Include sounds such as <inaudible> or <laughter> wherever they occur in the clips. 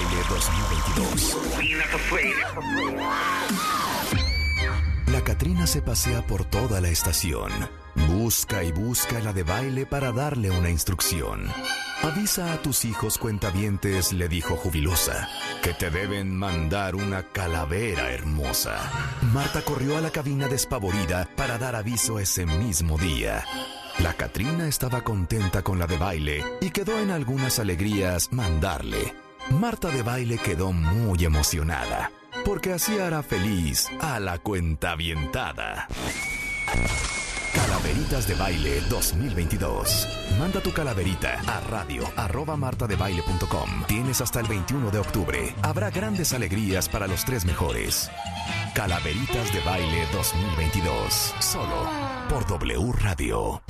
Baile 2022. La Catrina se pasea por toda la estación. Busca y busca la de baile para darle una instrucción. Avisa a tus hijos cuentavientes, le dijo jubilosa, que te deben mandar una calavera hermosa. Marta corrió a la cabina despavorida para dar aviso ese mismo día. La Catrina estaba contenta con la de baile y quedó en algunas alegrías mandarle. Marta de baile quedó muy emocionada, porque así hará feliz a la cuentavientada. Calaveritas de Baile 2022. Manda tu calaverita a radio arroba martadebaile.com. Tienes hasta el 21 de octubre. Habrá grandes alegrías para los tres mejores. Calaveritas de Baile 2022. Solo por W Radio.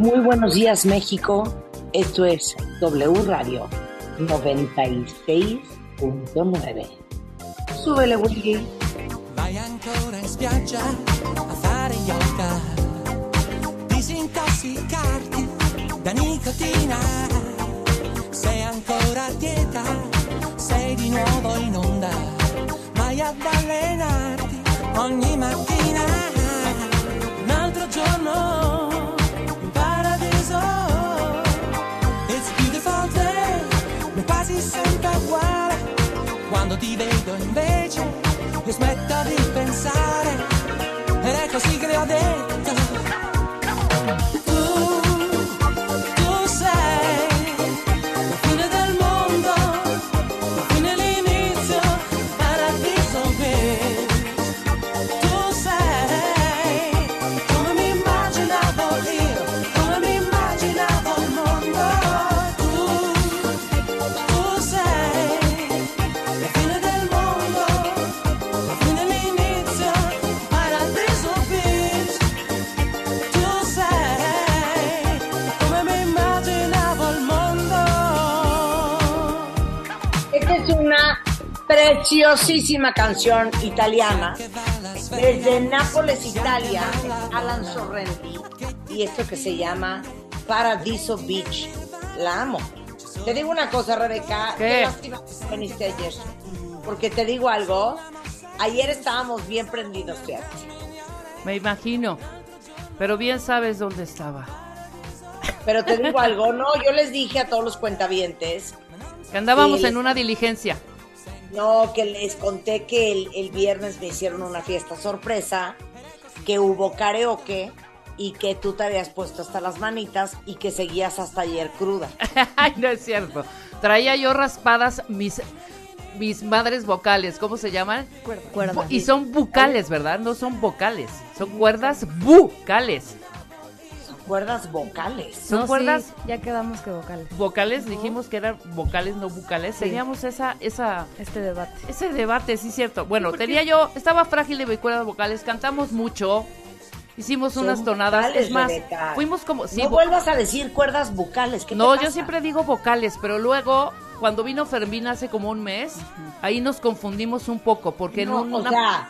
Muy buenos días México, esto es W Radio 96.9. Súbele Willy. Vai ancora in spiaggia a fare yoga, disintossicarti da nicotina. Sei ancora a dieta, sei di nuovo in onda, vai ad allenarti ogni mattina. Un altro giorno ti vedo invece, io smetto di pensare. Ed così che le ho detto. Preciosísima canción italiana desde Nápoles, Italia, Alan Sorrenti y esto que se llama Paradiso Beach. La amo. Te digo una cosa, Rebeca. ¿Qué? lástima que viniste ayer. Porque te digo algo. Ayer estábamos bien prendidos, fíjate. Me imagino. Pero bien sabes dónde estaba. Pero te digo <laughs> algo, no, yo les dije a todos los cuentavientes, Que andábamos Sí. en una diligencia. No, que les conté que el, el viernes me hicieron una fiesta sorpresa, que hubo karaoke y que tú te habías puesto hasta las manitas y que seguías hasta ayer cruda. <laughs> Ay, no es cierto. Traía yo raspadas mis mis madres vocales, ¿cómo se llaman? Cuerdas. Y son bucales, ¿verdad? No son vocales, son cuerdas bucales. Cuerdas vocales. Son No, cuerdas sí, ya quedamos que vocales. vocales, dijimos que eran vocales, no bucales. Sí. Teníamos esa esa Este debate. ese debate, sí cierto. Bueno, tenía yo, estaba frágil de cuerdas vocales, cantamos mucho. Hicimos Son unas tonadas, vocales, es más, Rebeca. fuimos como sí, no vuelvas a decir cuerdas vocales. ¿qué te No, yo siempre digo vocales, pero luego cuando vino Fermín hace como un mes, ahí nos confundimos un poco porque No, en o una sea,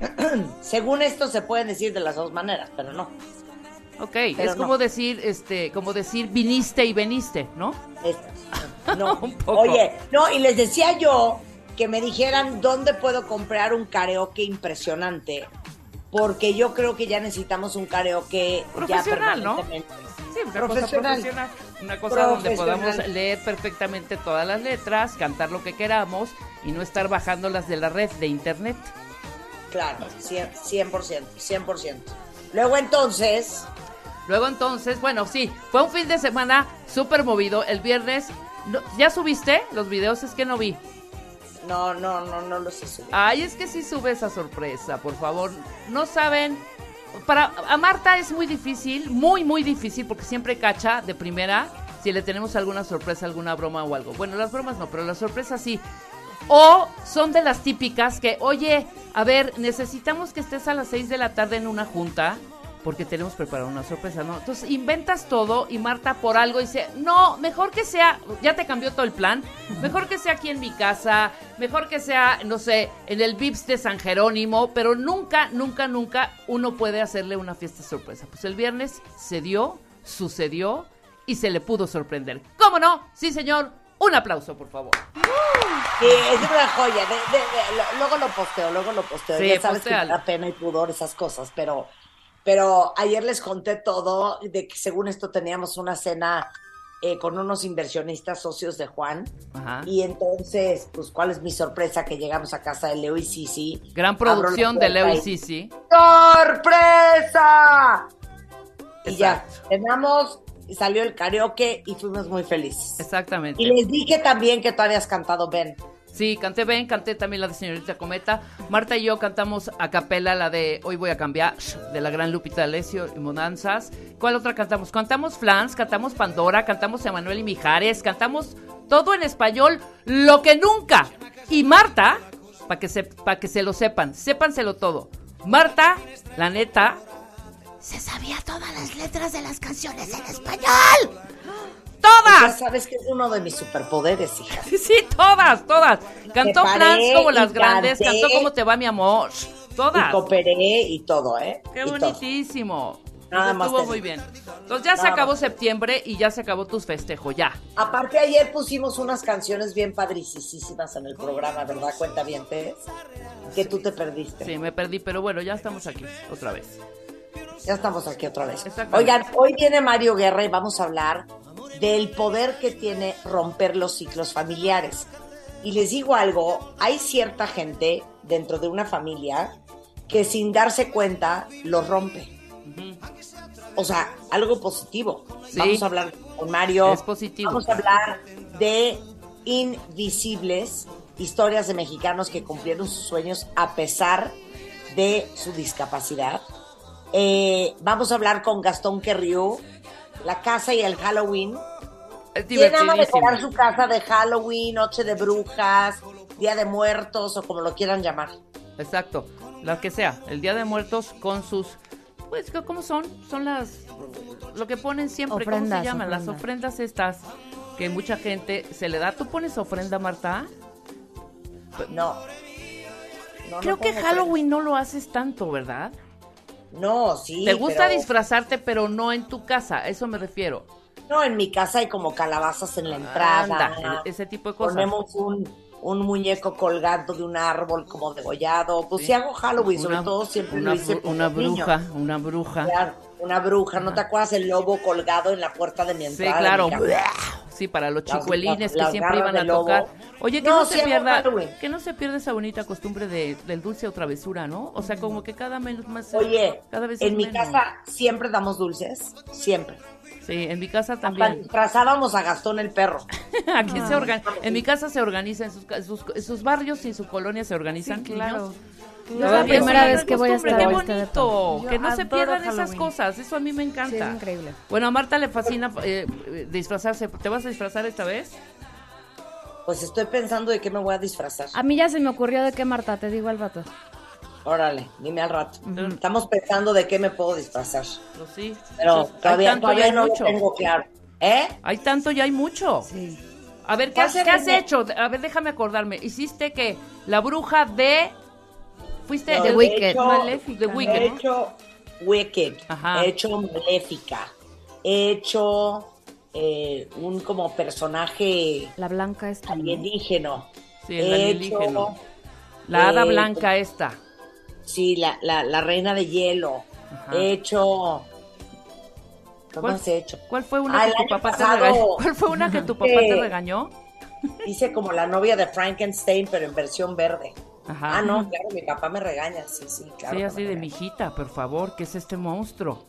<clears throat> según esto se pueden decir de las dos maneras, pero no. Ok, pero es no. como decir este como decir viniste y veniste, ¿no? Es- no. <laughs> Un poco. Oye, no, y les decía yo que me dijeran dónde puedo comprar un karaoke impresionante, porque yo creo que ya necesitamos un karaoke ya Profesional, ¿no? permanentemente. Sí, una Profesional. cosa profesional, una cosa donde podamos leer perfectamente todas las letras, cantar lo que queramos y no estar bajándolas de la red de internet. Claro, 100%, 100%, 100%. Luego entonces, Luego entonces, bueno, sí, fue un fin de semana súper movido. El viernes, ¿ya subiste los videos? Es que no vi. no, no, no, no lo sé subir. Ay, es que sí sube esa sorpresa, por favor. No saben. Para a Marta es muy difícil, muy, muy difícil, porque siempre cacha de primera si le tenemos alguna sorpresa, alguna broma o algo. Bueno, las bromas no, pero las sorpresas sí. O son de las típicas que, oye, a ver, necesitamos que estés a las 6 de la tarde en una junta porque tenemos preparada una sorpresa, ¿no? Entonces inventas todo y Marta por algo dice, no, mejor que sea, ya te cambió todo el plan, mejor que sea aquí en mi casa, mejor que sea, no sé, en el VIPS de San Jerónimo, pero nunca, nunca, nunca uno puede hacerle una fiesta sorpresa. Pues el viernes se dio, sucedió y se le pudo sorprender. ¿Cómo no? Sí, señor. Un aplauso, por favor. Sí, es una joya. de- de- de- lo- luego lo posteo, luego lo posteo. Sí, ya sabes que da pena y pudor esas cosas, pero, pero ayer les conté todo de que según esto teníamos una cena eh, con unos inversionistas socios de Juan. Ajá. Y entonces, pues, ¿cuál es mi sorpresa? Que llegamos a casa de Leo y Sisi. Gran producción de Leo y Sisi. ¡Sorpresa! Y ya, cenamos, salió el karaoke y fuimos muy felices. Exactamente. Y les dije también que tú habías cantado Ben. Sí, canté Ben, canté también la de Señorita Cometa. Marta y yo cantamos a capela la de Hoy voy a cambiar, de la gran Lupita Alessio y Monanzas. ¿Cuál otra cantamos? Cantamos Flans, cantamos Pandora, cantamos Emanuel y Mijares, cantamos todo en español, lo que nunca. Y Marta, para que, se, pa' que se lo sepan, sépanselo todo. Marta, la neta, se sabía todas las letras de las canciones en español. Ya ¡Todas! sabes que es uno de mis superpoderes, hija. Sí, sí, todas, todas. Cantó Flans como y las grandes, canté. cantó como te va mi amor. Y Todas. cooperé y todo, ¿eh? Qué Y todo. bonitísimo. Nada más Estuvo te muy bien. Entonces ya se acabó más. septiembre y ya se acabó tus festejos, ya. Aparte, ayer pusimos unas canciones bien padricísimas en el programa, ¿verdad? Cuenta bien, Que tú te perdiste. Sí, me perdí, pero bueno, ya estamos aquí otra vez. Ya estamos aquí otra vez. Oigan, hoy viene Mario Guerra y vamos a hablar del poder que tiene romper los ciclos familiares. Y les digo algo, hay cierta gente dentro de una familia que sin darse cuenta los rompe. O sea, algo positivo. Sí. Vamos a hablar con Mario. Es positivo. Vamos a hablar de invisibles, historias de mexicanos que cumplieron sus sueños a pesar de su discapacidad. Eh, vamos a hablar con Gastón Querriu, la casa y el Halloween. Es ¿Quién ama decorar su casa de Halloween, Noche de Brujas, Día de Muertos o como lo quieran llamar? Exacto, la que sea. El Día de Muertos con sus... Pues, ¿cómo son? Son las... Lo que ponen siempre, ¿cómo Ofrendas, se llaman? Las ofrendas. estas que mucha gente se le da. ¿Tú pones ofrenda, Marta? No. No, Creo no que Halloween no lo haces tanto, ¿verdad? No, sí. Te gusta pero- disfrazarte, pero no en tu casa, a eso me refiero. No, en mi casa hay como calabazas en la entrada. Anda, ese tipo de cosas. Ponemos un, un muñeco colgando de un árbol como degollado. Pues si hago Halloween, sobre Una- todo siempre una, lo hice una bruja, una bruja. Claro, una bruja. ¿No te acuerdas el lobo colgado en la puerta de mi Sí, entrada? de claro. Sí, para los chicuelines las- que las siempre iban a lobo. Oye, que No, no, sí se pierda, que no se pierda esa bonita costumbre de, del dulce o travesura, ¿no? O sea, como que cada menos más. Oye, cada vez en mi menos. casa siempre damos dulces. Siempre. Sí, en mi casa también. disfrazábamos a Gastón el perro. <laughs> Aquí se organiza. En mi casa se organiza, en sus, barrios y en su colonia se organizan. claro. niños. Es la primera vez que voy a estar Qué bonito, que no se pierdan esas cosas. Eso a mí me encanta. Sí, es increíble. Bueno, a Marta le fascina eh, disfrazarse. ¿Te vas a disfrazar esta vez? Pues estoy pensando de qué me voy a disfrazar. A mí ya se me ocurrió de qué, Marta, te digo al rato. Órale, dime al rato. Estamos pensando de qué me puedo disfrazar. Pues sí. Pero Hay todavía, tanto y todavía hay no lo mucho. tengo claro. ¿Eh? Hay tanto y hay mucho. Sí. A ver, ¿qué, ¿Cuál has, qué hecho? A ver, déjame acordarme. Hiciste que la bruja de... Fuiste... No, he Wicked. hecho- Maléfica. The Wicked, He hecho Wicked. Ajá. He hecho Maléfica. He hecho eh, un como personaje La blanca esta. ¿no? alienígeno. Sí, el alienígeno. La hada eh, blanca esta. Sí, la, la, la reina de hielo. Ajá. He hecho. ¿Cómo ¿Cuál- has hecho? ¿Cuál fue una Ah, que tu papá te pasado. regañó? <laughs> ¿Cuál fue una que tu papá te regañó? Hice como la novia de Frankenstein, pero en versión verde. Ajá. Ah, no, claro, mi papá me regaña. Sí, sí, claro. Sí, así de regaña. mijita, por favor, ¿qué es este monstruo?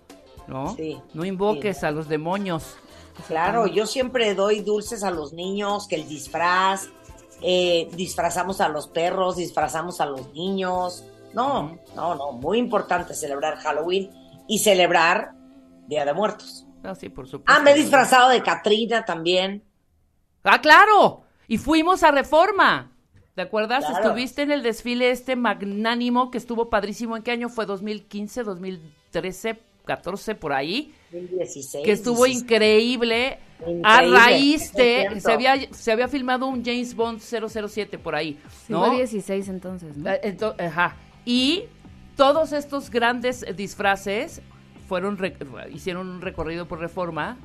¿No? Sí, No invoques a los demonios. Claro, yo siempre doy dulces a los niños, que el disfraz, eh, disfrazamos a los perros, disfrazamos a los niños. No, no, no, muy importante celebrar Halloween y celebrar Día de Muertos. Ah, sí, por supuesto. Ah, me he disfrazado de Catrina también. ¡Ah, claro! Y fuimos a Reforma. ¿Te acuerdas? Claro. Estuviste en el desfile este magnánimo que estuvo padrísimo. ¿En qué año fue? ¿2015, 2013? 14 por ahí, 2016. que estuvo 16. increíble, a Increíble, raíz de, 100%. se había, se había filmado un James Bond 007 por ahí, Sí, ¿no? fue 16 entonces, ¿no? Eh, ento- ajá. Y todos estos grandes disfraces fueron hicieron un recorrido por reforma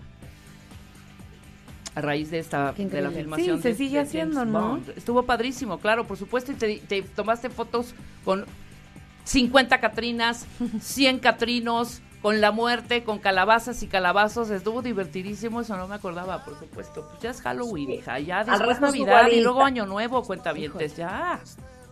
a raíz de esta de la filmación. Sí, se de- sigue de haciendo, James ¿no? Bond. Estuvo padrísimo, claro, por supuesto, y te, te tomaste fotos con 50 Catrinas, 100 Catrinos, con la muerte, con calabazas y calabazos. Estuvo divertidísimo, eso no me acordaba, por supuesto. Pues ya es Halloween, hija, ya después Navidad y luego. Año Nuevo, cuentavientes, ya.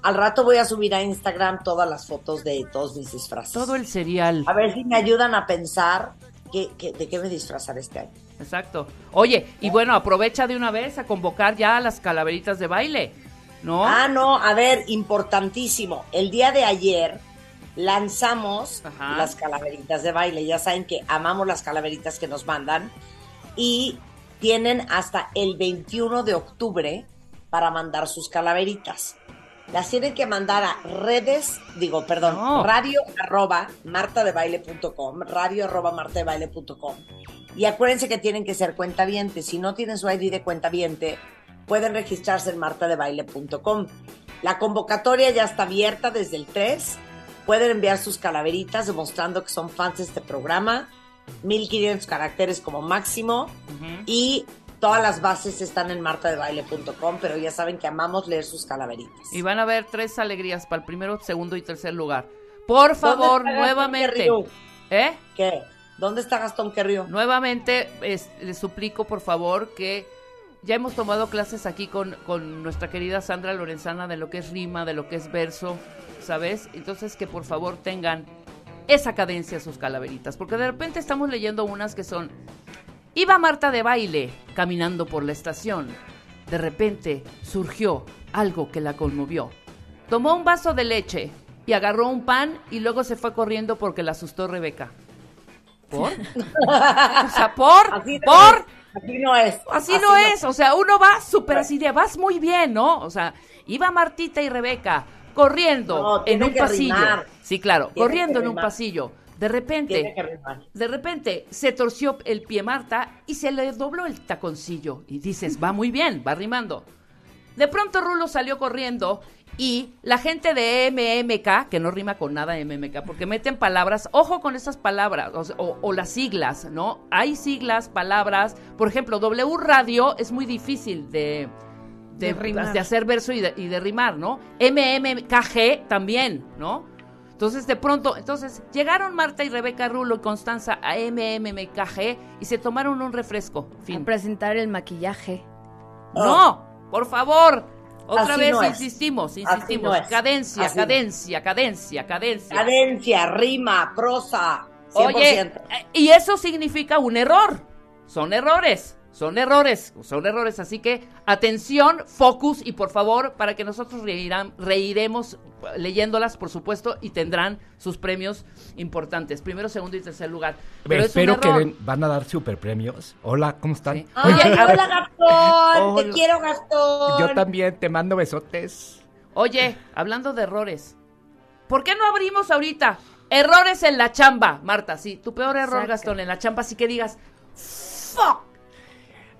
Al rato voy a subir a Instagram todas las fotos de todos mis disfraces. Todo el cereal. A ver si me ayudan a pensar qué- qué- de qué me disfrazar este año. Exacto. Oye, y bueno, aprovecha de una vez a convocar ya a las calaveritas de baile, ¿no? Ah, no, a ver, importantísimo. El día de ayer lanzamos Ajá. las calaveritas de baile. Ya saben que amamos las calaveritas que nos mandan. Y tienen hasta el 21 de octubre para mandar sus calaveritas. Las tienen que mandar a redes, digo, perdón, No. radio arroba martadebaile.com, radio arroba martadebaile.com. Y acuérdense que tienen que ser cuentavientes. Si no tienen su ID de cuentaviente, pueden registrarse en martadebaile.com. La convocatoria ya está abierta desde el 3. Pueden enviar sus calaveritas demostrando que son fans de este programa. 1500 caracteres como máximo. Y todas las bases están en martadebaile.com, pero ya saben que amamos leer sus calaveritas. Y van a haber tres alegrías para el primero, segundo y tercer lugar. Por favor, ¿Dónde está Gastón nuevamente. ¿Eh? ¿Qué? ¿Dónde está Gastón Querrío? Nuevamente, es- les suplico, por favor, que ya hemos tomado clases aquí con, con nuestra querida Sandra Lorenzana de lo que es rima, de lo que es verso, ¿sabes? Entonces, que por favor tengan esa cadencia sus calaveritas, porque de repente estamos leyendo unas que son, iba Marta de baile caminando por la estación, de repente surgió algo que la conmovió. Tomó un vaso de leche y agarró un pan y luego se fue corriendo porque la asustó Rebeca. ¿Por? O sea, por, <laughs> Así no por, es, Así no es. así no es. O sea, uno va súper así de, vas muy bien, ¿no? O sea, iba Martita y Rebeca corriendo No, en un pasillo. rimar. Sí, claro, Tiene corriendo en un pasillo. De repente, de repente se torció el pie Marta y se le dobló el taconcillo. Y dices, va muy bien, va rimando. De pronto Rulo salió corriendo y la gente de MMK, que no rima con nada MMK, porque meten palabras, ojo con esas palabras, o las siglas, ¿no? Hay siglas, palabras, por ejemplo, W Radio es muy difícil de, de, hacer verso y de, y de rimar, ¿no? MMKG también, ¿no? Entonces, de pronto, entonces, llegaron Marta y Rebeca Rulo y Constanza a MMKG y se tomaron un refresco. A Fin. presentar el maquillaje. No, por favor. Otra Así vez no insistimos, insistimos. no. Cadencia, cadencia, cadencia, cadencia. Cadencia, rima, prosa. 100%. Oye, eh, y eso significa un error. Son errores, son errores, son errores. Así que atención, focus y por favor, para que nosotros reirán- reiremos leyéndolas, por supuesto, y tendrán sus premios importantes. Primero, segundo y tercer lugar. Pero es Espero que van a dar super premios. Hola, ¿cómo están? Sí. Ay, hola Gastón, te quiero Gastón. Yo también te mando besotes. Oye, hablando de errores, ¿por qué no abrimos ahorita? Errores en la chamba, Marta, sí, tu peor error, Saca. Gastón, en la chamba, así que digas, fuck,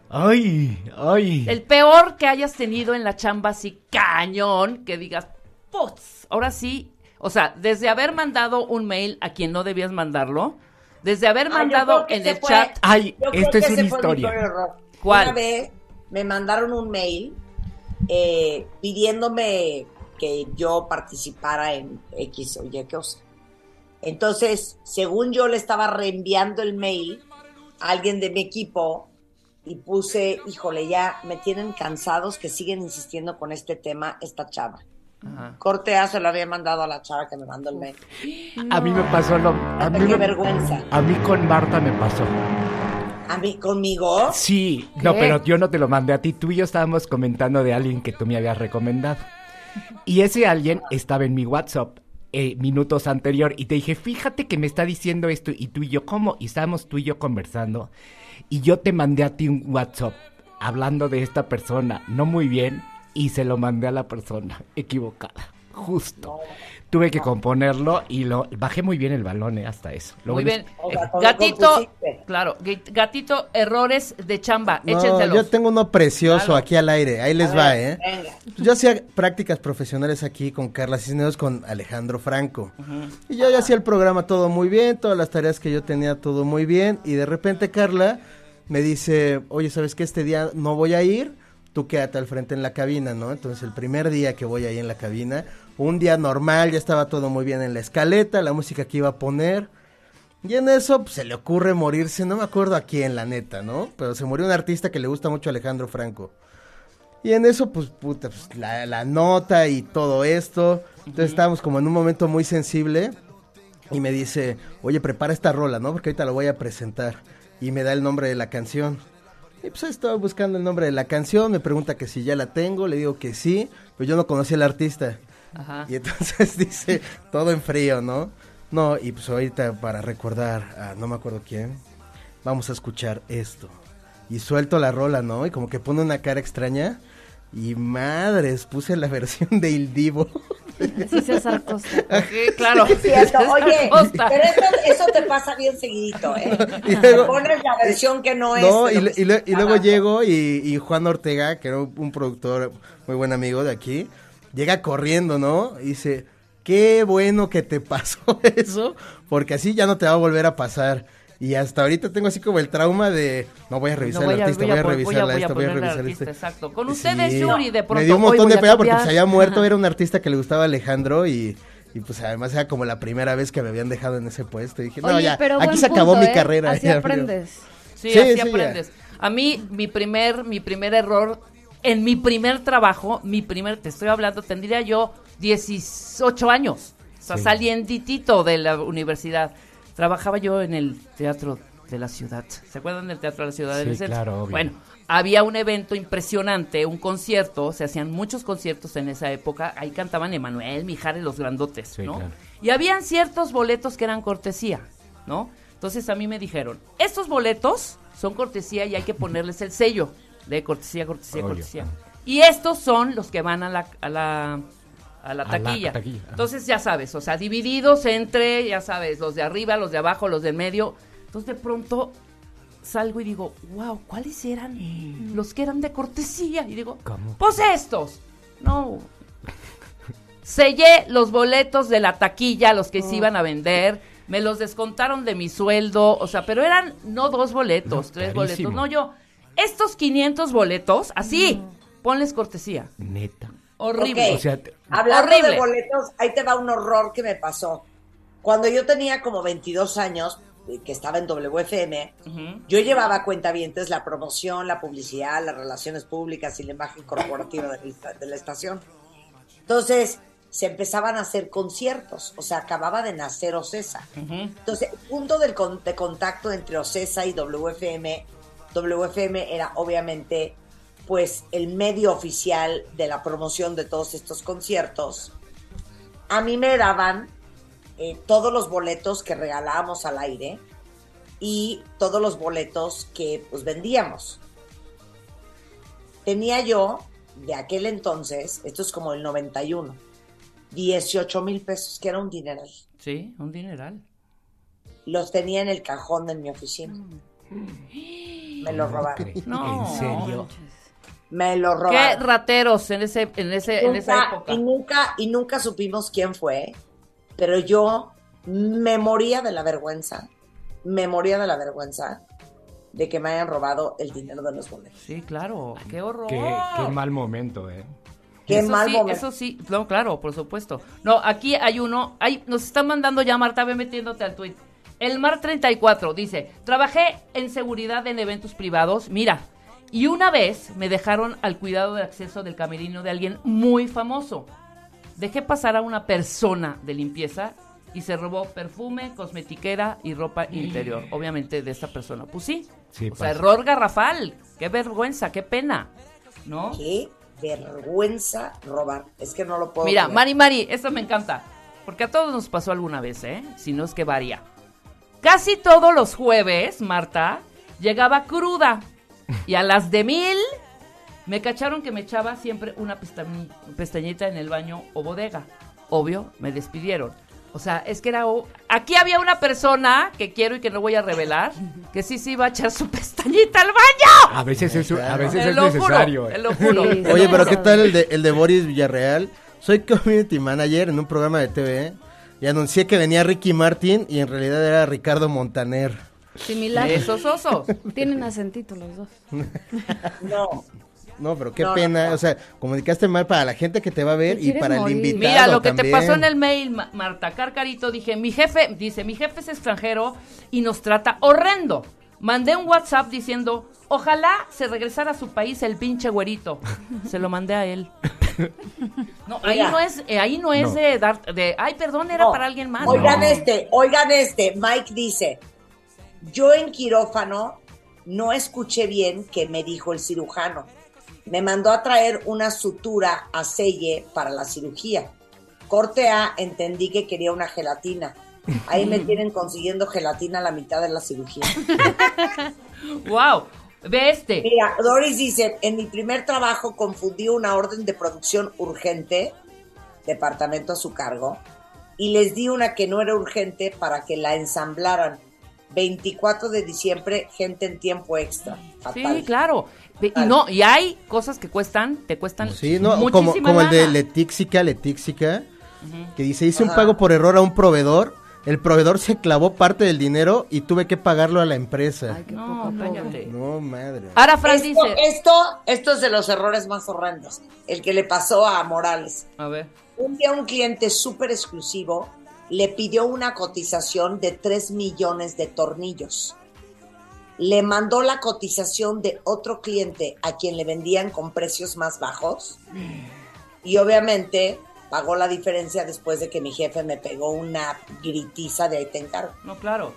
Ay, ay. el peor que hayas tenido en la chamba, así cañón, que digas, putz, ahora sí, o sea, desde haber mandado un mail a quien no debías mandarlo, desde haber Ah, mandado en el fue- chat, Ay, esto es una historia. ¿Cuál? Una vez me mandaron un mail eh, pidiéndome que yo participara en X o Y cosa. Entonces, según yo le estaba reenviando el mail a alguien de mi equipo y puse, híjole, ya me tienen cansados que siguen insistiendo con este tema, esta chava. Ajá. Corte A se lo había mandado a la chava que me mandó el mail. A mí me pasó lo. A mí, Qué me- vergüenza. a mí con Marta me pasó. A mí, conmigo. Sí, no, pero yo no te lo mandé a ti. Tú y yo estábamos comentando de alguien que tú me habías recomendado. Y ese alguien estaba en mi WhatsApp eh, minutos anterior y te dije, fíjate que me está diciendo esto y tú y yo, ¿cómo? Y estábamos tú y yo conversando y yo te mandé a ti un WhatsApp hablando de esta persona, no muy bien, y se lo mandé a la persona <laughs> equivocada, justo. Tuve que componerlo y lo bajé muy bien el balón eh, hasta eso. Lo Muy bien. Eh, gatito, claro, gatito, errores de chamba, No, échenselos. yo tengo uno precioso Claro. aquí al aire. Ahí les A va, ver, ¿eh? Venga. Yo hacía prácticas profesionales aquí con Carla Cisneros, con Alejandro Franco. Y yo ya hacía el programa todo muy bien, todas las tareas que yo tenía todo muy bien. Y de repente Carla me dice, oye, ¿sabes qué? Este día no voy a ir, tú quédate al frente en la cabina, ¿no? Entonces el primer día que voy ahí en la cabina, un día normal, ya estaba todo muy bien en la escaleta, la música que iba a poner. Y en eso pues, se le ocurre morirse, no me acuerdo a quién, la neta, ¿no? Pero se murió un artista que le gusta mucho a Alejandro Franco. Y en eso, pues, puta, pues, la, la nota y todo esto. Entonces estábamos como en un momento muy sensible. Y me dice, oye, prepara esta rola, ¿no? Porque ahorita la voy a presentar. Y me da el nombre de la canción. Y pues estaba buscando el nombre de la canción. Me pregunta que si ya la tengo. Le digo que sí. Pero yo no conocía al artista. Ajá. Y entonces <laughs> dice, todo en frío, ¿no? No, y pues ahorita para recordar a no me acuerdo quién, vamos a escuchar esto. Y suelto la rola, ¿no? Y como que pone una cara extraña. Y madres, puse la <laughs> versión de Il Divo. Sí, César Costa. <laughs> Sí, claro. Cierto. Oye, Costa. pero eso, eso te pasa bien seguidito, ¿eh? Y luego- Pones la versión que no es. No, y, que y le- y luego llego y, y Juan Ortega, que era un productor muy buen amigo de aquí, llega corriendo, ¿no? Y dice, qué bueno que te <laughs> pasó eso, porque así ya no te va a volver a pasar. Y hasta ahorita tengo así como el trauma de, no voy a revisar No, el artista, voy a, voy a- esto, voy a poner al revisar artista, este. Exacto. Con Sí. ustedes, Yuri, de pronto. Me dio un montón voy de a pena porque se había muerto, era un <laughs> artista que le gustaba a Alejandro y, y pues además era como la primera vez que me habían dejado en ese puesto. Y dije, no, Oye, ya, pero aquí se acabó mi ¿eh? carrera. Así ya, aprendes. Sí, Sí, así sí, ya. aprendes. A mí, mi primer, mi primer error, en mi primer trabajo, mi primer, te estoy hablando, tendría yo 18 años. O sea, Sí. salienditito de la universidad. Trabajaba yo en el teatro de la ciudad. ¿Se acuerdan del teatro de la ciudad? Sí, del claro, obvio. Bueno, había un evento impresionante, un concierto, se hacían muchos conciertos en esa época. Ahí cantaban Emanuel, Mijares, los grandotes, Sí, ¿no? claro. Y habían ciertos boletos que eran cortesía, ¿no? Entonces a mí me dijeron, estos boletos son cortesía y hay que ponerles el sello de cortesía, cortesía, Obvio, cortesía. Y estos son los que van a la, a la, a la A la taquilla. Entonces ya sabes, o sea, divididos entre, ya sabes, los de arriba, los de abajo, los del medio. Entonces de pronto salgo y digo, wow, ¿cuáles eran los que eran de cortesía? Y digo, ¿Cómo? pues estos. No. Sellé los boletos de la taquilla, los que se iban a vender. Me los descontaron de mi sueldo. O sea, pero eran no dos boletos, No, tres carísimo. boletos. No, yo. Estos 500 boletos, así, ponles cortesía. Neta. Horrible. Ok. O sea, te- Hablando Horrible. de boletos, ahí te va un horror que me pasó. Cuando yo tenía como 22 años, eh, que estaba en WFM, Ujú. yo llevaba a cuentavientes la promoción, la publicidad, las relaciones públicas y la imagen corporativa de la, de la estación. Entonces, se empezaban a hacer conciertos, o sea, acababa de nacer Ocesa. Entonces, el punto del con- de contacto entre Ocesa y WFM, WFM era obviamente pues el medio oficial de la promoción de todos estos conciertos. A mí me daban eh, todos los boletos que regalábamos al aire y todos los boletos que pues vendíamos. Tenía yo, de aquel entonces, esto es como el 91, 18 mil pesos, que era un dineral Sí, un dineral. los tenía en el cajón de mi oficina. Me lo robaron. No. ¿En serio? Me lo Qué robaron. rateros en ese, en ese, en esa Nunca- época. y nunca y nunca supimos quién fue, pero yo me moría de la vergüenza, me moría de la vergüenza de que me hayan robado el dinero de los boletos. Sí, claro. Qué horror. Qué, qué mal momento, ¿eh? Qué eso mal sí, momento. Eso sí, no, claro, por supuesto. No, aquí hay uno, hay, nos están mandando ya, Marta, ve metiéndote al tweet. El Mar 34 dice, trabajé en seguridad en eventos privados, mira, y una vez me dejaron al cuidado de acceso del camerino de alguien muy famoso. Dejé pasar a una persona de limpieza y se robó perfume, cosmetiquera y ropa interior. Obviamente de esta persona. Pues sí. Sí, o sea, error garrafal. Qué vergüenza, qué pena. ¿No? Qué vergüenza robar. Es que no lo puedo Mira, creer. Mari Mari, esto me encanta. Porque a todos nos pasó alguna vez, ¿eh? Si no es que varía. Casi todos los jueves, Marta, llegaba cruda. Y a las de mil, me cacharon que me echaba siempre una pestañi- pestañita en el baño o bodega. obvio, me despidieron. O sea, es que era... o- Aquí había una persona que quiero y que no voy a revelar, que sí se iba a echar su pestañita al baño. A veces es, a veces Te es lo necesario. juro, eh. te lo juro. Sí, sí. Oye, pero ¿qué tal el de, el de Boris Villarreal? Soy community manager en un programa de TV y anuncié que venía Ricky Martin y en realidad era Ricardo Montaner. Similar. Esos osos. <laughs> Tienen acentito los dos. <laughs> No. No, pero qué No, pena, no. o sea, comunicaste mal para la gente que te va a ver y para morir. el invitado Mira, lo que te pasó en el mail, Ma- Marta Carcarito, dije, mi jefe, dice, mi jefe es extranjero y nos trata horrendo. Mandé un WhatsApp diciendo, ojalá se regresara a su país el pinche güerito. <laughs> Se lo mandé a él. No, ahí no es, eh, ahí no es No. de dar, de, ay, perdón, era No. para alguien más. Oigan No. este, oigan este. Mike dice, yo en quirófano no escuché bien que me dijo el cirujano. Me mandó a traer una sutura a selle para la cirugía. Corte A, entendí que quería una gelatina. Ahí me tienen consiguiendo gelatina a la mitad de la cirugía. <laughs> Wow, ve este. Mira, Doris dice, en mi primer trabajo confundí una orden de producción urgente, departamento a su cargo, y les di una que no era urgente para que la ensamblaran. 24 de diciembre, gente en tiempo extra. Fatal. Sí, claro. Y no, y hay cosas que cuestan, te cuestan Sí, no, como, muchísima como el de. Letíxica, Letíxica, que dice, hice un pago por error a un proveedor, el proveedor se clavó parte del dinero y tuve que pagarlo a la empresa. Ay, qué No, poco. No, madre. Ahora Fran Esto, dice, esto, esto es de los errores más horrendos. El que le pasó a Morales. a ver, Un día un cliente súper exclusivo le pidió una cotización de 3 millones de tornillos. Le mandó la cotización de otro cliente a quien le vendían con precios más bajos. Y obviamente pagó la diferencia después de que mi jefe me pegó una gritiza de ahí te encargo. no, claro.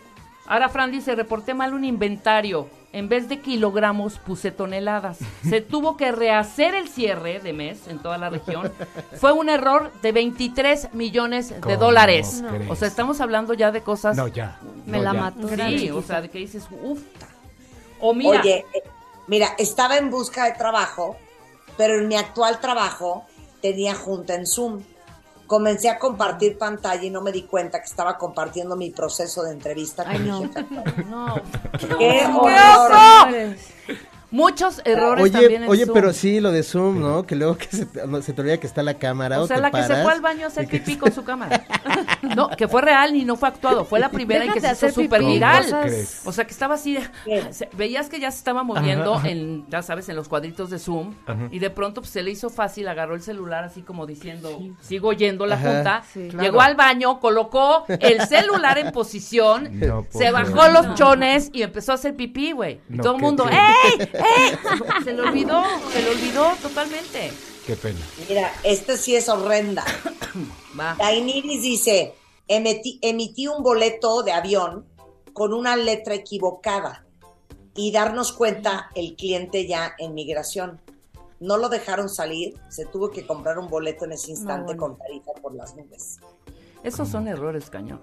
Ahora Fran dice, reporté mal un inventario. En vez de kilogramos puse toneladas. Se <laughs> tuvo que rehacer el cierre de mes en toda la región. Fue un error de 23 millones de ¿Cómo dólares. O sea, estamos hablando ya de cosas... No, ya. Me no, la ya. mató. Sí, o sea, de que dices, uff. O mira, Oye, eh, mira, estaba en busca de trabajo, pero en mi actual trabajo tenía junta en Zoom. Comencé a compartir pantalla y no me di cuenta que estaba compartiendo mi proceso de entrevista con Ay, mi no. jefe. <laughs> no. ¡Qué horror! Muchos errores Oye, también en oye, Zoom. pero sí, lo de Zoom, ¿no? Que luego que se te, no, se te olvida que está la cámara o, O sea, te la que se fue al baño a hacer pipí con su cámara. <laughs> No, que fue real y no fue actuado. Fue la <laughs> primera en que se hizo súper viral. O sea, que estaba así. veías que ya se estaba moviendo Ajá, ajá. en, ya sabes, en los cuadritos de Zoom. Ajá. Y de pronto pues, se le hizo fácil, agarró el celular así como diciendo, sigo yendo la Ajá. junta. Sí. Llegó Claro. al baño, colocó el celular en posición, <laughs> No se bajó los chones y empezó a hacer pipí, güey. Todo el mundo. ¡ey! ¡Ey! <laughs> Se le olvidó, se le olvidó totalmente. Qué pena. Mira, esta sí es horrenda. <coughs> Va. Dainiris dice, emití, emití un boleto de avión con una letra equivocada y darnos cuenta el cliente ya en migración. No lo dejaron salir, se tuvo que comprar un boleto en ese instante bueno. con tarifa por las nubes. Esos son errores, cañón.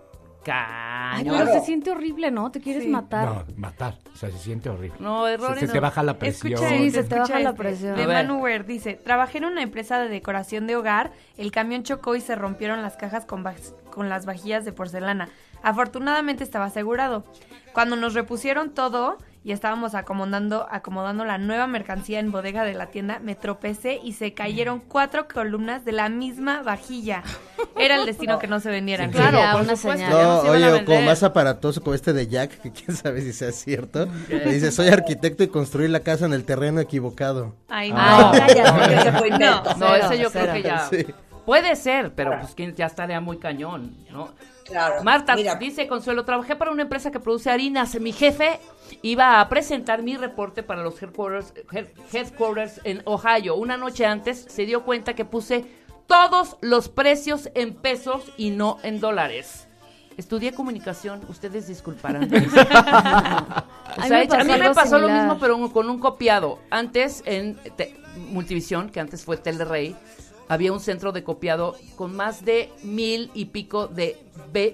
Ay, pero Claro. se siente horrible, ¿no? Te quieres Sí. matar. No, matar. O sea, se siente horrible. No, errores. Se, se te baja la presión. Escucha, Sí, se te baja la este. presión. De A ver. Manu Weir dice, trabajé en una empresa de decoración de hogar, el camión chocó y se rompieron las cajas con, con las vajillas de porcelana. Afortunadamente estaba asegurado. Cuando nos repusieron todo y estábamos acomodando, acomodando la nueva mercancía en bodega de la tienda, me tropecé y se cayeron cuatro columnas de la misma vajilla. Era el destino que no se vendieran. Sí, Claro, por una supuesto, señal. No, oye, como más aparatoso como este de Jack, que quién sabe si sea cierto. Le dice, soy arquitecto y construí la casa en el terreno equivocado. Ay, no. Ah. No. No, Cero, ese yo creo que ya. Sí. Puede ser, pero pues que ya estaría muy cañón, ¿no? Claro. Marta Mira, dice Consuelo, trabajé para una empresa que produce harinas. Mi jefe iba a presentar mi reporte para los headquarters, head- headquarters en Ohio. Una noche antes se dio cuenta que puse todos los precios en pesos y no en dólares. Estudié comunicación, ustedes disculparán. O <laughs> A mí me a pasó mí me algo pasó lo mismo, pero con un copiado. Antes en te- Multivisión, que antes fue Telerrey, había un centro de copiado con más de mil y pico de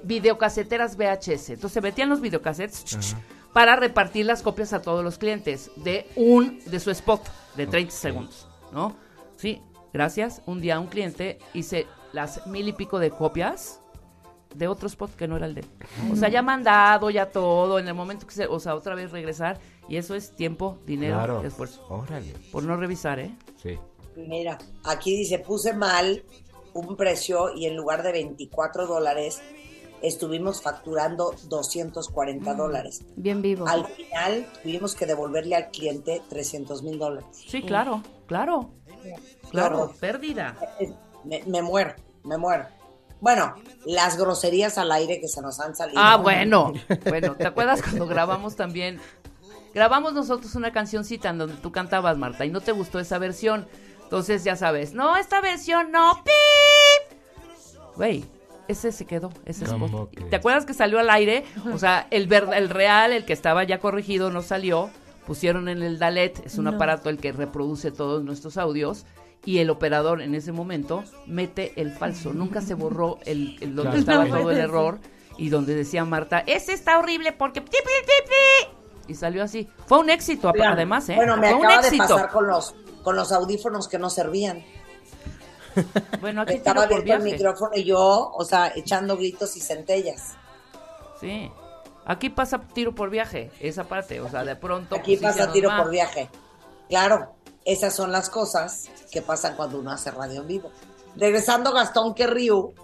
videocaseteras VHS. Entonces se metían los videocassettes para repartir las copias a todos los clientes de un de su spot de 30 segundos, ¿no? Sí, gracias. Un día un cliente hice las mil y pico de copias de otro spot que no era el de él. O sea, ya mandado, ya todo, en el momento que se, o sea, otra vez regresar, y eso es tiempo, dinero, Claro. esfuerzo. Órale. Por no revisar, ¿eh? Sí. Mira, aquí dice, puse mal un precio y en lugar de 24 dólares estuvimos facturando 240 dólares. Bien vivo. Al final tuvimos que devolverle al cliente 300 mil dólares. Sí, claro, claro. Claro, pérdida. Me, me muero, me muero. Bueno, las groserías al aire que se nos han salido. Ah, bueno. Bueno, ¿te acuerdas cuando grabamos también? Grabamos nosotros una cancioncita en donde tú cantabas, Marta, y no te gustó esa versión. Entonces, ya sabes, no, esta versión no, ¡pip! Güey, ese se quedó, ese ¿Cómo spot. que? ¿Te acuerdas que salió al aire? O sea, el, ver- el real, el que estaba ya corregido, no salió. Pusieron en el Dalet, es un aparato el que reproduce todos nuestros audios. Y el operador en ese momento mete el falso. Nunca se borró el, el donde Claro. estaba todo el error y donde decía Marta, ese está horrible porque... pi, pi, pi, pi". Y salió así. Fue un éxito, además, ¿eh? Bueno, me Fue un acaba de éxito. pasar con los, con los audífonos que no servían. Bueno, aquí Estaba abierto el micrófono y yo, o sea, echando gritos y centellas. Sí. Aquí pasa tiro por viaje, esa parte. O sea, de pronto... Aquí pues, pasa tiro por viaje. Claro, esas son las cosas que pasan cuando uno hace radio en vivo. Regresando Gastón Querriu,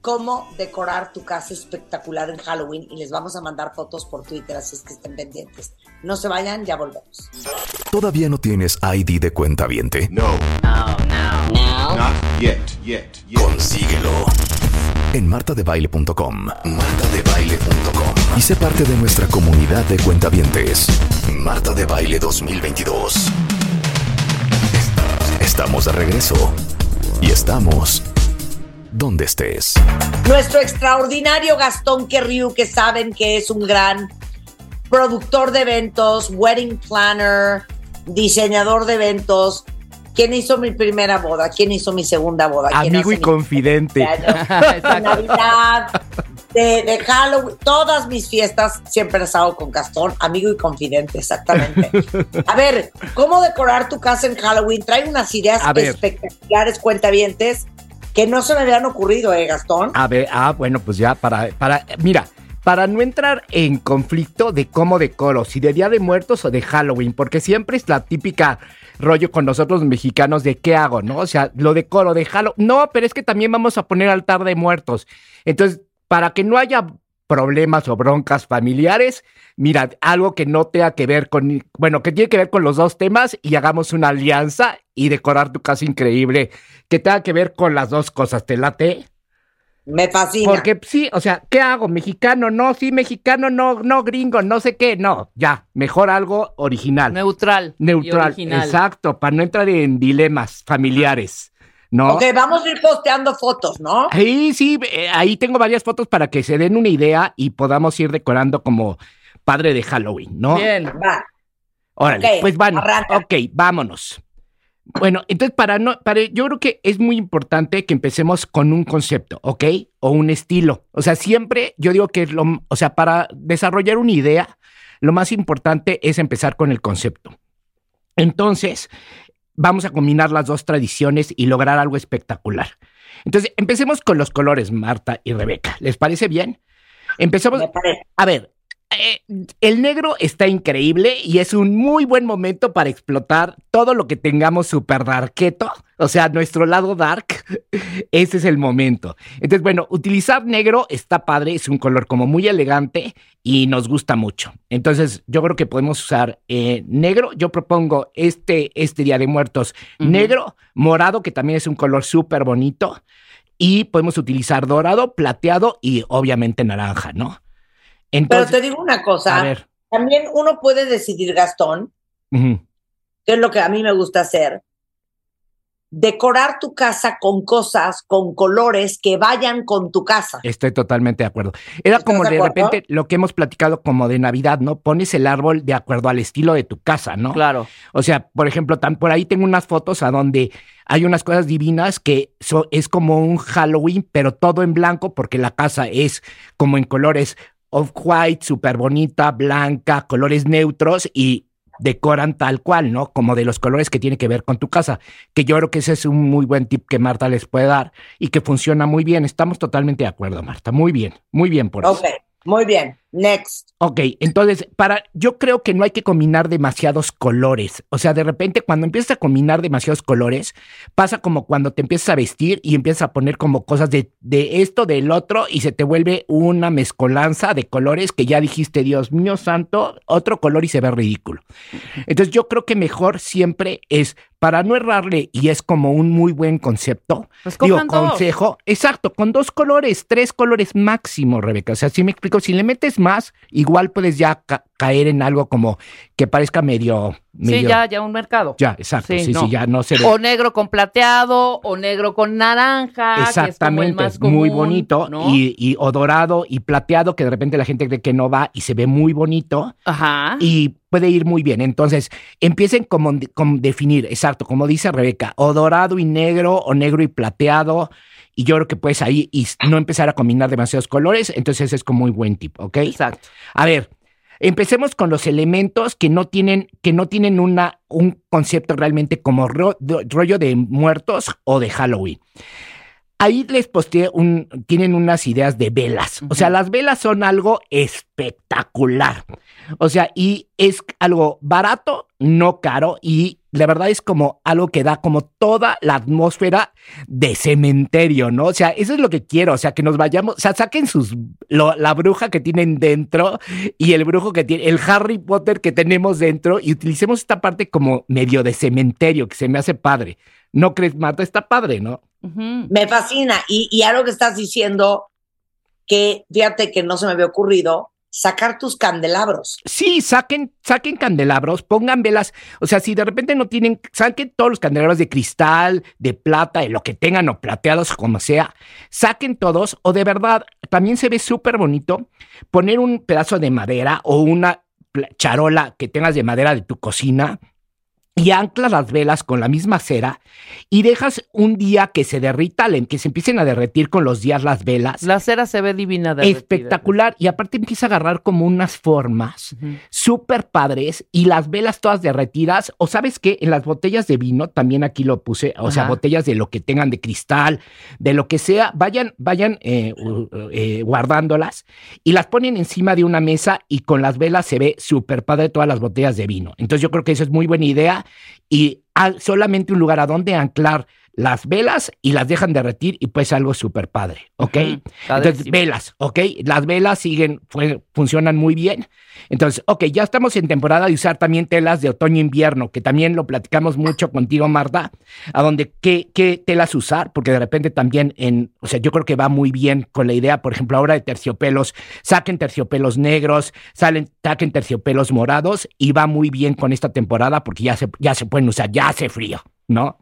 cómo decorar tu casa espectacular en Halloween y les vamos a mandar fotos por Twitter, así es que estén pendientes. No se vayan, ya volvemos. ¿Todavía no tienes ID de cuenta viente? No. No, no. Not yet, yet, yet. Consíguelo en martadebaile.com. Martadebaile.com. Y sé parte de nuestra comunidad de cuentavientes. Marta de Baile 2022. Estamos de regreso. Y estamos donde estés. Nuestro extraordinario Gastón Querriu, que saben que es un gran productor de eventos, wedding planner, diseñador de eventos. ¿Quién hizo mi primera boda? ¿Quién hizo mi segunda boda? ¿Quién Amigo y mi confidente. <laughs> Navidad, de, de Halloween, todas mis fiestas siempre las hago con Gastón, amigo y confidente, exactamente. <laughs> A ver, ¿cómo decorar tu casa en Halloween? Trae unas ideas espectaculares, cuentavientes, que no se me habían ocurrido, ¿eh, Gastón? A ver, ah, bueno, pues ya para, para, mira, para no entrar en conflicto de cómo decoro, si de Día de Muertos o de Halloween, porque siempre es la típica rollo con nosotros los mexicanos de qué hago, ¿no? O sea, lo decoro de Halloween. No, pero es que también vamos a poner altar de muertos. Entonces, para que no haya problemas o broncas familiares, mira, algo que no tenga que ver con, bueno, que tiene que ver con los dos temas y hagamos una alianza y decorar tu casa increíble, que tenga que ver con las dos cosas. ¿Te late? Me fascina. Porque sí, o sea, ¿qué hago? ¿Mexicano? No, sí, mexicano, no, no, gringo, no sé qué, no, ya, mejor algo original. Neutral. y Neutral, original. exacto, para no entrar en dilemas familiares, ¿no? Ok, vamos a ir posteando fotos, ¿no? Sí, sí, eh, ahí tengo varias fotos para que se den una idea y podamos ir decorando como padre de Halloween, ¿no? Bien. Va. Órale, pues bueno, arranca. ok, vámonos. Bueno, entonces para no, para, yo creo que es muy importante que empecemos con un concepto, ¿ok? O un estilo. O sea, siempre yo digo que es lo, o sea, para desarrollar una idea, lo más importante es empezar con el concepto. Entonces, vamos a combinar las dos tradiciones y lograr algo espectacular. Entonces, empecemos con los colores, Marta y Rebeca. ¿Les parece bien? Parece. A ver, eh, el negro está increíble y es un muy buen momento para explotar todo lo que tengamos super darketo, o sea, nuestro lado dark. <laughs> Ese es el momento. Entonces, bueno, utilizar negro está padre, es un color como muy elegante y nos gusta mucho. Entonces, yo creo que podemos usar eh, negro. Yo propongo este, este Día de Muertos negro, morado, que también es un color súper bonito. Y podemos utilizar dorado, plateado y obviamente naranja, ¿no? Pero te digo una cosa, a ver. también uno puede decidir, Gastón, que es lo que a mí me gusta hacer, decorar tu casa con cosas, con colores que vayan con tu casa. Estoy totalmente de acuerdo. Era ¿Estás como de repente lo que hemos platicado como de Navidad, ¿no? Pones el árbol de acuerdo al estilo de tu casa, ¿no? Claro. O sea, por ejemplo, tan, por ahí tengo unas fotos a donde hay unas cosas divinas que so- es como un Halloween, pero todo en blanco porque la casa es como en colores off-white, súper bonita, blanca, colores neutros y decoran tal cual, ¿no? Como de los colores que tiene que ver con tu casa. Que yo creo que ese es un muy buen tip que Marta les puede dar y que funciona muy bien. Estamos totalmente de acuerdo, Marta. Muy bien, muy bien por eso. Ok, muy bien. Next. Ok, entonces, para, yo creo que no hay que combinar demasiados colores. O sea, de repente cuando empiezas a combinar demasiados colores, pasa como cuando te empiezas a vestir y empiezas a poner como cosas de, de esto, del otro, y se te vuelve una mezcolanza de colores que ya dijiste, Dios mío santo, otro color y se ve ridículo. Entonces, yo creo que mejor siempre es, para no errarle, y es como un muy buen concepto, Pues digo, dos. consejo, exacto, con dos colores, tres colores máximo, Rebeca. O sea, si me explico, si le metes más, igual puedes ya ca- caer en algo como que parezca medio... Sí, ya, ya un mercado. Ya, exacto, sí, sí, no. ya no se ve. O negro con plateado, o negro con naranja. que es como el Exactamente, más muy bonito ¿no? y, y o dorado y plateado que de repente la gente cree que no va y se ve muy bonito Ajá. y puede ir muy bien. Entonces, empiecen como, como definir, exacto, como dice Rebeca, o dorado y negro o negro y plateado. Y yo creo que puedes ahí y no empezar a combinar demasiados colores. Entonces, ese es como muy buen tip, ¿ok? Exacto. A ver, empecemos con los elementos que no tienen, que no tienen una, un concepto realmente como ro- rollo de muertos o de Halloween. Ahí les posteé un, tienen unas ideas de velas. O sea, las velas son algo espectacular. O sea, y es algo barato, no caro, y la verdad es como algo que da como toda la atmósfera de cementerio, ¿no? O sea, eso es lo que quiero, o sea, que nos vayamos, o sea, saquen sus, lo- la bruja que tienen dentro y el brujo que tiene, el Harry Potter que tenemos dentro y utilicemos esta parte como medio de cementerio, que se me hace padre. ¿No crees, Marta? Está padre, ¿no? Me fascina. Y, y algo que estás diciendo, que fíjate que no se me había ocurrido, sacar tus candelabros. Sí, saquen, saquen candelabros, pongan velas. O sea, si de repente no tienen, saquen todos los candelabros de cristal, de plata, de lo que tengan, o plateados, como sea. Saquen todos, o de verdad, también se ve súper bonito poner un pedazo de madera o una charola que tengas de madera de tu cocina. Y anclas las velas con la misma cera y dejas un día que se derrita, que se empiecen a derretir con los días las velas. La cera se ve divina. derretida. Espectacular. Y aparte empieza a agarrar como unas formas Ujú. súper padres y las velas todas derretidas. O sabes qué, en las botellas de vino, también aquí lo puse, o sea, botellas de lo que tengan de cristal, de lo que sea, vayan, vayan eh, eh, guardándolas y las ponen encima de una mesa y con las velas se ve súper padre todas las botellas de vino. Entonces yo creo que eso es muy buena idea y solamente un lugar a donde anclar las velas y las dejan derretir y pues algo súper padre, ¿ok? Entonces, velas, ¿ok? Las velas siguen, fue- funcionan muy bien. Entonces, ok, ya estamos en temporada de usar también telas de otoño-invierno, que también lo platicamos mucho contigo, Marta, a donde qué, qué telas usar, porque de repente también en, o sea, yo creo que va muy bien con la idea, por ejemplo, ahora de terciopelos, saquen terciopelos negros, salen, saquen terciopelos morados y va muy bien con esta temporada porque ya se, ya se pueden usar, ya hace frío, ¿no?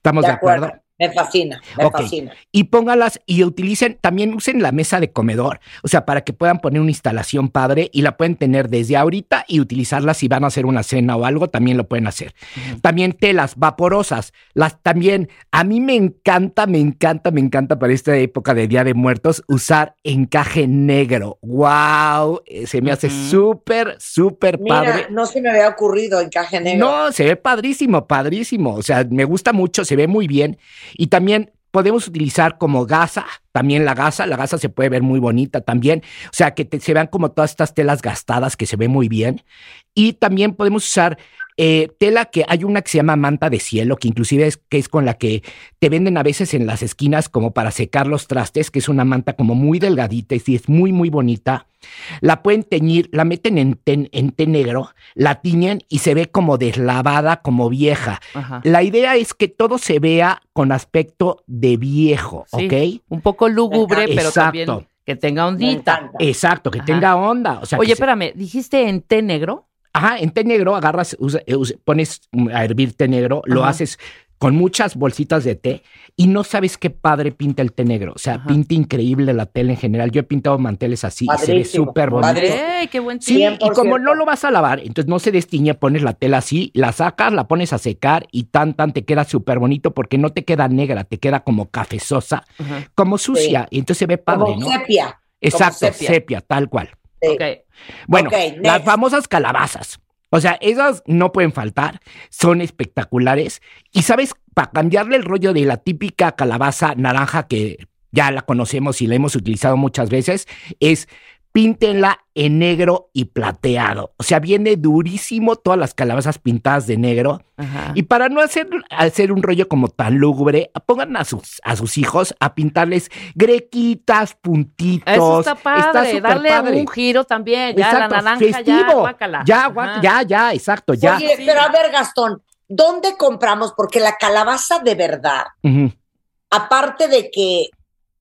¿Estamos de, acuerdo? Me fascina, me fascina. y póngalas y utilicen, también usen la mesa de comedor, o sea, para que puedan poner una instalación padre y la pueden tener desde ahorita y utilizarla si van a hacer una cena o algo, también lo pueden hacer. También telas vaporosas, las también, a mí me encanta, me encanta, me encanta para esta época de Día de Muertos usar encaje negro. ¡Wow! Eh, Se me hace Ujú. súper, súper Mira, padre. no se me había ocurrido encaje negro. No, se ve padrísimo, padrísimo. O sea, me gusta mucho, se ve muy bien. Y también podemos utilizar como gasa, también la gasa, la gasa se puede ver muy bonita también. O sea, que se vean como todas estas telas gastadas que se ve muy bien. Y también podemos usar eh, tela que hay una que se llama manta de cielo, que inclusive es, que es con la que te venden a veces en las esquinas como para secar los trastes, que es una manta como muy delgadita y sí, es muy, muy bonita. La pueden teñir, la meten en té, en té negro, la tiñen y se ve como deslavada, como vieja. Ajá. La idea es que todo se vea con aspecto de viejo, Sí, ¿ok? Un poco lúgubre, pero también que tenga ondita. Exacto, que Ajá. tenga onda. O sea, que Oye, se- espérame, ¿dijiste en té negro? Ajá, en té negro agarras, usa- eh, usa- pones a hervir té negro, lo haces con muchas bolsitas de té y no sabes qué padre pinta el té negro. O sea, Ajá. pinta increíble la tela en general. Yo he pintado manteles así y se ve súper bonito. padrísimo. ¡Ey, qué buen Sí, y como 100%. no lo vas a lavar, entonces no se destiñe, pones la tela así, la sacas, la pones a secar y tan, tan te queda súper bonito porque no te queda negra, te queda como cafezosa, Ajá. como sucia, y entonces se ve padre, Como ¿no? sepia. Exacto, sepia. sepia. tal cual. Sí. Bueno, las famosas calabazas. O sea, esas no pueden faltar, son espectaculares. Y sabes, para cambiarle el rollo de la típica calabaza naranja que ya la conocemos y la hemos utilizado muchas veces, es píntenla en negro y plateado. O sea, viene durísimo todas las calabazas pintadas de negro. Ajá. Y para no hacer, hacer un rollo como tan lúgubre, pongan a sus, a sus hijos a pintarles grequitas, puntitos. Eso está padre, súper darle padre. un giro también. Ya Exacto, la naranja, ya, festivo. guácala. Ya, guá- ya, ya, exacto, ya. Oye, pero a ver, Gastón, ¿dónde compramos? Porque la calabaza de verdad, aparte de que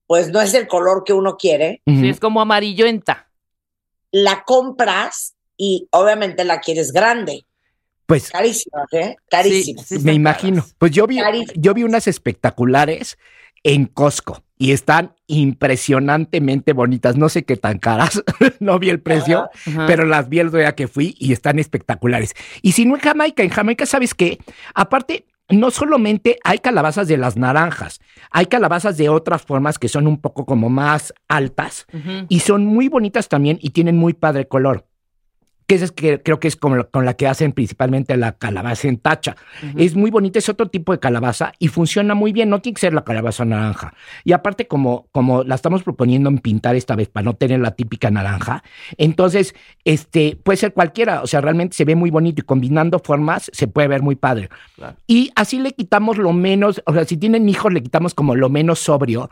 pues no es el color que uno quiere. Sí, es como amarillenta. la compras y obviamente la quieres grande. Pues Carísimas, ¿eh? Carísimas. Sí, sí. me imagino. caras. Pues yo vi, yo vi unas espectaculares en Costco y están impresionantemente bonitas. No sé qué tan caras, <laughs> no vi el precio, Ajá. pero las vi el día que fui y están espectaculares. Y si no en Jamaica, en Jamaica, ¿sabes qué? Aparte, no solamente hay calabazas de las naranjas, hay calabazas de otras formas que son un poco como más altas y son muy bonitas también y tienen muy padre color. Que es que creo que es la- con la que hacen principalmente la calabaza en tacha. Es muy bonita, es otro tipo de calabaza y funciona muy bien. No tiene que ser la calabaza naranja. Y aparte, como, como la estamos proponiendo en pintar esta vez para no tener la típica naranja, entonces este puede ser cualquiera. O sea, realmente se ve muy bonito y combinando formas se puede ver muy padre. Claro. Y así le quitamos lo menos, o sea, si tienen hijos, le quitamos como lo menos sobrio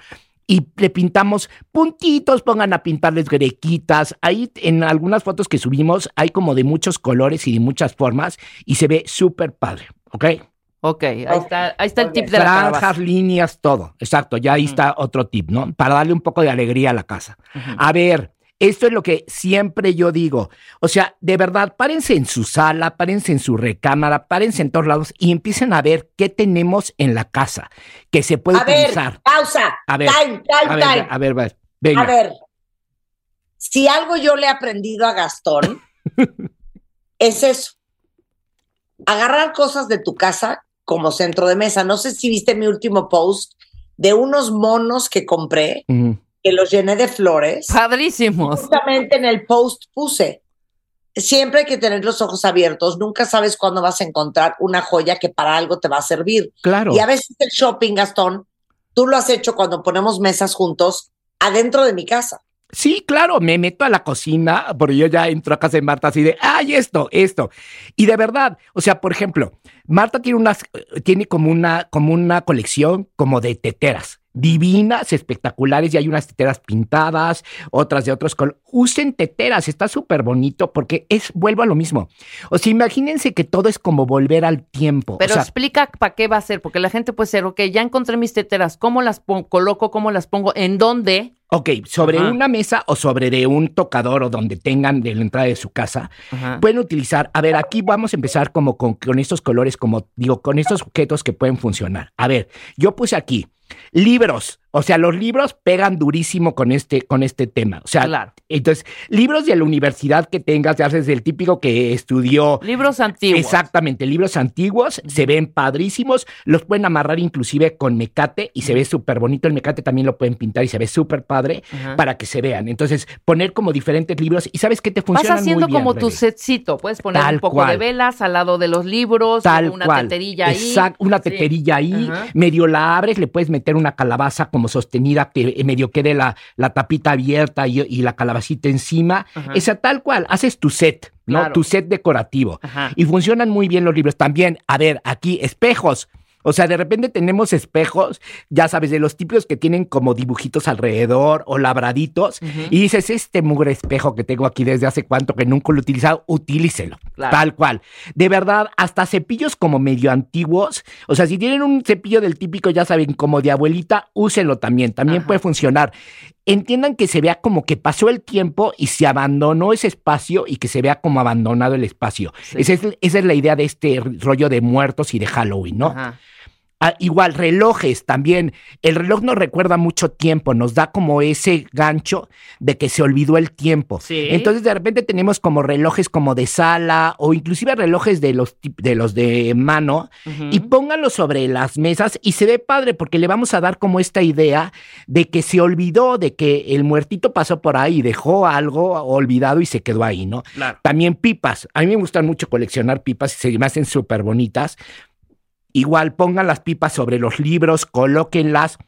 y le pintamos puntitos, pongan a pintarles grequitas. Ahí en algunas fotos que subimos hay como de muchos colores y de muchas formas y se ve súper padre, ¿ok? Ok, ahí está, ahí está el tip de la Franjas, calabaza. líneas, todo. Exacto, ya ahí está otro tip, ¿no? Para darle un poco de alegría a la casa. A ver, esto es lo que siempre yo digo. O sea, de verdad, párense en su sala, párense en su recámara, párense en todos lados y empiecen a ver qué tenemos en la casa que se puede A ver, pausa. A ver, time, time, A ver, time. a ver, a ver, venga. A ver, si algo yo le he aprendido a Gastón, <laughs> es eso. Agarrar cosas de tu casa como centro de mesa. No sé si viste mi último post de unos monos que compré. Que los llené de flores. Padrísimos. Justamente en el post puse, siempre hay que tener los ojos abiertos, nunca sabes cuándo vas a encontrar una joya que para algo te va a servir. Claro. Y a veces el shopping, Gastón, tú lo has hecho cuando ponemos mesas juntos adentro de mi casa. Sí, claro, me meto a la cocina, porque yo ya entro a casa de Marta así de, ay, esto, esto. Y de verdad, o sea, por ejemplo, Marta tiene unas, eh, tiene como una, como una colección como de teteras. Divinas, espectaculares, y hay unas teteras pintadas, otras de otros colores. Usen teteras, está súper bonito porque es, vuelvo a lo mismo. O sea, imagínense que todo es como volver al tiempo. Pero o sea, explica para qué va a ser, porque la gente puede ser, ok, ya encontré mis teteras, ¿cómo las coloco? ¿Cómo las pongo? ¿En dónde? ok, sobre Ajá. una mesa o sobre de un tocador o donde tengan de la entrada de su casa, Ajá. pueden utilizar, a ver, aquí vamos a empezar como con, con estos colores, como digo, con estos objetos que pueden funcionar. A ver, yo puse aquí libros, o sea, los libros pegan durísimo con este, con este tema. O sea, Claro. entonces, libros de la universidad que tengas, ya haces el típico que estudió. Libros antiguos. Exactamente, libros antiguos, se ven padrísimos, los pueden amarrar inclusive con mecate y se ve súper bonito, el mecate también lo pueden pintar y se ve súper padre para que se vean. Entonces, poner como diferentes libros y sabes qué te Vas funciona haciendo muy bien, como tu setcito, puedes poner Tal un poco cual. de velas al lado de los libros, Tal una cual. teterilla ahí. Exacto, una Sí. teterilla ahí, medio la abres, le puedes meter una calabaza como sostenida, que eh, medio quede la, la tapita abierta y, y la calabacita encima. Ajá. Esa tal cual, haces tu set, ¿no? Claro. Tu set decorativo. Ajá. Y funcionan muy bien los libros. También, a ver, aquí, espejos. O sea, de repente tenemos espejos, ya sabes, de los tipos que tienen como dibujitos alrededor o labraditos. Y dices, este mugre espejo que tengo aquí desde hace cuánto que nunca lo he utilizado, utilícelo. Claro. Tal cual. De verdad, hasta cepillos como medio antiguos. O sea, si tienen un cepillo del típico, ya saben, como de abuelita, úsenlo también. También Ajá. puede funcionar. Entiendan que se vea como que pasó el tiempo y se abandonó ese espacio y que se vea como abandonado el espacio. Sí. Esa, es, esa es la idea de este rollo de muertos y de Halloween, ¿no? Ajá. Ah, igual, relojes también. El reloj nos recuerda mucho tiempo, nos da como ese gancho de que se olvidó el tiempo. Sí. Entonces, de repente tenemos como relojes como de sala o inclusive relojes de los, de los de mano y pónganlos sobre las mesas y se ve padre porque le vamos a dar como esta idea de que se olvidó, de que el muertito pasó por ahí y dejó algo olvidado y se quedó ahí, ¿no? Claro. También pipas. A mí me gustan mucho coleccionar pipas y se me hacen súper bonitas. Igual pongan las pipas sobre los libros, colóquenlas.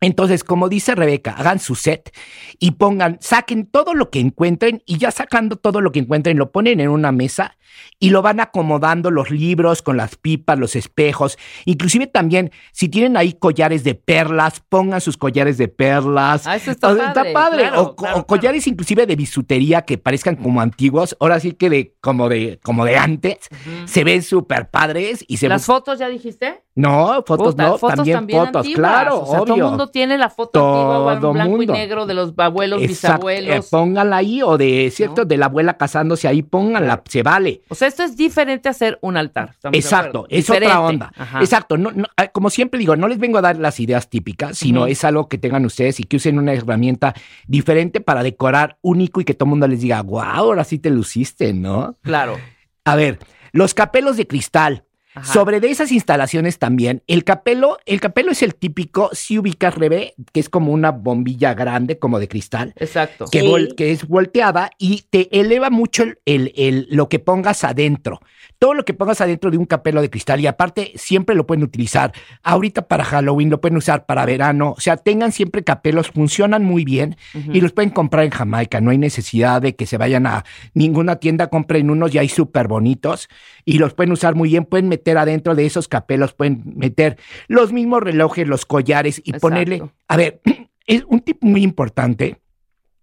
Entonces, como dice Rebeca, hagan su set y pongan, saquen todo lo que encuentren y ya sacando todo lo que encuentren, lo ponen en una mesa y lo van acomodando los libros con las pipas, los espejos. Inclusive también, si tienen ahí collares de perlas, pongan sus collares de perlas. Ah, eso está O sea, padre, claro, o, claro, o collares inclusive de bisutería que parezcan como antiguos. Ahora sí que de como de, como de antes. Se ven súper padres y se ¿Las fotos ya dijiste? No, fotos Puta, no, también, fotos, antiguas. claro, O sea, obvio. todo mundo tiene la foto antigua, Todo blanco mundo. y negro de los abuelos, Exacto, eh, bisabuelos. pónganla ahí o de, ¿cierto? De la abuela casándose ahí, pónganla, se vale. O sea, esto es diferente a hacer un altar. ¿estamos de Exacto, es Diferente. otra onda. Ajá. Exacto, no, no, ah, como siempre digo, no les vengo a dar las ideas típicas, sino es algo que tengan ustedes y que usen una herramienta diferente para decorar único y que todo el mundo les diga, wow, ahora sí te luciste, ¿no? Claro. A ver, los capelos de cristal. Ajá. Sobre de esas instalaciones también, el capelo, el capelo es el típico, si ubicas Rebe, que es como una bombilla grande, como de cristal, Exacto. que, Sí. vol- que es volteada y te eleva mucho el, el- el- lo que pongas adentro. Todo lo que pongas adentro de un capelo de cristal y aparte siempre lo pueden utilizar. Ahorita para Halloween lo pueden usar para verano. O sea, tengan siempre capelos, funcionan muy bien y los pueden comprar en Jamaica. No hay necesidad de que se vayan a ninguna tienda, compren unos y hay súper bonitos y los pueden usar muy bien. Pueden meter adentro de esos capelos, pueden meter los mismos relojes, los collares y Exacto. ponerle. A ver, <clears throat> es un tip muy importante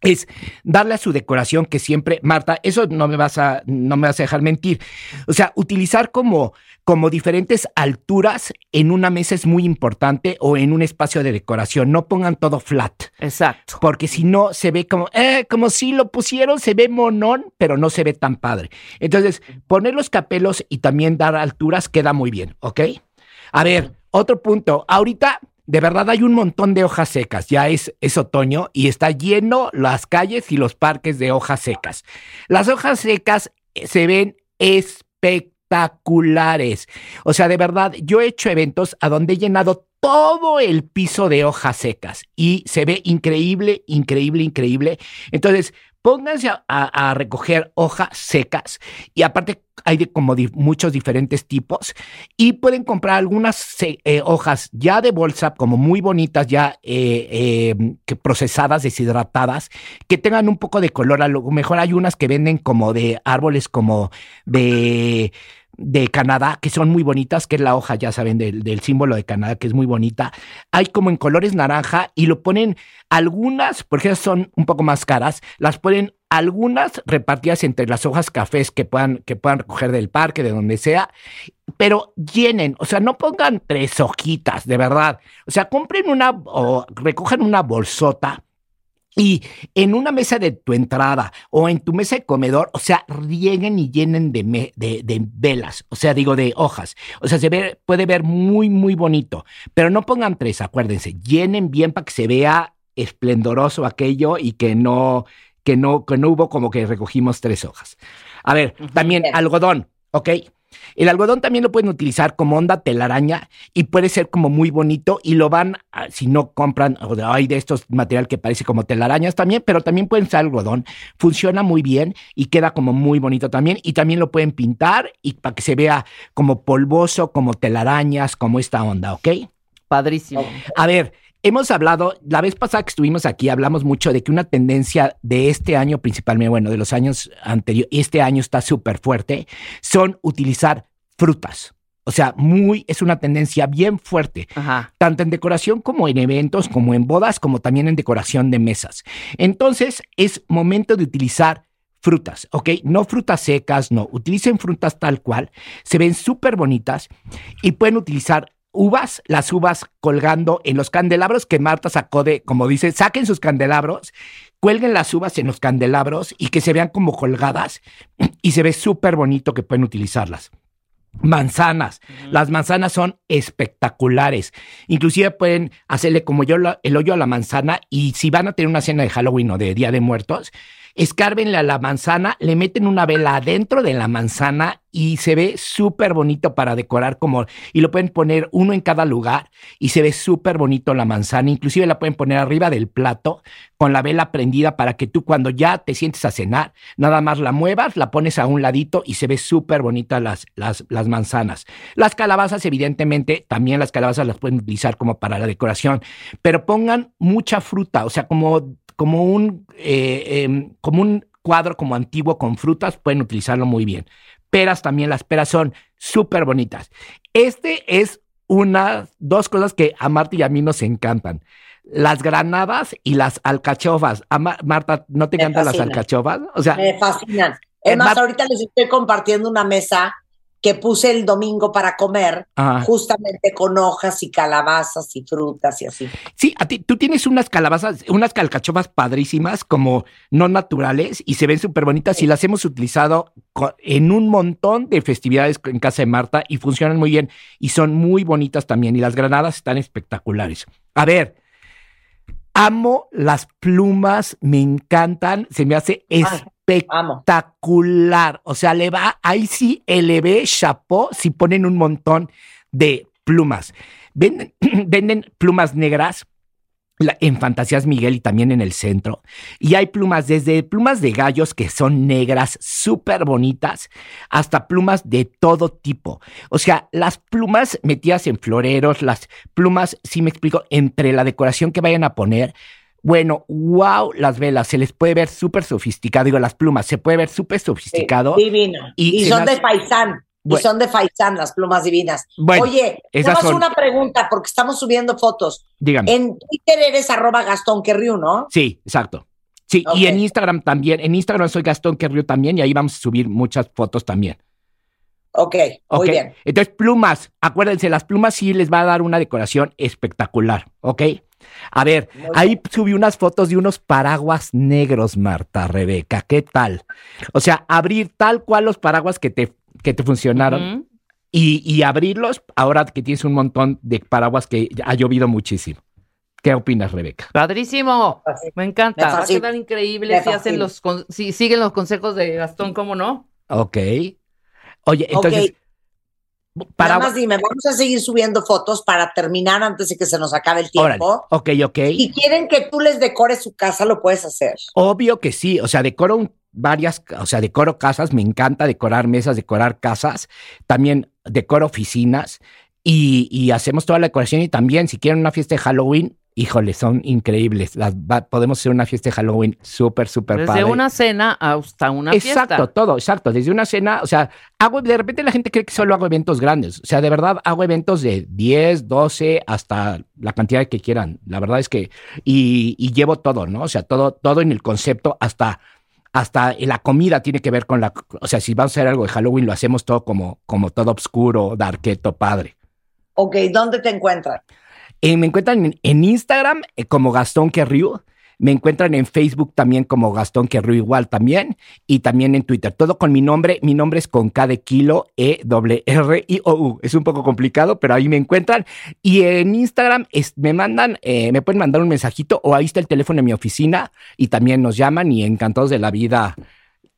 es darle a su decoración que siempre, Marta, eso no me vas a, no me vas a dejar mentir. O sea, utilizar como, como diferentes alturas en una mesa es muy importante o en un espacio de decoración. No pongan todo flat. Exacto. Porque si no, se ve como, eh, como si lo pusieron, se ve monón, pero no se ve tan padre. Entonces, poner los capelos y también dar alturas queda muy bien, ¿ok? A ver, otro punto. Ahorita, de verdad, hay un montón de hojas secas. Ya es, es otoño y está lleno las calles y los parques de hojas secas. Las hojas secas eh, se ven espectaculares. O sea, de verdad, yo he hecho eventos a donde he llenado todo el piso de hojas secas y se ve increíble, increíble, increíble. Entonces, pónganse a, recoger hojas secas y aparte hay de como muchos diferentes tipos y pueden comprar algunas eh, hojas ya de bolsa como muy bonitas ya eh, eh, que procesadas deshidratadas que tengan un poco de color. A lo mejor hay unas que venden como de árboles como de de Canadá, que son muy bonitas, que es la hoja, ya saben, del, del símbolo de Canadá, que es muy bonita. Hay como en colores naranja y lo ponen algunas, porque son un poco más caras, las ponen algunas repartidas entre las hojas cafés que puedan, que puedan recoger del parque, de donde sea, pero llenen, o sea, no pongan tres hojitas, de verdad. O sea, compren una o recojan una bolsota y en una mesa de tu entrada o en tu mesa de comedor, o sea, rieguen y llenen de, me- de, de velas, o sea, digo, de hojas. O sea, se ve, puede ver muy, muy bonito, pero no pongan tres, acuérdense, llenen bien para que se vea esplendoroso aquello y que no, que no, que no hubo como que recogimos tres hojas. A ver, también algodón, ¿ok? El algodón también lo pueden utilizar como onda telaraña y puede ser como muy bonito y lo van, si no compran, o de, hay de estos material que parece como telarañas también, pero también pueden ser algodón. Funciona muy bien y queda como muy bonito también y también lo pueden pintar y para que se vea como polvoso, como telarañas, como esta onda, ¿ok? Padrísimo. A ver, hemos hablado, la vez pasada que estuvimos aquí, hablamos mucho de que una tendencia de este año, principalmente, bueno, de los años anteriores, este año está súper fuerte, son utilizar frutas. O sea, muy, es una tendencia bien fuerte, Ajá. tanto en decoración como en eventos, como en bodas, como también en decoración de mesas. Entonces, es momento de utilizar frutas, ¿ok? No frutas secas, no. Utilicen frutas tal cual. Se ven súper bonitas y pueden utilizar uvas, las uvas colgando en los candelabros que Marta sacó de, como dice, saquen sus candelabros, cuelguen las uvas en los candelabros y que se vean como colgadas y se ve súper bonito que pueden utilizarlas. Manzanas. Las manzanas son espectaculares. Inclusive pueden hacerle como yo el hoyo a la manzana y si van a tener una cena de Halloween o de Día de Muertos, escárbenle a la manzana, le meten una vela adentro de la manzana y se ve súper bonito para decorar como y lo pueden poner uno en cada lugar y se ve súper bonito la manzana, inclusive la pueden poner arriba del plato con la vela prendida para que tú cuando ya te sientes a cenar, nada más la muevas, la pones a un ladito y se ve súper bonita las, las, las manzanas. Las calabazas, evidentemente, también las calabazas las pueden utilizar como para la decoración, pero pongan mucha fruta, o sea, como, como, un, eh, em, como un cuadro como antiguo con frutas, pueden utilizarlo muy bien. Peras también, las peras son súper bonitas. Este es una, dos cosas que a Marta y a mí nos encantan. Las granadas y las alcachofas. A Ma- Marta, ¿no te encantan las alcachofas? O sea, Me fascinan. Es más- ahorita les estoy compartiendo una mesa que puse el domingo para comer, Ajá. justamente con hojas y calabazas y frutas y así. Sí, a ti, tú tienes unas calabazas, unas calcachofas padrísimas, como no naturales, y se ven súper bonitas y las hemos utilizado en un montón de festividades en casa de Marta y funcionan muy bien y son muy bonitas también y las granadas están espectaculares. A ver, amo las plumas, me encantan, se me hace amo. espectacular. O sea, le va, ahí sí elevé chapó si ponen un montón de plumas. Venden, <clears throat> venden plumas negras en Fantasías Miguel y también en el centro. Y hay plumas, desde plumas de gallos que son negras, súper bonitas, hasta plumas de todo tipo. O sea, las plumas metidas en floreros, las plumas, si me explico, entre la decoración que vayan a poner. Bueno, wow, las velas, se les puede ver súper sofisticado. Digo, las plumas, se puede ver súper sofisticado. Divino. Y son de faisán. Bueno. Y son de faisán las plumas divinas. Bueno, Oye, nada más son- una pregunta, porque estamos subiendo fotos. Dígame. En Twitter eres arroba Gastón Querriu, ¿no? Sí, exacto. Sí, y en Instagram también. En Instagram soy Gastón Querrio también y ahí vamos a subir muchas fotos también. Ok, muy bien. Entonces, plumas. Acuérdense, las plumas sí les va a dar una decoración espectacular, ¿ok? A ver, ahí subí unas fotos de unos paraguas negros, Marta, Rebeca. ¿Qué tal? O sea, abrir tal cual los paraguas que te, que te funcionaron Ujú. y, y abrirlos ahora que tienes un montón de paraguas que ha llovido muchísimo. ¿Qué opinas, Rebeca? Padrísimo. Me encanta. Me Va a quedar increíble si hacen los con- si siguen los consejos de Gastón, ¿cómo no? Ok. Oye, entonces, Ok. Nada paraguas. más dime, vamos a seguir subiendo fotos para terminar antes de que se nos acabe el Órale. tiempo. Ok, ok. Si quieren que tú les decores su casa, lo puedes hacer. Obvio que sí, o sea, decoro un- varias, o sea, decoro casas, me encanta decorar mesas, decorar casas, también decoro oficinas y, y hacemos toda la decoración y también si quieren una fiesta de Halloween, híjole, son increíbles, las, va- podemos hacer una fiesta de Halloween súper, súper Desde padre. una cena hasta una Exacto, fiesta. todo, exacto. Desde una cena, o sea, hago, de repente la gente cree que solo hago eventos grandes. O sea, de verdad hago eventos de 10, 12, hasta la cantidad que quieran. La verdad es que, y, y llevo todo, ¿no? O sea, todo, todo en el concepto, hasta, hasta la comida tiene que ver con la, o sea, si vamos a hacer algo de Halloween, lo hacemos todo como, como todo oscuro, darketo, padre. Ok, ¿dónde te encuentran? Eh, me encuentran en, en Instagram eh, como Gastón Querriu. Me encuentran en Facebook también como Gastón Querriu igual también. Y también en Twitter. Todo con mi nombre. Mi nombre es con K de kilo, E, W, R, I, O, U. Es un poco complicado, pero ahí me encuentran. Y en Instagram es- me mandan, eh, me pueden mandar un mensajito o ahí está el teléfono en mi oficina y también nos llaman y encantados de la vida.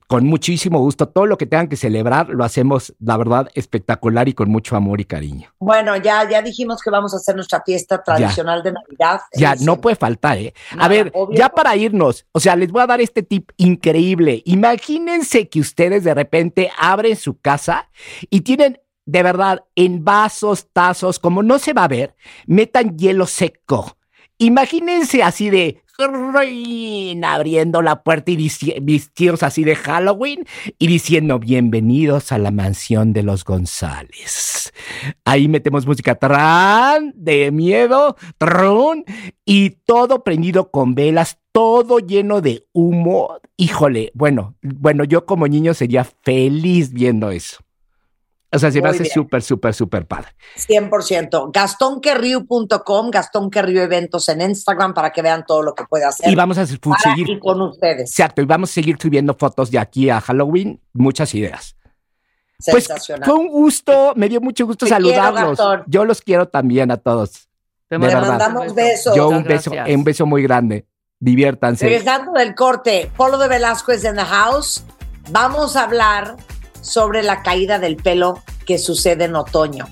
Con muchísimo gusto. Todo lo que tengan que celebrar lo hacemos, la verdad, espectacular y con mucho amor y cariño. Bueno, ya, ya dijimos que vamos a hacer nuestra fiesta tradicional de Navidad. Ya, no puede faltar, ¿eh? A ver, ya para irnos, o sea, les voy a dar este tip increíble. Imagínense que ustedes de repente abren su casa y tienen de verdad en vasos, tazos, como no se va a ver, metan hielo seco. Imagínense así de Abriendo la puerta y vestidos así de Halloween y diciendo bienvenidos a la mansión de los González. Ahí metemos música tran de miedo, trun, y todo prendido con velas, todo lleno de humo. Híjole, bueno, bueno, yo como niño sería feliz viendo eso. O sea, se me hace súper, súper, súper padre. 100%. GastónQuerriu.com, Gastón Querriu Eventos en Instagram para que vean todo lo que puede hacer. Y vamos a para seguir. y con ustedes. Exacto, y vamos a seguir subiendo fotos de aquí a Halloween, muchas ideas. Pues sensacional. fue un gusto, me dio mucho gusto Te saludarlos. quiero. Yo los quiero también a todos. Te De mandamos verdad. un beso. Yo un beso, gracias. un beso muy grande. Diviértanse. Regresando del corte, Polo de Velasco es en the house. Vamos a hablar sobre la caída del pelo que sucede en otoño.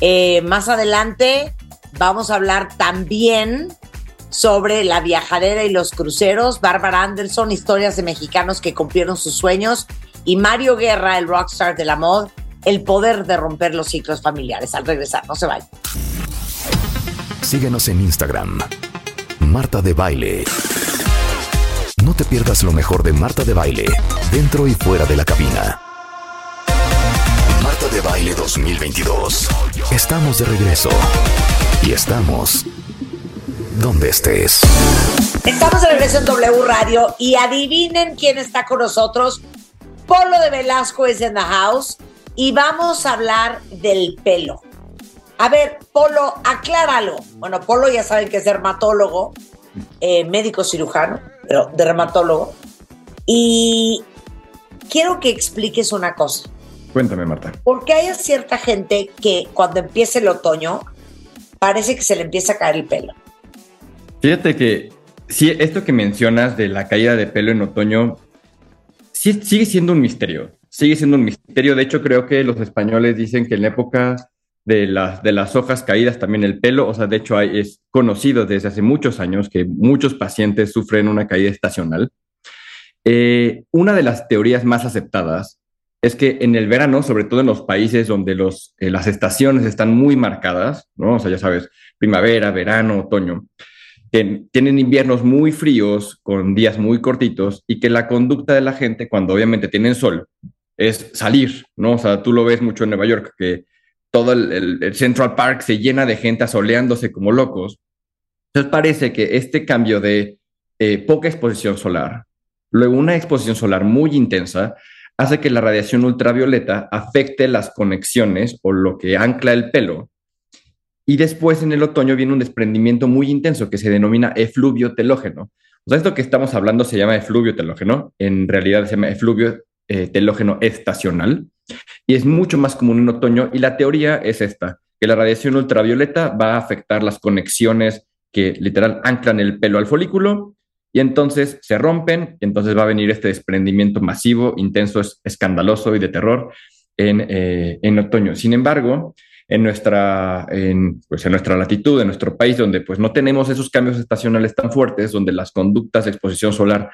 Eh, más adelante vamos a hablar también sobre la viajadera y los cruceros. Bárbara Anderson, historias de mexicanos que cumplieron sus sueños. Y Mario Guerra, el rockstar de la mod, el poder de romper los ciclos familiares. Al regresar, no se vayan. Síguenos en Instagram. Marta de Baile. No te pierdas lo mejor de Marta de Baile, dentro y fuera de la cabina. De Baile 2022. Estamos de regreso. Y estamos donde estés. Estamos de regreso en W Radio y adivinen quién está con nosotros. Polo de Velasco es en the house y vamos a hablar del pelo. A ver, Polo, acláralo. Bueno, Polo ya saben que es dermatólogo, eh, médico cirujano, pero dermatólogo. Y quiero que expliques una cosa. Cuéntame, Marta. Porque hay cierta gente que cuando empieza el otoño parece que se le empieza a caer el pelo. Fíjate que sí, esto que mencionas de la caída de pelo en otoño sí, sigue siendo un misterio. Sigue siendo un misterio. De hecho, creo que los españoles dicen que en la época de, las de las hojas caídas también el pelo, o sea, de hecho hay, es conocido desde hace muchos años que muchos pacientes sufren una caída estacional. Eh, una de las teorías más aceptadas es que en el verano, sobre todo en los países donde los, eh, las estaciones están muy marcadas, ¿no? O sea, ya sabes, primavera, verano, otoño, tienen inviernos muy fríos con días muy cortitos y que la conducta de la gente cuando obviamente tienen sol es salir, ¿no? O sea, tú lo ves mucho en Nueva York, que todo el Central Park se llena de gente asoleándose como locos. Entonces parece que este cambio de eh, poca exposición solar, luego una exposición solar muy intensa, hace que la radiación ultravioleta afecte las conexiones o lo que ancla el pelo. Y después en el otoño viene un desprendimiento muy intenso que se denomina efluvio telógeno. O sea, esto que estamos hablando se llama efluvio telógeno, en realidad se llama efluvio eh, telógeno estacional y es mucho más común en otoño y la teoría es esta, que la radiación ultravioleta va a afectar las conexiones que literal anclan el pelo al folículo y entonces se rompen, y entonces va a venir este desprendimiento masivo, intenso, es- escandaloso y de terror en, eh, en otoño. Sin embargo, en nuestra, en, pues en nuestra latitud, en nuestro país, donde pues no tenemos esos cambios estacionales tan fuertes, donde las conductas de exposición solar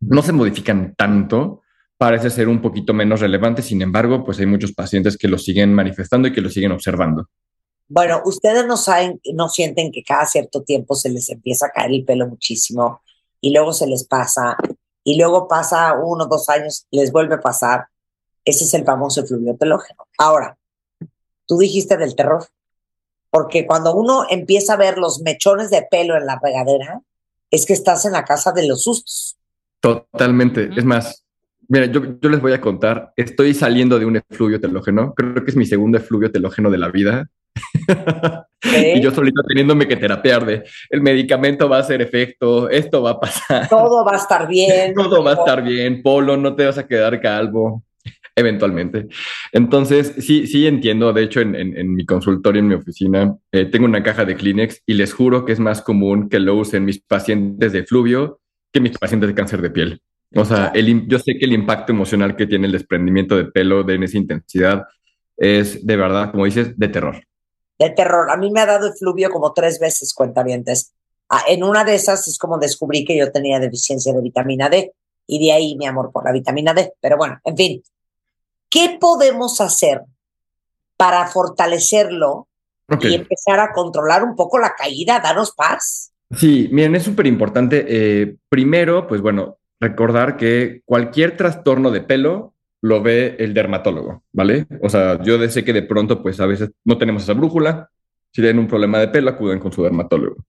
no se modifican tanto, parece ser un poquito menos relevante. Sin embargo, pues hay muchos pacientes que lo siguen manifestando y que lo siguen observando. Bueno, ustedes no saben, no sienten que cada cierto tiempo se les empieza a caer el pelo muchísimo y luego se les pasa y luego pasa uno o dos años, les vuelve a pasar. Ese es el famoso efluvio telógeno. Ahora, tú dijiste del terror, porque cuando uno empieza a ver los mechones de pelo en la regadera, es que estás en la casa de los sustos. Totalmente. Es más, mira, yo, yo les voy a contar, estoy saliendo de un efluvio telógeno, creo que es mi segundo efluvio telógeno de la vida. Y yo solito teniéndome que terapear de el medicamento va a hacer efecto, esto va a pasar, <laughs> Todo va a estar bien. todo va a estar bien, Polo, no te vas a quedar calvo, <laughs> eventualmente. Entonces, sí, sí entiendo, de hecho, en, en- en mi consultorio, en mi oficina, eh, tengo una caja de Kleenex y les juro que es más común que lo usen mis pacientes de fluvio que mis pacientes de cáncer de piel. O sea, el yo sé que el impacto emocional que tiene el desprendimiento de pelo de en esa intensidad es de verdad, como dices, de terror. De terror. A mí me ha dado efluvio como tres veces, cuentavientes. Ah, en una de esas es como descubrí que yo tenía deficiencia de vitamina D y de ahí mi amor por la vitamina D. Pero bueno, en fin, ¿qué podemos hacer para fortalecerlo y empezar a controlar un poco la caída? Danos paz. Sí, miren, es súper importante. eh, primero, pues bueno, recordar que cualquier trastorno de pelo lo ve el dermatólogo, ¿vale? O sea, yo sé que de pronto, pues a veces no tenemos esa brújula. Si tienen un problema de pelo, acuden con su dermatólogo.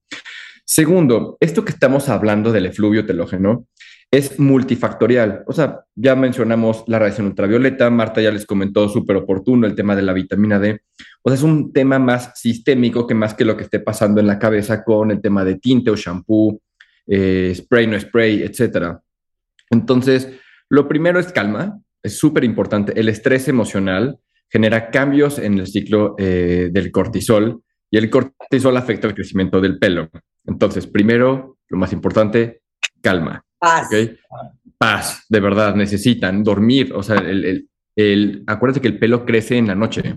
Segundo, esto que estamos hablando del efluvio telógeno es multifactorial. O sea, ya mencionamos la radiación ultravioleta, Marta ya les comentó súper oportuno el tema de la vitamina D. O sea, es un tema más sistémico que más que lo que esté pasando en la cabeza con el tema de tinte o shampoo, eh, spray, no spray, etcétera. Entonces, lo primero es calma, es súper importante, el estrés emocional genera cambios en el ciclo eh, del cortisol y el cortisol afecta el crecimiento del pelo. Entonces, primero, lo más importante, calma. Paz. Paz, de verdad, necesitan dormir. O sea, el, el, el, acuérdate que el pelo crece en la noche.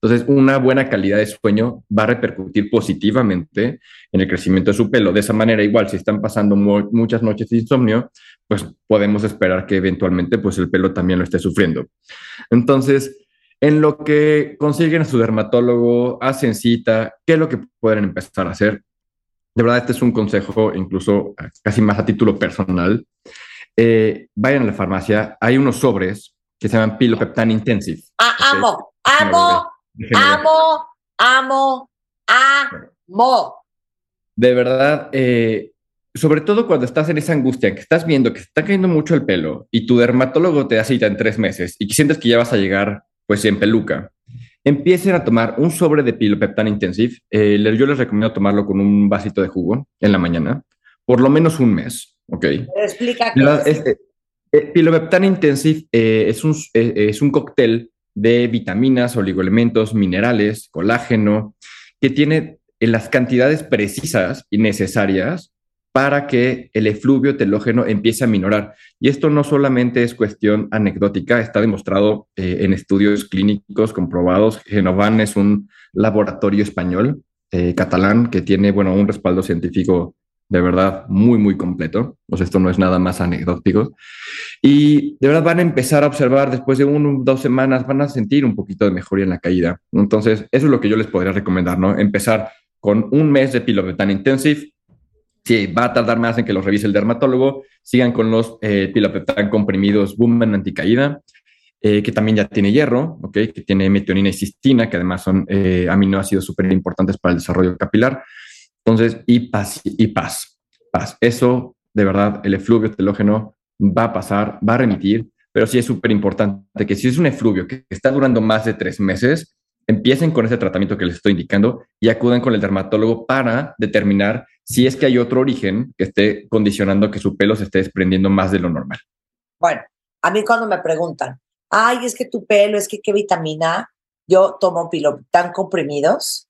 Entonces, una buena calidad de sueño va a repercutir positivamente en el crecimiento de su pelo. De esa manera, igual, si están pasando mu muchas noches de insomnio, pues podemos esperar que eventualmente pues el pelo también lo esté sufriendo. Entonces, en lo que consiguen a su dermatólogo, hacen cita, ¿qué es lo que pueden empezar a hacer? De verdad, este es un consejo incluso casi más a título personal. Eh, vayan a la farmacia, hay unos sobres que se llaman Pilopeptan Intensive. Ah, amo, amo, amo, amo, amo. De verdad, eh, sobre todo cuando estás en esa angustia, que estás viendo que está cayendo mucho el pelo y tu dermatólogo te da cita en tres meses y que sientes que ya vas a llegar pues en peluca, empiecen a tomar un sobre de Pilopeptan Intensive. Eh, yo les recomiendo tomarlo con un vasito de jugo en la mañana, por lo menos un mes, ¿ok? Pero explica qué ¿Verdad? es. Es, eh, Pilopeptan Intensive eh, es, un, eh, es un cóctel de vitaminas, oligoelementos, minerales, colágeno, que tiene en las cantidades precisas y necesarias para que el efluvio telógeno empiece a minorar. Y esto no solamente es cuestión anecdótica, está demostrado eh, en estudios clínicos comprobados. Genovan es un laboratorio español, eh, catalán, que tiene, bueno, un respaldo científico de verdad muy, muy completo. O sea, esto no es nada más anecdótico. Y de verdad van a empezar a observar después de uno, dos semanas, van a sentir un poquito de mejoría en la caída. Entonces, eso es lo que yo les podría recomendar, ¿no? Empezar con un mes de Pilopetan Intensive. Si va a tardar más en que los revise el dermatólogo, sigan con los eh, comprimidos Boomen anticaída, eh, que también ya tiene hierro, ¿ok? Que tiene metionina y cistina, que además son eh, aminoácidos súper importantes para el desarrollo capilar. Entonces, y paz, y paz, paz. Eso, de verdad, el efluvio telógeno va a pasar, va a remitir, pero sí es súper importante que si es un efluvio que está durando más de tres meses, empiecen con ese tratamiento que les estoy indicando y acudan con el dermatólogo para determinar si es que hay otro origen que esté condicionando que su pelo se esté desprendiendo más de lo normal. Bueno, a mí cuando me preguntan, ay, es que tu pelo, es que qué vitamina, yo tomo piloptan comprimidos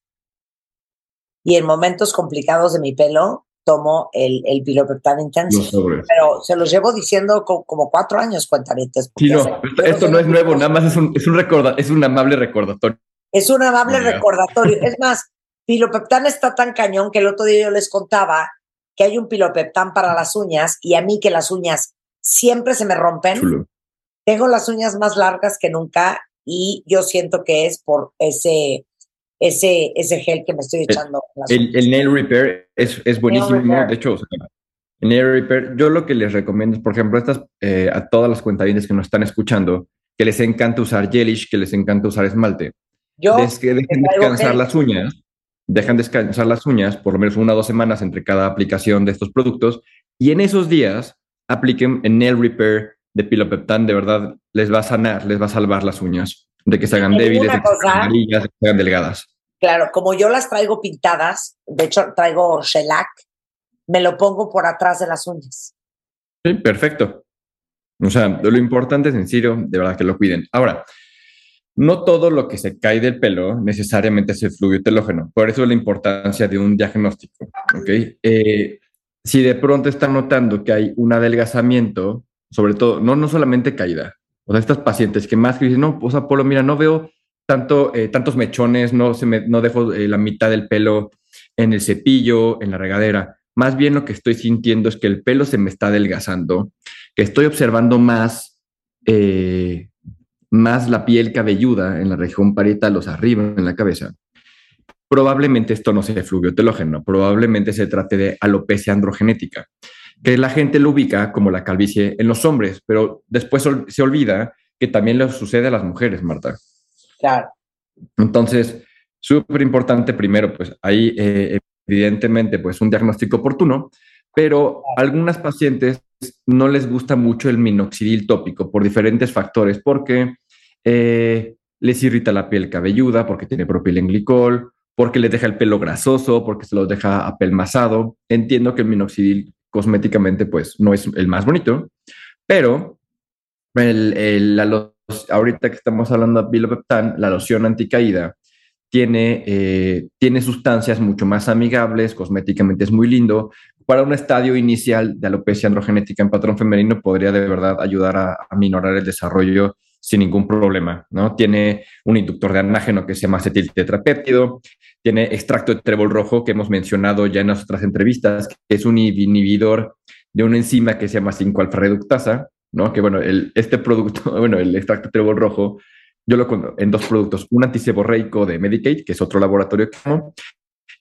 y en momentos complicados de mi pelo tomo el, el sobres. Pero se los llevo diciendo co- como cuatro años, cuentanetes. Sí, no, esto, esto no es nuevo, nada más es un, es un, recorda, es un amable recordatorio. Es un amable recordatorio. Es más, pilopeptan está tan cañón que el otro día yo les contaba que hay un pilopeptan para las uñas y a mí que las uñas siempre se me rompen. Chulo. Tengo las uñas más largas que nunca y yo siento que es por ese, ese, ese gel que me estoy echando. El, uñas. el nail repair es, es buenísimo. repair. De hecho, o sea, el nail repair, yo lo que les recomiendo es, por ejemplo, estas, eh, a todas las cuentavientes que nos están escuchando, que les encanta usar gelish, que les encanta usar esmalte. Yo Des- que dejen descansar gel. las uñas, dejan descansar las uñas por lo menos una o dos semanas entre cada aplicación de estos productos y en esos días apliquen el nail repair de pilopeptan, de verdad les va a sanar, les va a salvar las uñas, de que se hagan débiles, de que se hagan amarillas, de que se hagan delgadas. Claro, como yo las traigo pintadas, de hecho traigo shellac, me lo pongo por atrás de las uñas. Sí, perfecto. O sea, lo importante es en serio, de verdad que lo cuiden. Ahora, no todo lo que se cae del pelo necesariamente es el fluido telógeno. Por eso la importancia de un diagnóstico. ¿ok? Eh, si de pronto están notando que hay un adelgazamiento, sobre todo, no, no solamente caída, o sea, estas pacientes que más que dicen, no, o sea, Polo, mira, no veo tanto, eh, tantos mechones, no, se me, no dejo eh, la mitad del pelo en el cepillo, en la regadera. Más bien lo que estoy sintiendo es que el pelo se me está adelgazando, que estoy observando más, más la piel cabelluda en la región parietal, o sea, arriba en la cabeza. Probablemente esto no sea fluvio telógeno, probablemente se trate de alopecia androgenética, que la gente lo ubica como la calvicie en los hombres, pero después se olvida que también le sucede a las mujeres, Marta. Claro. Entonces, súper importante primero, pues ahí eh, evidentemente pues un diagnóstico oportuno, pero algunas pacientes no les gusta mucho el minoxidil tópico por diferentes factores, porque eh, les irrita la piel cabelluda, porque tiene propilenglicol, porque les deja el pelo grasoso, porque se los deja apelmazado. Entiendo que el minoxidil cosméticamente pues no es el más bonito, pero el- la ahorita que estamos hablando de bilopeptan, la loción anticaída, tiene, eh, tiene sustancias mucho más amigables, cosméticamente es muy lindo. Para un estadio inicial de alopecia androgenética en patrón femenino podría de verdad ayudar a, a minorar el desarrollo sin ningún problema, ¿no? Tiene un inductor de anágeno que se llama acetiltetrapéptido, tiene extracto de trébol rojo que hemos mencionado ya en las otras entrevistas, que es un inhibidor de una enzima que se llama 5-alfa reductasa, ¿no? Que bueno, el, este producto, <laughs> bueno, el extracto de trébol rojo, yo lo conozco en dos productos, un antiseborreico de Medicaid, que es otro laboratorio que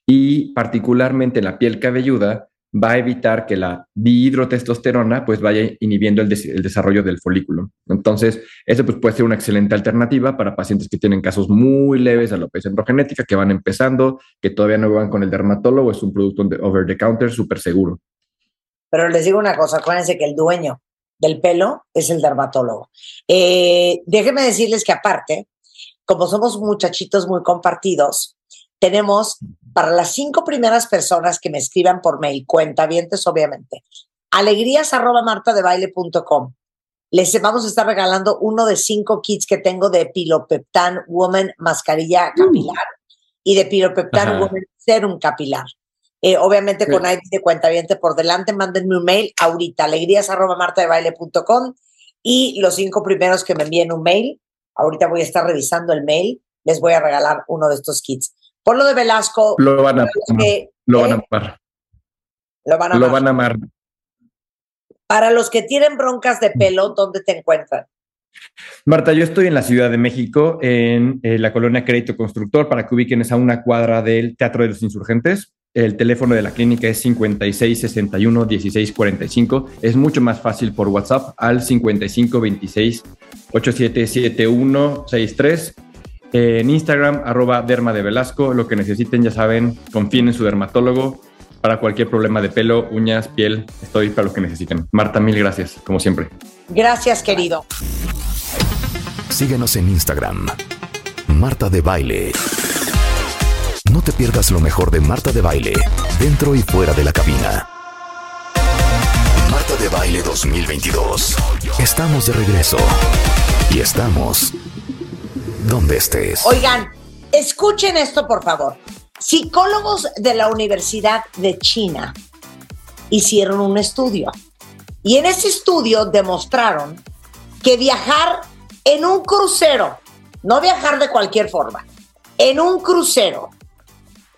y particularmente en la piel cabelluda va a evitar que la dihidrotestosterona pues vaya inhibiendo el, des- el desarrollo del folículo. Entonces, eso pues puede ser una excelente alternativa para pacientes que tienen casos muy leves de alopecia androgenética, que van empezando, que todavía no van con el dermatólogo, es un producto de over the counter súper seguro. Pero les digo una cosa, acuérdense que el dueño del pelo es el dermatólogo. Eh, déjenme decirles que aparte, como somos muchachitos muy compartidos, tenemos para las cinco primeras personas que me escriban por mail, cuentavientes obviamente, alegrías arroba martadebaile.com. Les vamos a estar regalando uno de cinco kits que tengo de Pilopeptan Woman mascarilla capilar y de Pilopeptan Ajá. Woman serum capilar. Eh, obviamente Sí. con ID de cuentaviente por delante, mándenme un mail ahorita, alegrías arroba martadebaile.com y los cinco primeros que me envíen un mail, ahorita voy a estar revisando el mail, les voy a regalar uno de estos kits. Por lo de Velasco, Lo van a, para los que- lo van a ¿eh? amar. lo van a Lo amar. van a amar. Para los que tienen broncas de pelo, ¿dónde te encuentran? Marta, yo estoy en la Ciudad de México, en eh, la colonia Crédito Constructor, para que ubiquen es a una cuadra del Teatro de los Insurgentes. El teléfono de la clínica es 56 61 16 45. Es mucho más fácil por WhatsApp al 55 26 8771 63. En Instagram, arroba derma de Velasco. Lo que necesiten, ya saben, confíen en su dermatólogo. Para cualquier problema de pelo, uñas, piel, estoy para lo que necesiten. Marta, mil gracias, como siempre. Gracias, querido. Síguenos en Instagram. Marta de Baile. No te pierdas lo mejor de Marta de Baile, dentro y fuera de la cabina. Marta de Baile 2022. Estamos de regreso. Y estamos donde estés. Oigan, escuchen esto, por favor. Psicólogos de la Universidad de China hicieron un estudio. Y en ese estudio demostraron que viajar en un crucero, no viajar de cualquier forma, en un crucero,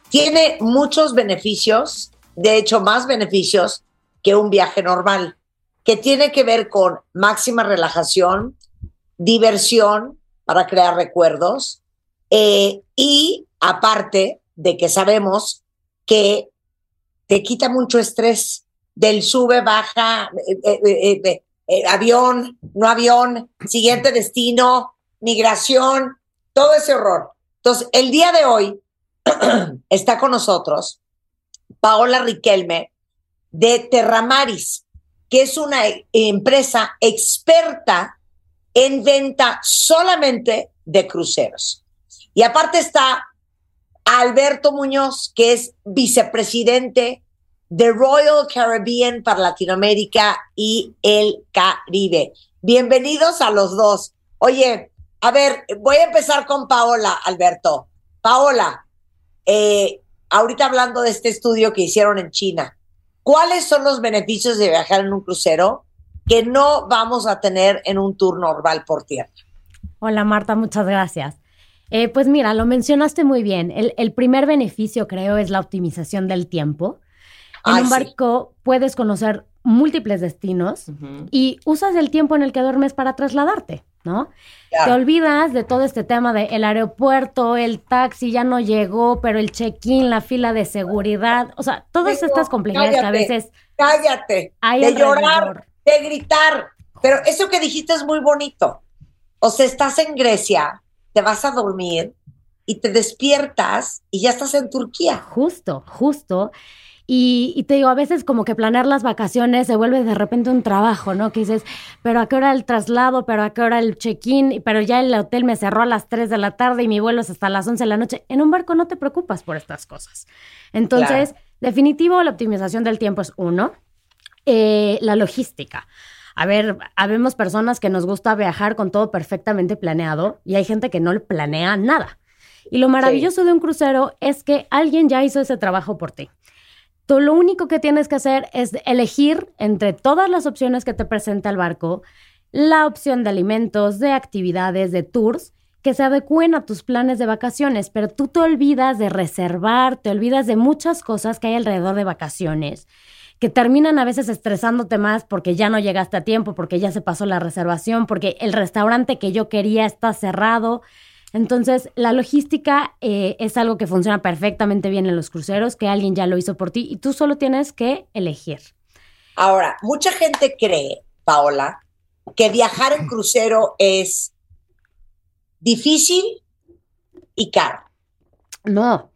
tiene muchos beneficios, de hecho más beneficios que un viaje normal, que tiene que ver con máxima relajación, diversión para crear recuerdos eh, y aparte de que sabemos que te quita mucho estrés del sube, baja, eh, eh, avión, no avión, siguiente destino, migración, todo ese horror. Entonces, el día de hoy <clears throat> está con nosotros Paola Riquelme de Terramaris, que es una empresa experta en venta solamente de cruceros. Y aparte está Alberto Muñoz, que es vicepresidente de Royal Caribbean para Latinoamérica y el Caribe. Bienvenidos a los dos. Oye, a ver, voy a empezar con Paola, Alberto. Paola, eh, ahorita hablando de este estudio que hicieron en China, ¿cuáles son los beneficios de viajar en un crucero que no vamos a tener en un tour normal por tierra? Hola Marta, muchas gracias. Eh, pues mira, lo mencionaste muy bien. El, el primer beneficio, creo, es la optimización del tiempo. En Ay, un sí. barco puedes conocer múltiples destinos y usas el tiempo en el que duermes para trasladarte, ¿no? Claro. Te olvidas de todo este tema del el aeropuerto, el taxi ya no llegó, pero el check-in, la fila de seguridad, o sea, todas Digo, estas complejidades que a veces Cállate, hay de alrededor. llorar, de gritar. Pero eso que dijiste es muy bonito. O sea, estás en Grecia, te vas a dormir y te despiertas y ya estás en Turquía. Justo, justo. Y, y te digo, a veces como que planear las vacaciones se vuelve de repente un trabajo, ¿no? Que dices, pero a qué hora el traslado, pero a qué hora el check-in, pero ya el hotel me cerró a las 3 de la tarde y mi vuelo es hasta las 11 de la noche. En un barco no te preocupas por estas cosas. Entonces, definitivo, la optimización del tiempo es uno. Eh, la logística. A ver, habemos personas que nos gusta viajar con todo perfectamente planeado y hay gente que no le planea nada. Y lo maravilloso de un crucero es que alguien ya hizo ese trabajo por ti. Tú lo único que tienes que hacer es elegir entre todas las opciones que te presenta el barco, la opción de alimentos, de actividades, de tours, que se adecúen a tus planes de vacaciones, pero tú te olvidas de reservar, te olvidas de muchas cosas que hay alrededor de vacaciones, que terminan a veces estresándote más porque ya no llegaste a tiempo, porque ya se pasó la reservación, porque el restaurante que yo quería está cerrado. Entonces, la logística eh, es algo que funciona perfectamente bien en los cruceros, que alguien ya lo hizo por ti y tú solo tienes que elegir. Ahora, mucha gente cree, Paola, que viajar en crucero es difícil y caro. No,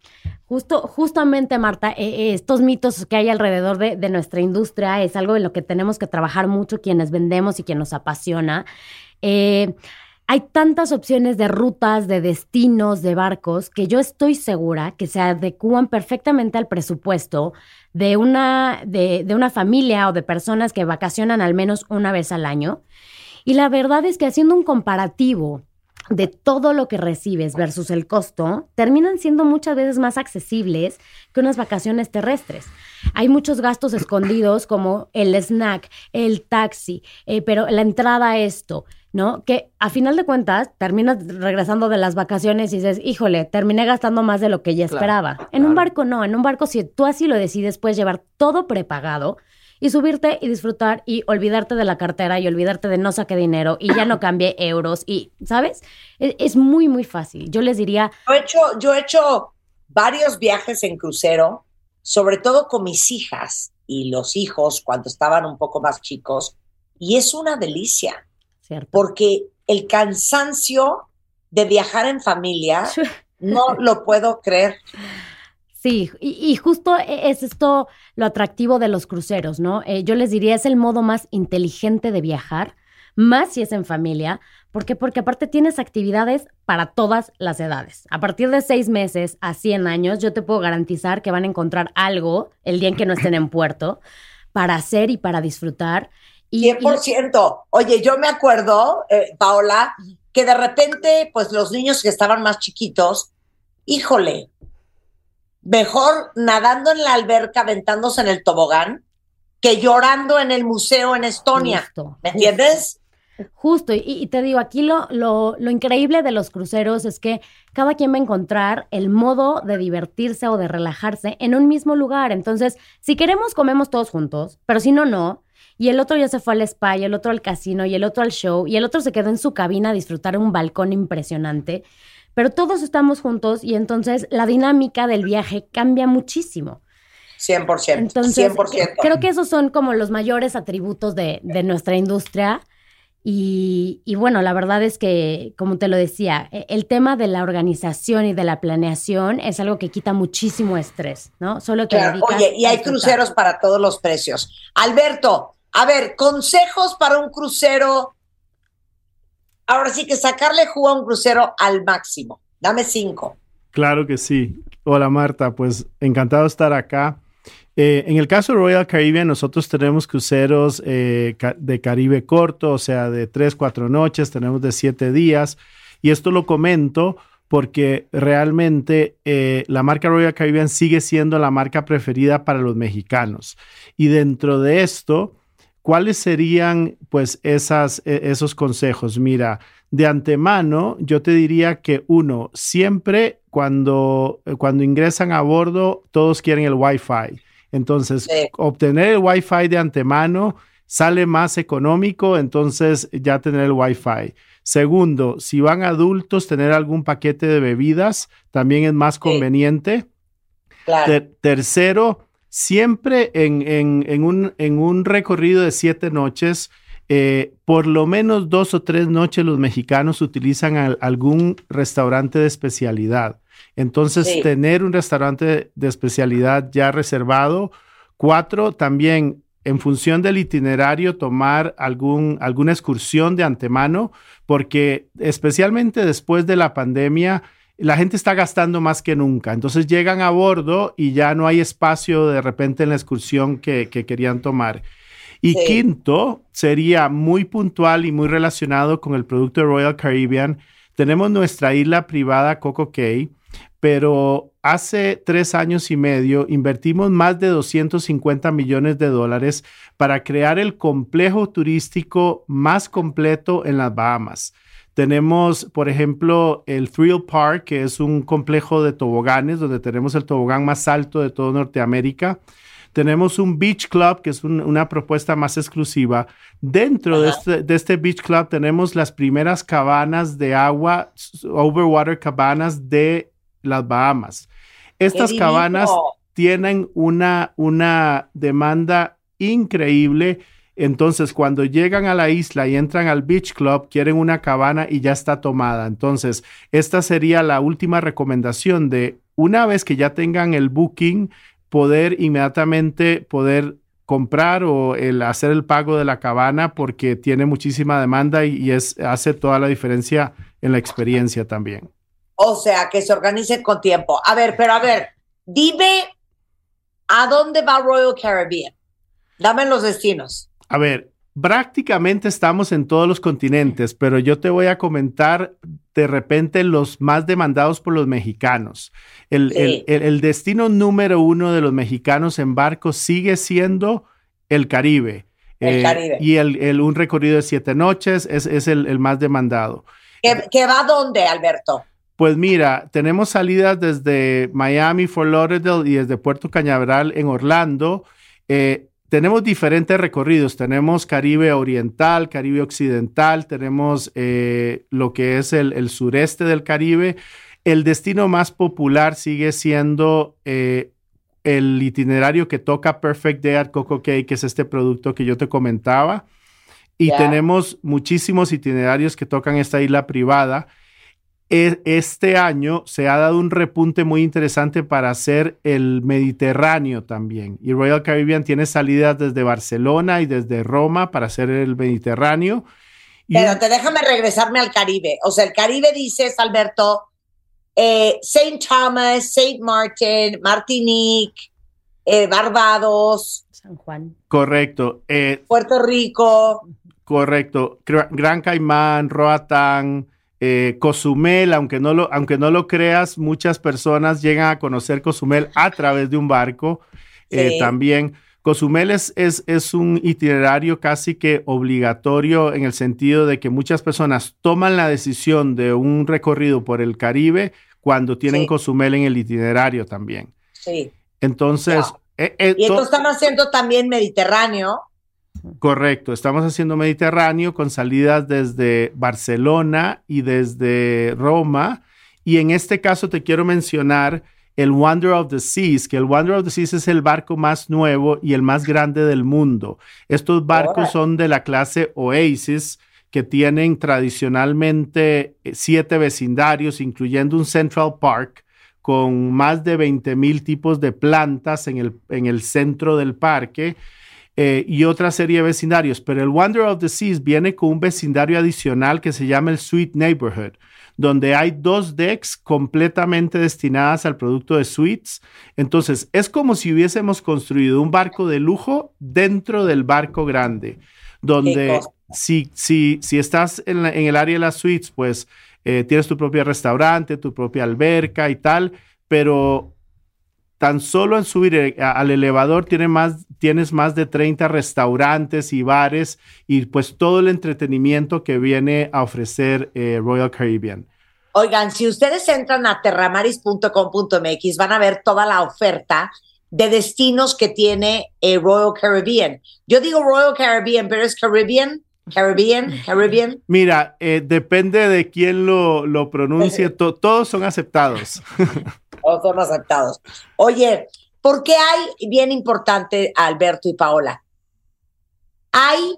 justo, justamente, Marta, eh, eh, estos mitos que hay alrededor de, de, nuestra industria es algo en lo que tenemos que trabajar mucho quienes vendemos y quien nos apasiona. Eh, hay tantas opciones de rutas, de destinos, de barcos, que yo estoy segura que se adecúan perfectamente al presupuesto de una, de, de una familia o de personas que vacacionan al menos una vez al año. Y la verdad es que haciendo un comparativo de todo lo que recibes versus el costo, terminan siendo muchas veces más accesibles que unas vacaciones terrestres. Hay muchos gastos <clears throat> escondidos como el snack, el taxi, eh, pero la entrada a esto, ¿no? Que a final de cuentas terminas regresando de las vacaciones y dices, híjole, terminé gastando más de lo que ya esperaba. Claro, en un barco no, en un barco si tú así lo decides puedes llevar todo prepagado y subirte y disfrutar y olvidarte de la cartera y olvidarte de no saqué dinero y ya no cambié euros y, ¿sabes? Es, es muy, muy fácil. Yo les diría, Yo he hecho, yo he hecho varios viajes en crucero, sobre todo con mis hijas y los hijos cuando estaban un poco más chicos, y es una delicia, ¿cierto? porque el cansancio de viajar en familia, <laughs> no lo puedo creer. Sí, y, y justo e- es esto lo atractivo de los cruceros, ¿no? Eh, yo les diría, es el modo más inteligente de viajar, más si es en familia. ¿Por qué? Porque aparte tienes actividades para todas las edades. A partir de seis meses a 100 años, yo te puedo garantizar que van a encontrar algo el día en que no estén en puerto para hacer y para disfrutar. Y, y- 100%. Oye, yo me acuerdo, eh, Paola, que de repente, pues los niños que estaban más chiquitos, híjole, mejor nadando en la alberca, aventándose en el tobogán, que llorando en el museo en Estonia. Justo, ¿Me entiendes? Justo, y, y te digo, aquí lo, lo, lo increíble de los cruceros es que cada quien va a encontrar el modo de divertirse o de relajarse en un mismo lugar. Entonces, si queremos, comemos todos juntos, pero si no, no. Y el otro ya se fue al spa, y el otro al casino, y el otro al show, y el otro se quedó en su cabina a disfrutar un balcón impresionante. Pero todos estamos juntos y entonces la dinámica del viaje cambia muchísimo. 100%. Entonces, 100%. creo que esos son como los mayores atributos de, de nuestra industria. Y, y bueno, la verdad es que, como te lo decía, e- el tema de la organización y de la planeación es algo que quita muchísimo estrés, ¿no? Solo te Claro, Oye, y hay cruceros para todos los precios. Alberto, a ver, consejos para un crucero. Ahora sí que sacarle jugo a un crucero al máximo. Dame cinco. Claro que sí. Hola Marta, pues encantado de estar acá. Eh, en el caso de Royal Caribbean, nosotros tenemos cruceros eh, de Caribe corto, o sea, de tres, cuatro noches, tenemos de siete días. Y esto lo comento porque realmente eh, la marca Royal Caribbean sigue siendo la marca preferida para los mexicanos. Y dentro de esto, ¿cuáles serían pues esas, e- esos consejos? Mira, de antemano, yo te diría que uno, siempre cuando, eh, cuando ingresan a bordo, todos quieren el Wi-Fi. Entonces, Sí. obtener el Wi-Fi de antemano sale más económico, entonces ya tener el Wi-Fi. Segundo, si van adultos, tener algún paquete de bebidas también es más conveniente. Claro. Ter- tercero, siempre en, en- en un, en un recorrido de siete noches, eh, por lo menos dos o tres noches los mexicanos utilizan al- algún restaurante de especialidad. Entonces, Sí. tener un restaurante de especialidad ya reservado. Cuatro, también en función del itinerario, tomar algún, alguna excursión de antemano, porque especialmente después de la pandemia, la gente está gastando más que nunca. Entonces llegan a bordo y ya no hay espacio de repente en la excursión que, que querían tomar. Y Sí. quinto, sería muy puntual y muy relacionado con el producto de Royal Caribbean. Tenemos nuestra isla privada Coco Cay, pero hace tres años y medio invertimos más de 250 millones de dólares para crear el complejo turístico más completo en las Bahamas. Tenemos, por ejemplo, el Thrill Park, que es un complejo de toboganes, donde tenemos el tobogán más alto de todo Norteamérica. Tenemos un Beach Club, que es un- una propuesta más exclusiva. Dentro de este, de este Beach Club tenemos las primeras cabanas de agua, overwater cabanas de las Bahamas. Estas cabanas tienen una, una demanda increíble. Entonces, cuando llegan a la isla y entran al Beach Club, quieren una cabana y ya está tomada. Entonces, esta sería la última recomendación de una vez que ya tengan el booking, poder inmediatamente poder comprar o hacer el pago de la cabana porque tiene muchísima demanda y, y es, hace toda la diferencia en la experiencia también. O sea, que se organicen con tiempo. A ver, pero a ver, dime a dónde va Royal Caribbean. Dame los destinos. A ver, prácticamente estamos en todos los continentes, pero yo te voy a comentar de repente los más demandados por los mexicanos. El, Sí. el- destino número uno de los mexicanos en barco sigue siendo el Caribe. Eh, El Caribe. Y el, un recorrido de siete noches es, es el, más demandado. ¿Que, que va a dónde, Alberto? Pues mira, tenemos salidas desde Miami, Fort Lauderdale y desde Puerto Cañaveral en Orlando. Eh, tenemos diferentes recorridos. Tenemos Caribe Oriental, Caribe Occidental, tenemos eh, lo que es el, el sureste del Caribe. El destino más popular sigue siendo eh, el itinerario que toca Perfect Day at Coco Cay, que es este producto que yo te comentaba. Y tenemos muchísimos itinerarios que tocan esta isla privada. Este año se ha dado un repunte muy interesante para hacer el Mediterráneo también. Y Royal Caribbean tiene salidas desde Barcelona y desde Roma para hacer el Mediterráneo. Y Pero te déjame regresarme al Caribe. O sea, el Caribe dices, Alberto, eh, St. Thomas, St. Martin, Martinique, eh, Barbados, San Juan. correcto. eh, Puerto Rico. Correcto. Gra- Gran Caimán, Roatán, eh, Cozumel, aunque no, lo, aunque no lo creas, muchas personas llegan a conocer Cozumel a través de un barco. eh, Sí. también Cozumel es, es, es un itinerario casi que obligatorio en el sentido de que muchas personas toman la decisión de un recorrido por el Caribe cuando tienen Sí. Cozumel en el itinerario también. Sí. Entonces, eh, eh, Y to- entonces están haciendo también Mediterráneo. Correcto, estamos haciendo Mediterráneo con salidas desde Barcelona y desde Roma. Y en este caso te quiero mencionar el Wonder of the Seas, que el Wonder of the Seas es el barco más nuevo y el más grande del mundo. Estos barcos son de la clase Oasis, que tienen tradicionalmente eh, siete vecindarios, incluyendo un Central Park con más de 20 mil tipos de plantas en el, en el centro del parque eh, y otra serie de vecindarios. Pero el Wonder of the Seas viene con un vecindario adicional que se llama el Sweet Neighborhood, donde hay dos decks completamente destinadas al producto de suites. Entonces, es como si hubiésemos construido un barco de lujo dentro del barco grande, donde si, si, si estás en, la- en el área de las suites, pues eh, tienes tu propio restaurante, tu propia alberca y tal, pero tan solo en subir eh, al elevador tiene más, tienes más de 30 restaurantes y bares y pues todo el entretenimiento que viene a ofrecer eh, Royal Caribbean. Oigan, si ustedes entran a terramaris.com.mx van a ver toda la oferta de destinos que tiene eh, Royal Caribbean. Yo digo Royal Caribbean, pero es Caribbean, Caribbean, Caribbean. Mira, eh, depende de quién lo, lo pronuncie, <laughs> to- todos son aceptados. o son aceptados. Oye, ¿por qué hay, bien importante, Alberto y Paola? Hay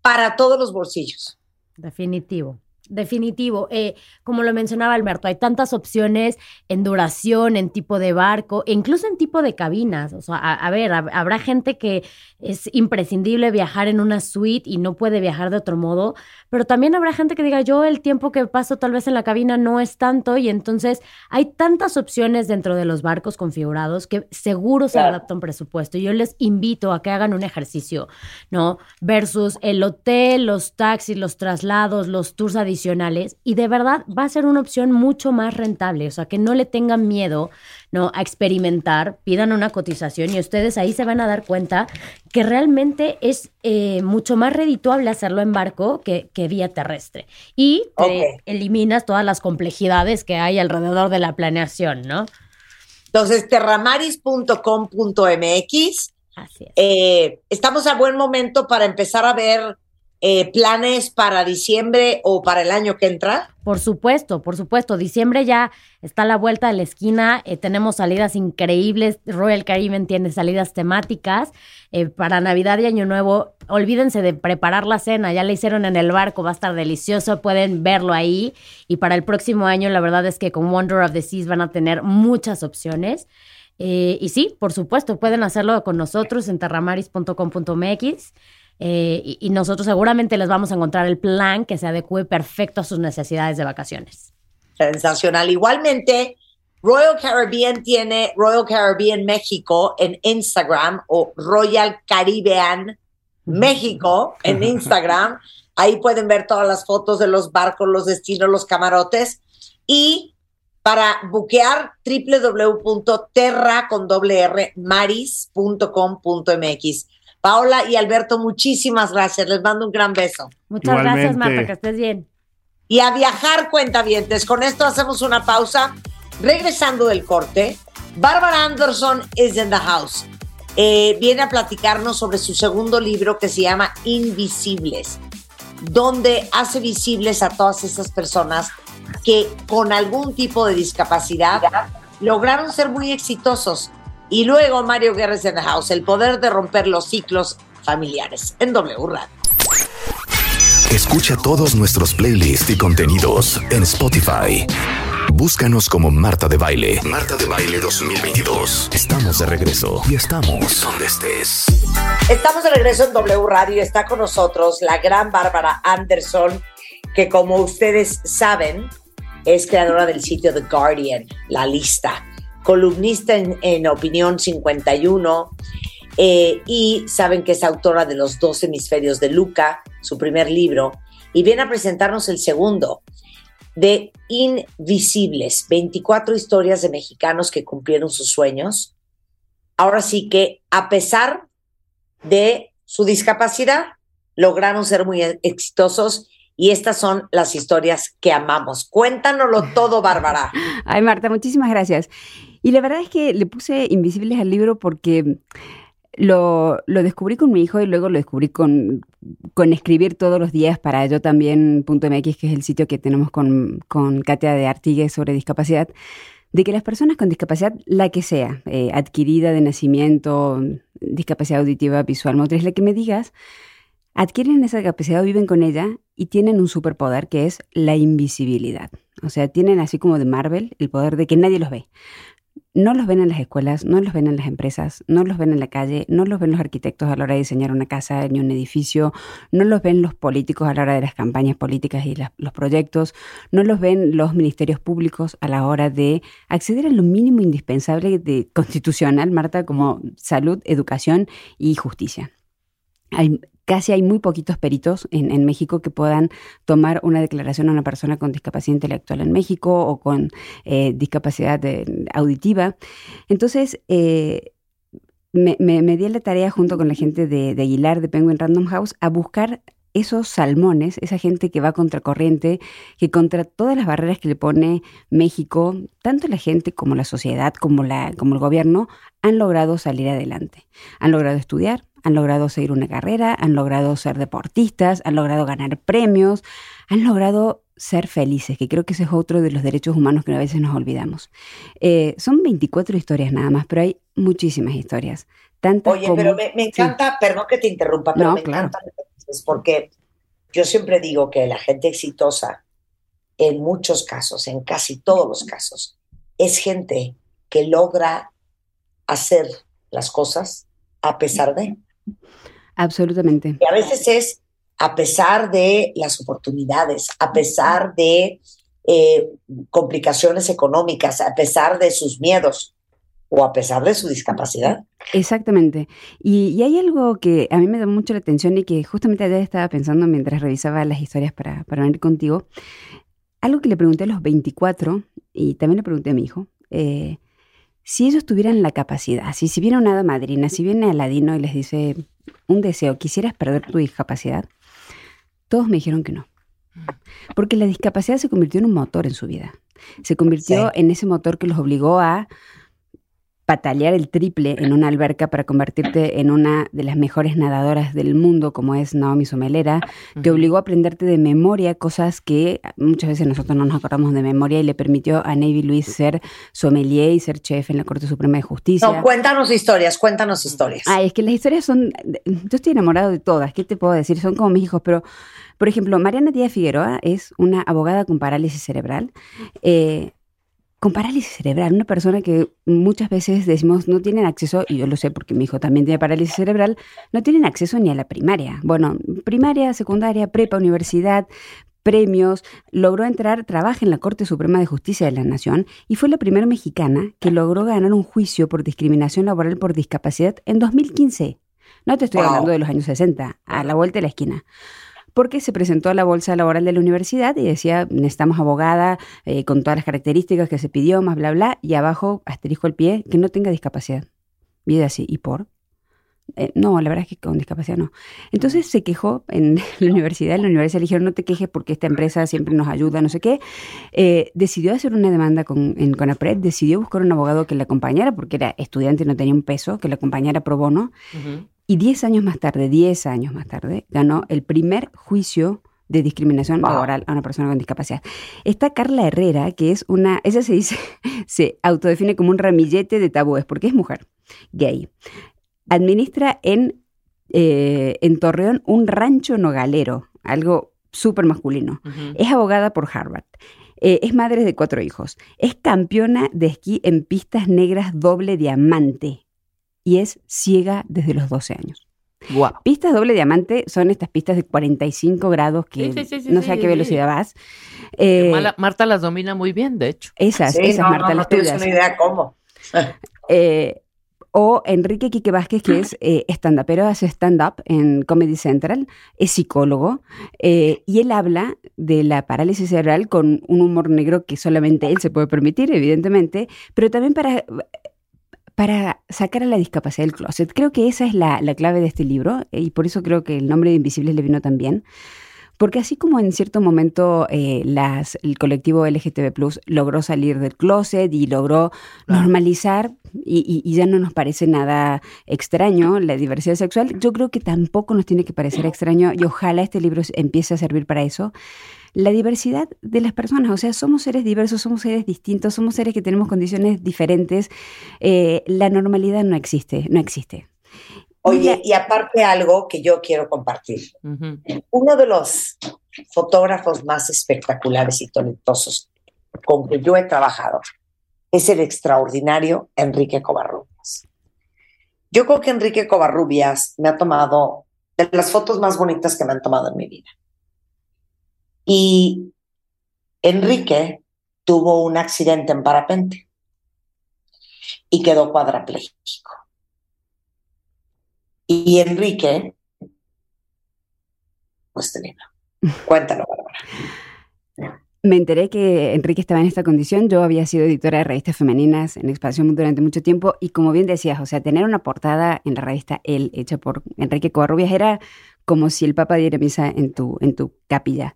para todos los bolsillos. Definitivo. Definitivo. Eh, como lo mencionaba Alberto, hay tantas opciones en duración, en tipo de barco, e incluso en tipo de cabinas. O sea, a, a ver, hab- habrá gente que es imprescindible viajar en una suite y no puede viajar de otro modo, pero también habrá gente que diga, yo el tiempo que paso tal vez en la cabina no es tanto y entonces hay tantas opciones dentro de los barcos configurados que seguro se adapta un presupuesto. Yo les invito a que hagan un ejercicio, ¿no? Versus el hotel, los taxis, los traslados, los tours adicionales y de verdad va a ser una opción mucho más rentable, o sea, que no le tengan miedo, ¿no? A experimentar, pidan una cotización y ustedes ahí se van a dar cuenta que realmente es eh, mucho más redituable hacerlo en barco que, que vía terrestre. Y te eliminas todas las complejidades que hay alrededor de la planeación, ¿no? Entonces, terramaris.com.mx. Es. Eh, estamos a buen momento para empezar a ver eh, planes para diciembre o para el año que entra. Por supuesto, por supuesto. Diciembre ya está a la vuelta de la esquina. eh, tenemos salidas increíbles. Royal Caribbean tiene salidas temáticas. eh, para Navidad y Año Nuevo, olvídense de preparar la cena. Ya la hicieron en el barco, va a estar delicioso. Pueden verlo ahí. Y para el próximo año, la verdad es que con Wonder of the Seas van a tener muchas opciones. Y sí, por supuesto, pueden hacerlo con nosotros en terramaris.com.mx. eh, y, y nosotros seguramente les vamos a encontrar el plan que se adecue perfecto a sus necesidades de vacaciones. Sensacional. Igualmente, Royal Caribbean tiene Royal Caribbean México en Instagram o Royal Caribbean México en Instagram. <laughs> Ahí pueden ver todas las fotos de los barcos, los destinos, los camarotes. Y para buquear www.terra Paola y Alberto, muchísimas gracias. Les mando un gran beso. Muchas gracias. Marta, que estés bien. y a viajar cuentavientes. Con esto hacemos una pausa. Regresando del corte, Bárbara Anderson is in the house. Eh, viene a platicarnos sobre su segundo libro que se llama Invisibles, donde hace visibles a todas esas personas que con algún tipo de discapacidad lograron ser muy exitosos. Y luego Mario Guerres in the house, el poder de romper los ciclos familiares en W Radio. Escucha todos nuestros playlists y contenidos en Spotify. Búscanos como Marta de Baile. Marta de Baile 2022. Estamos de regreso y estamos donde estés. Estamos de regreso en W Radio. Está con nosotros la gran Bárbara Anderson, que como ustedes saben, es creadora del sitio The Guardian, La Lista, columnista en, en Opinión 51, eh, y saben que es autora de Los dos hemisferios de Luca, su primer libro, y viene a presentarnos el segundo, de Invisibles, 24 historias de mexicanos que cumplieron sus sueños. Ahora sí que, a pesar de su discapacidad, lograron ser muy exitosos y estas son las historias que amamos. Cuéntanoslo todo, Bárbara. Ay, Marta, muchísimas gracias. Y la verdad es que le puse Invisibles al libro porque lo, lo descubrí con mi hijo y luego lo descubrí con, con escribir todos los días para yo también, .mx, que es el sitio que tenemos con, con Katia de Artigues sobre discapacidad, de que las personas con discapacidad, la que sea, eh, adquirida de nacimiento, discapacidad auditiva, visual, motriz, la que me digas, adquieren esa capacidad, viven con ella y tienen un superpoder que es la invisibilidad. O sea, tienen así como de Marvel el poder de que nadie los ve. No los ven en las escuelas, no los ven en las empresas, no los ven en la calle, no los ven los arquitectos a la hora de diseñar una casa ni un edificio, no los ven los políticos a la hora de las campañas políticas y los proyectos, no los ven los ministerios públicos a la hora de acceder a lo mínimo indispensable de constitucional, Marta, como salud, educación y justicia. Hay, casi hay muy poquitos peritos en, México que puedan tomar una declaración a una persona con discapacidad intelectual en México o con eh, discapacidad eh, auditiva. Entonces, eh, me, di la tarea junto con la gente de, de Aguilar, de Penguin Random House, a buscar esos salmones, esa gente que va contracorriente, que contra todas las barreras que le pone México, tanto la gente como la sociedad, como, la, como el gobierno, han logrado salir adelante. Han logrado estudiar, han logrado seguir una carrera, han logrado ser deportistas, han logrado ganar premios, han logrado ser felices, que creo que ese es otro de los derechos humanos que a veces nos olvidamos. Eh, son 24 historias nada más, pero hay muchísimas historias. Tantas Oye, como- pero me, me encanta, perdón que te interrumpa, pero No, me claro. encanta porque yo siempre digo que la gente exitosa en muchos casos, en casi todos los casos, es gente que logra hacer las cosas a pesar de. Absolutamente. Y a veces es a pesar de las oportunidades, a pesar de eh, complicaciones económicas, a pesar de sus miedos o a pesar de su discapacidad. Exactamente. Y, y hay algo que a mí me da mucho la atención y que justamente ayer estaba pensando mientras revisaba las historias para, para venir contigo. Algo que le pregunté a los 24 y también le pregunté a mi hijo. eh, si ellos tuvieran la capacidad, si, si viene una hada madrina, si viene Aladino y les dice un deseo, quisieras perder tu discapacidad, todos me dijeron que no. Porque la discapacidad se convirtió en un motor en su vida. Se convirtió en ese motor que los obligó a patalear el triple en una alberca para convertirte en una de las mejores nadadoras del mundo, como es Naomi Somelera. Te obligó a aprenderte de memoria cosas que muchas veces nosotros no nos acordamos de memoria y le permitió a Navy Luis ser sommelier y ser chef en la Corte Suprema de Justicia. No, cuéntanos historias, cuéntanos historias. Ay, es que las historias son. Yo estoy enamorado de todas, ¿qué te puedo decir? Son como mis hijos, pero, por ejemplo, Mariana Díaz Figueroa es una abogada con parálisis cerebral. Eh, con parálisis cerebral, una persona que muchas veces decimos no tienen acceso, y yo lo sé porque mi hijo también tiene parálisis cerebral, no tienen acceso ni a la primaria. Bueno, primaria, secundaria, prepa, universidad, premios, logró entrar, trabaja en la Corte Suprema de Justicia de la Nación y fue la primera mexicana que logró ganar un juicio por discriminación laboral por discapacidad en 2015. No te estoy hablando de los años 60, a la vuelta de la esquina. Porque se presentó a la bolsa laboral de la universidad y decía, necesitamos abogada eh, con todas las características que se pidió, más bla, bla, y abajo, asterisco el pie, que no tenga discapacidad. Y así, ¿y por? Eh, no, la verdad es que con discapacidad no. Entonces se quejó en <laughs> la universidad, en la universidad le dijeron, no te quejes porque esta empresa siempre nos ayuda, no sé qué. Eh, decidió hacer una demanda con, en Conapred, decidió buscar un abogado que la acompañara porque era estudiante y no tenía un peso, que la acompañara pro bono. Y 10 años más tarde, 10 años más tarde, ganó el primer juicio de discriminación laboral a una persona con discapacidad. Está Carla Herrera, que es una, ella se dice, <laughs> se autodefine como un ramillete de tabúes, porque es mujer, gay. Administra en, eh, en Torreón un rancho nogalero, algo súper masculino. Es abogada por Harvard. Eh, es madre de cuatro hijos. Es campeona de esquí en pistas negras doble diamante. Y es ciega desde los 12 años. Pistas doble diamante son estas pistas de 45 grados que Sí, sí, sí, sí, no sé a qué sí. velocidad vas. Eh, Mala- Marta las domina muy bien, de hecho. esas, Sí, esas, no, Marta, no, no las tienes tuyas. una idea cómo. <laughs> Eh, o Enrique Quique Vázquez, que es eh, stand-upero, hace stand-up en Comedy Central, es psicólogo, eh, y él habla de la parálisis cerebral con un humor negro que solamente él se puede permitir, evidentemente, pero también para, para sacar a la discapacidad del closet. Creo que esa es la, la clave de este libro, eh, y por eso creo que el nombre de Invisibles le vino también. Porque así como en cierto momento eh, las, el colectivo LGTB Plus logró salir del closet y logró normalizar y, y- y ya no nos parece nada extraño la diversidad sexual, yo creo que tampoco nos tiene que parecer extraño y ojalá este libro empiece a servir para eso. La diversidad de las personas, o sea, somos seres diversos, somos seres distintos, somos seres que tenemos condiciones diferentes. Eh, la normalidad no existe, no existe. Oye, y aparte algo que yo quiero compartir. Uno de los fotógrafos más espectaculares y talentosos con que yo he trabajado es el extraordinario Enrique Covarrubias. Yo creo que Enrique Covarrubias me ha tomado de las fotos más bonitas que me han tomado en mi vida. Y Enrique tuvo un accidente en parapente y quedó cuadrapléjico. Y Enrique, pues te. <laughs> Cuéntalo, Bárbara. Me enteré que Enrique estaba en esta condición. Yo había sido editora de revistas femeninas en Expansión durante mucho tiempo y como bien decías, o sea, tener una portada en la revista Él, hecha por Enrique Covarrubias, era como si el Papa diera misa en tu, en tu capilla.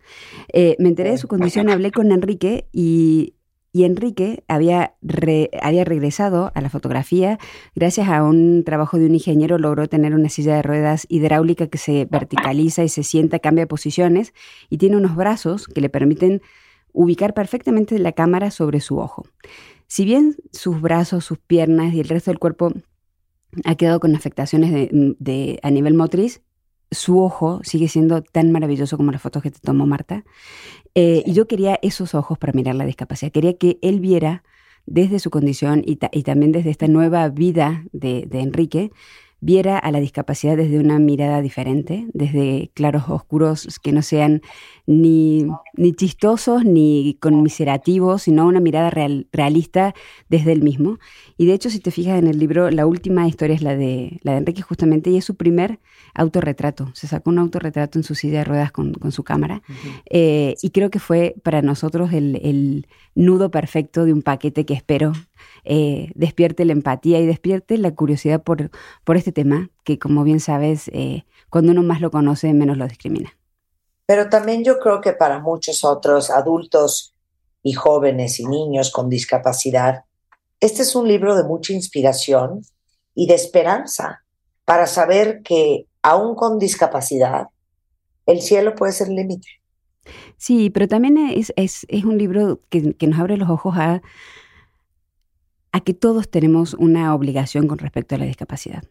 Eh, me enteré de su condición, hablé con Enrique y, y Enrique había, re- había regresado a la fotografía gracias a un trabajo de un ingeniero, logró tener una silla de ruedas hidráulica que se verticaliza y se sienta, cambia posiciones y tiene unos brazos que le permiten ubicar perfectamente la cámara sobre su ojo. Si bien sus brazos, sus piernas y el resto del cuerpo ha quedado con afectaciones de, de- a nivel motriz, su ojo sigue siendo tan maravilloso como las fotos que te tomó Marta. Eh, y yo quería esos ojos para mirar la discapacidad. Quería que él viera desde su condición y, ta- y también desde esta nueva vida de, de Enrique, viera a la discapacidad desde una mirada diferente, desde claros oscuros que no sean ni, ni chistosos ni conmiserativos, sino una mirada real- realista desde él mismo. Y de hecho, si te fijas en el libro, la última historia es la de, la de Enrique justamente, y es su primer autorretrato. Se sacó un autorretrato en su silla de ruedas con, con su cámara. Eh, y creo que fue para nosotros el, el nudo perfecto de un paquete que espero eh, despierte la empatía y despierte la curiosidad por, por este tema, que como bien sabes, eh, cuando uno más lo conoce, menos lo discrimina. Pero también yo creo que para muchos otros adultos y jóvenes y niños con discapacidad, este es un libro de mucha inspiración y de esperanza para saber que aún con discapacidad, el cielo puede ser límite. Sí, pero también es, un libro que, nos abre los ojos a que todos tenemos una obligación con respecto a la discapacidad.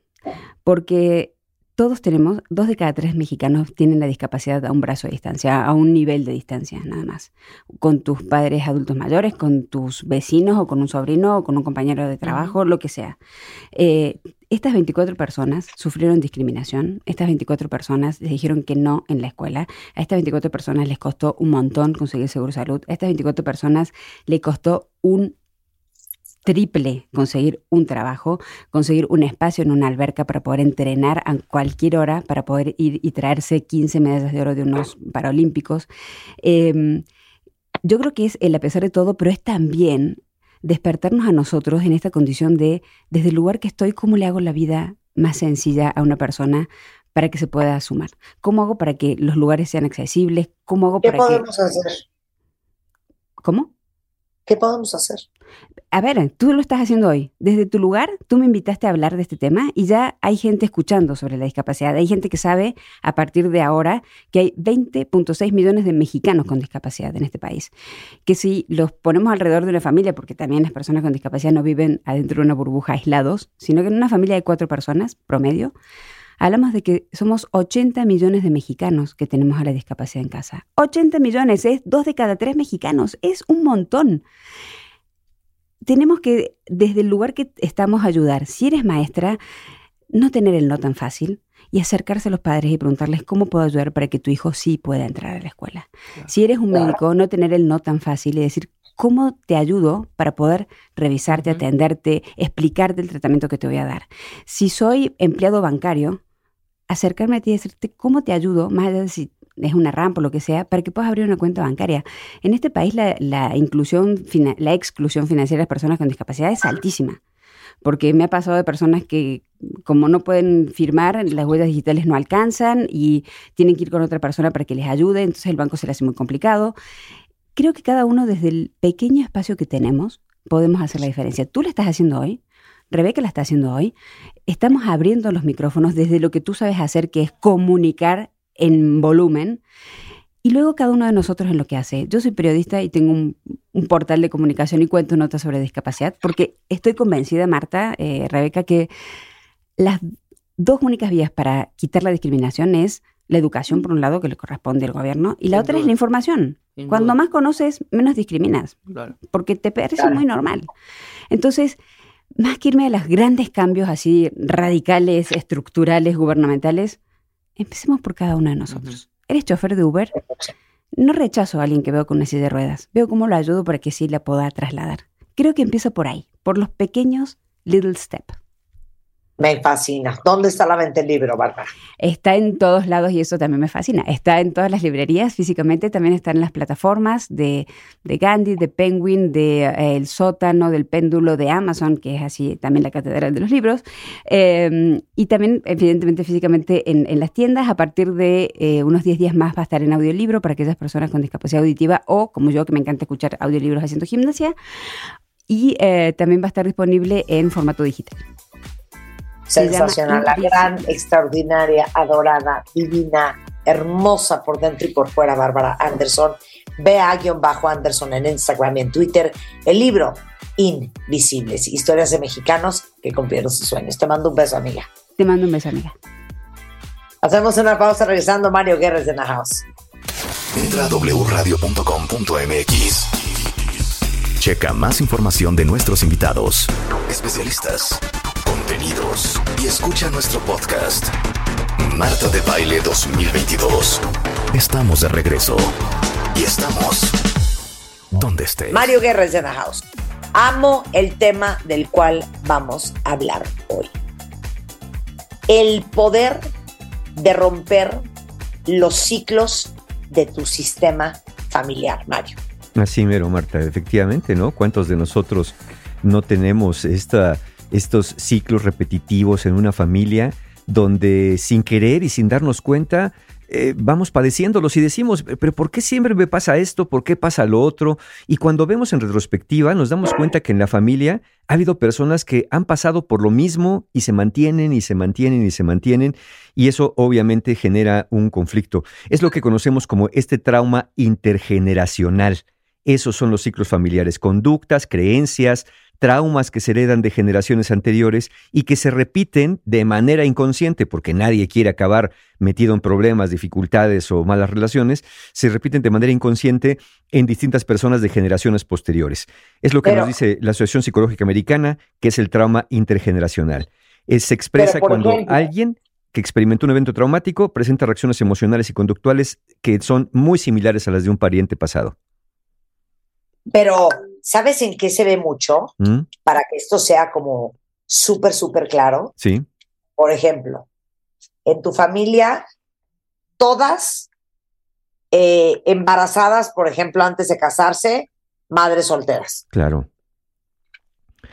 Porque todos tenemos, dos de cada tres mexicanos tienen la discapacidad a un brazo de distancia, a un nivel de distancia, nada más. Con tus padres adultos mayores, con tus vecinos o con un sobrino o con un compañero de trabajo, lo que sea. Eh, estas 24 personas sufrieron discriminación, estas 24 personas les dijeron que no en la escuela, a estas 24 personas les costó un montón conseguir seguro salud, a estas 24 personas le costó un triple conseguir un trabajo, conseguir un espacio en una alberca para poder entrenar a cualquier hora, para poder ir y traerse 15 medallas de oro de unos paralímpicos. Eh, yo creo que es el a pesar de todo, pero es también despertarnos a nosotros en esta condición de, desde el lugar que estoy, ¿cómo le hago la vida más sencilla a una persona para que se pueda sumar? ¿Cómo hago para que los lugares sean accesibles? ¿Cómo hago ¿Qué para podemos que... hacer? ¿Cómo? ¿Qué podemos hacer? A ver, tú lo estás haciendo hoy. Desde tu lugar, tú me invitaste a hablar de este tema y ya hay gente escuchando sobre la discapacidad. Hay gente que sabe a partir de ahora que hay 20.6 millones de mexicanos con discapacidad en este país. Que si los ponemos alrededor de una familia, porque también las personas con discapacidad no viven adentro de una burbuja aislados, sino que en una familia de cuatro personas promedio, hablamos de que somos 80 millones de mexicanos que tenemos a la discapacidad en casa. 80 millones es dos de cada tres mexicanos, es un montón. Tenemos que, desde el lugar que estamos, ayudar. Si eres maestra, no tener el no tan fácil y acercarse a los padres y preguntarles cómo puedo ayudar para que tu hijo sí pueda entrar a la escuela. Si eres un médico, no tener el no tan fácil y decir cómo te ayudo para poder revisarte, atenderte, explicarte el tratamiento que te voy a dar. Si soy empleado bancario, acercarme a ti y decirte cómo te ayudo, más allá de si es una rampa o lo que sea, para que puedas abrir una cuenta bancaria. En este país la, inclusión, la exclusión financiera de las personas con discapacidad es altísima. Porque me ha pasado de personas que, como no pueden firmar, las huellas digitales no alcanzan y tienen que ir con otra persona para que les ayude, entonces el banco se le hace muy complicado. Creo que cada uno, desde el pequeño espacio que tenemos, podemos hacer la diferencia. Tú la estás haciendo hoy, Rebeca la está haciendo hoy. Estamos abriendo los micrófonos desde lo que tú sabes hacer, que es comunicar en volumen. Y luego cada uno de nosotros en lo que hace. Yo soy periodista y tengo un, un portal de comunicación y cuento notas sobre discapacidad, porque estoy convencida, Marta, eh, Rebeca, que las dos únicas vías para quitar la discriminación es la educación, por un lado, que le corresponde al gobierno, y la Sin otra es la información. Sin Cuando duda. más conoces, menos discriminas, Claro. porque te parece Claro. muy normal. Entonces, más que irme a los grandes cambios así radicales, estructurales, gubernamentales, empecemos por cada uno de nosotros. ¿Eres chofer de Uber? No rechazo a alguien que veo con una silla de ruedas. Veo cómo lo ayudo para que sí la pueda trasladar. Creo que empiezo por ahí, por los pequeños little step. Me fascina. ¿Dónde está la venta del libro, Bárbara? Está en todos lados y eso también me fascina. Está en todas las librerías físicamente, también está en las plataformas de, de Gandhi, de Penguin, de eh, El Sótano, del Péndulo, de Amazon, que es así también la catedral de los libros. Eh, y también, evidentemente, físicamente en, en las tiendas. A partir de eh, unos 10 días más va a estar en audiolibro para aquellas personas con discapacidad auditiva o, como yo, que me encanta escuchar audiolibros haciendo gimnasia. Y eh, también va a estar disponible en formato digital. Se Sensacional, la gran, extraordinaria, adorada, divina, hermosa por dentro y por fuera, Bárbara Anderson. Vea guion bajo Anderson en Instagram y en Twitter. El libro Invisibles, historias de mexicanos que cumplieron sus sueños. Te mando un beso, amiga. Te mando un beso, amiga. Hacemos una pausa regresando Mario Guerres de la House. Entra a wradio.com.mx. Checa más información de nuestros invitados, especialistas, contenidos y escucha nuestro podcast. Marta de Baile 2022. Estamos de regreso. Y estamos donde estés. Mario Guerres de la House. Amo el tema del cual vamos a hablar hoy. El poder de romper los ciclos de tu sistema familiar, Mario. Así mero, Marta, efectivamente, ¿no? ¿Cuántos de nosotros no tenemos esta, estos ciclos repetitivos en una familia donde sin querer y sin darnos cuenta eh, vamos padeciéndolos y decimos, pero ¿por qué siempre me pasa esto? ¿Por qué pasa lo otro? Y cuando vemos en retrospectiva nos damos cuenta que en la familia ha habido personas que han pasado por lo mismo y se mantienen y se mantienen y se mantienen y eso obviamente genera un conflicto. Es lo que conocemos como este trauma intergeneracional. Esos son los ciclos familiares, conductas, creencias, traumas que se heredan de generaciones anteriores y que se repiten de manera inconsciente, porque nadie quiere acabar metido en problemas, dificultades o malas relaciones, se repiten de manera inconsciente en distintas personas de generaciones posteriores. Es lo que nos dice la Asociación Psicológica Americana, que es el trauma intergeneracional. se expresa cuando alguien que experimentó un evento traumático presenta reacciones emocionales y conductuales que son muy similares a las de un pariente pasado. Pero, ¿sabes en qué se ve mucho? ¿Mm? Para que esto sea como súper, súper claro. Sí. Por ejemplo, en tu familia, todas eh, embarazadas, por ejemplo, antes de casarse, madres solteras. Claro.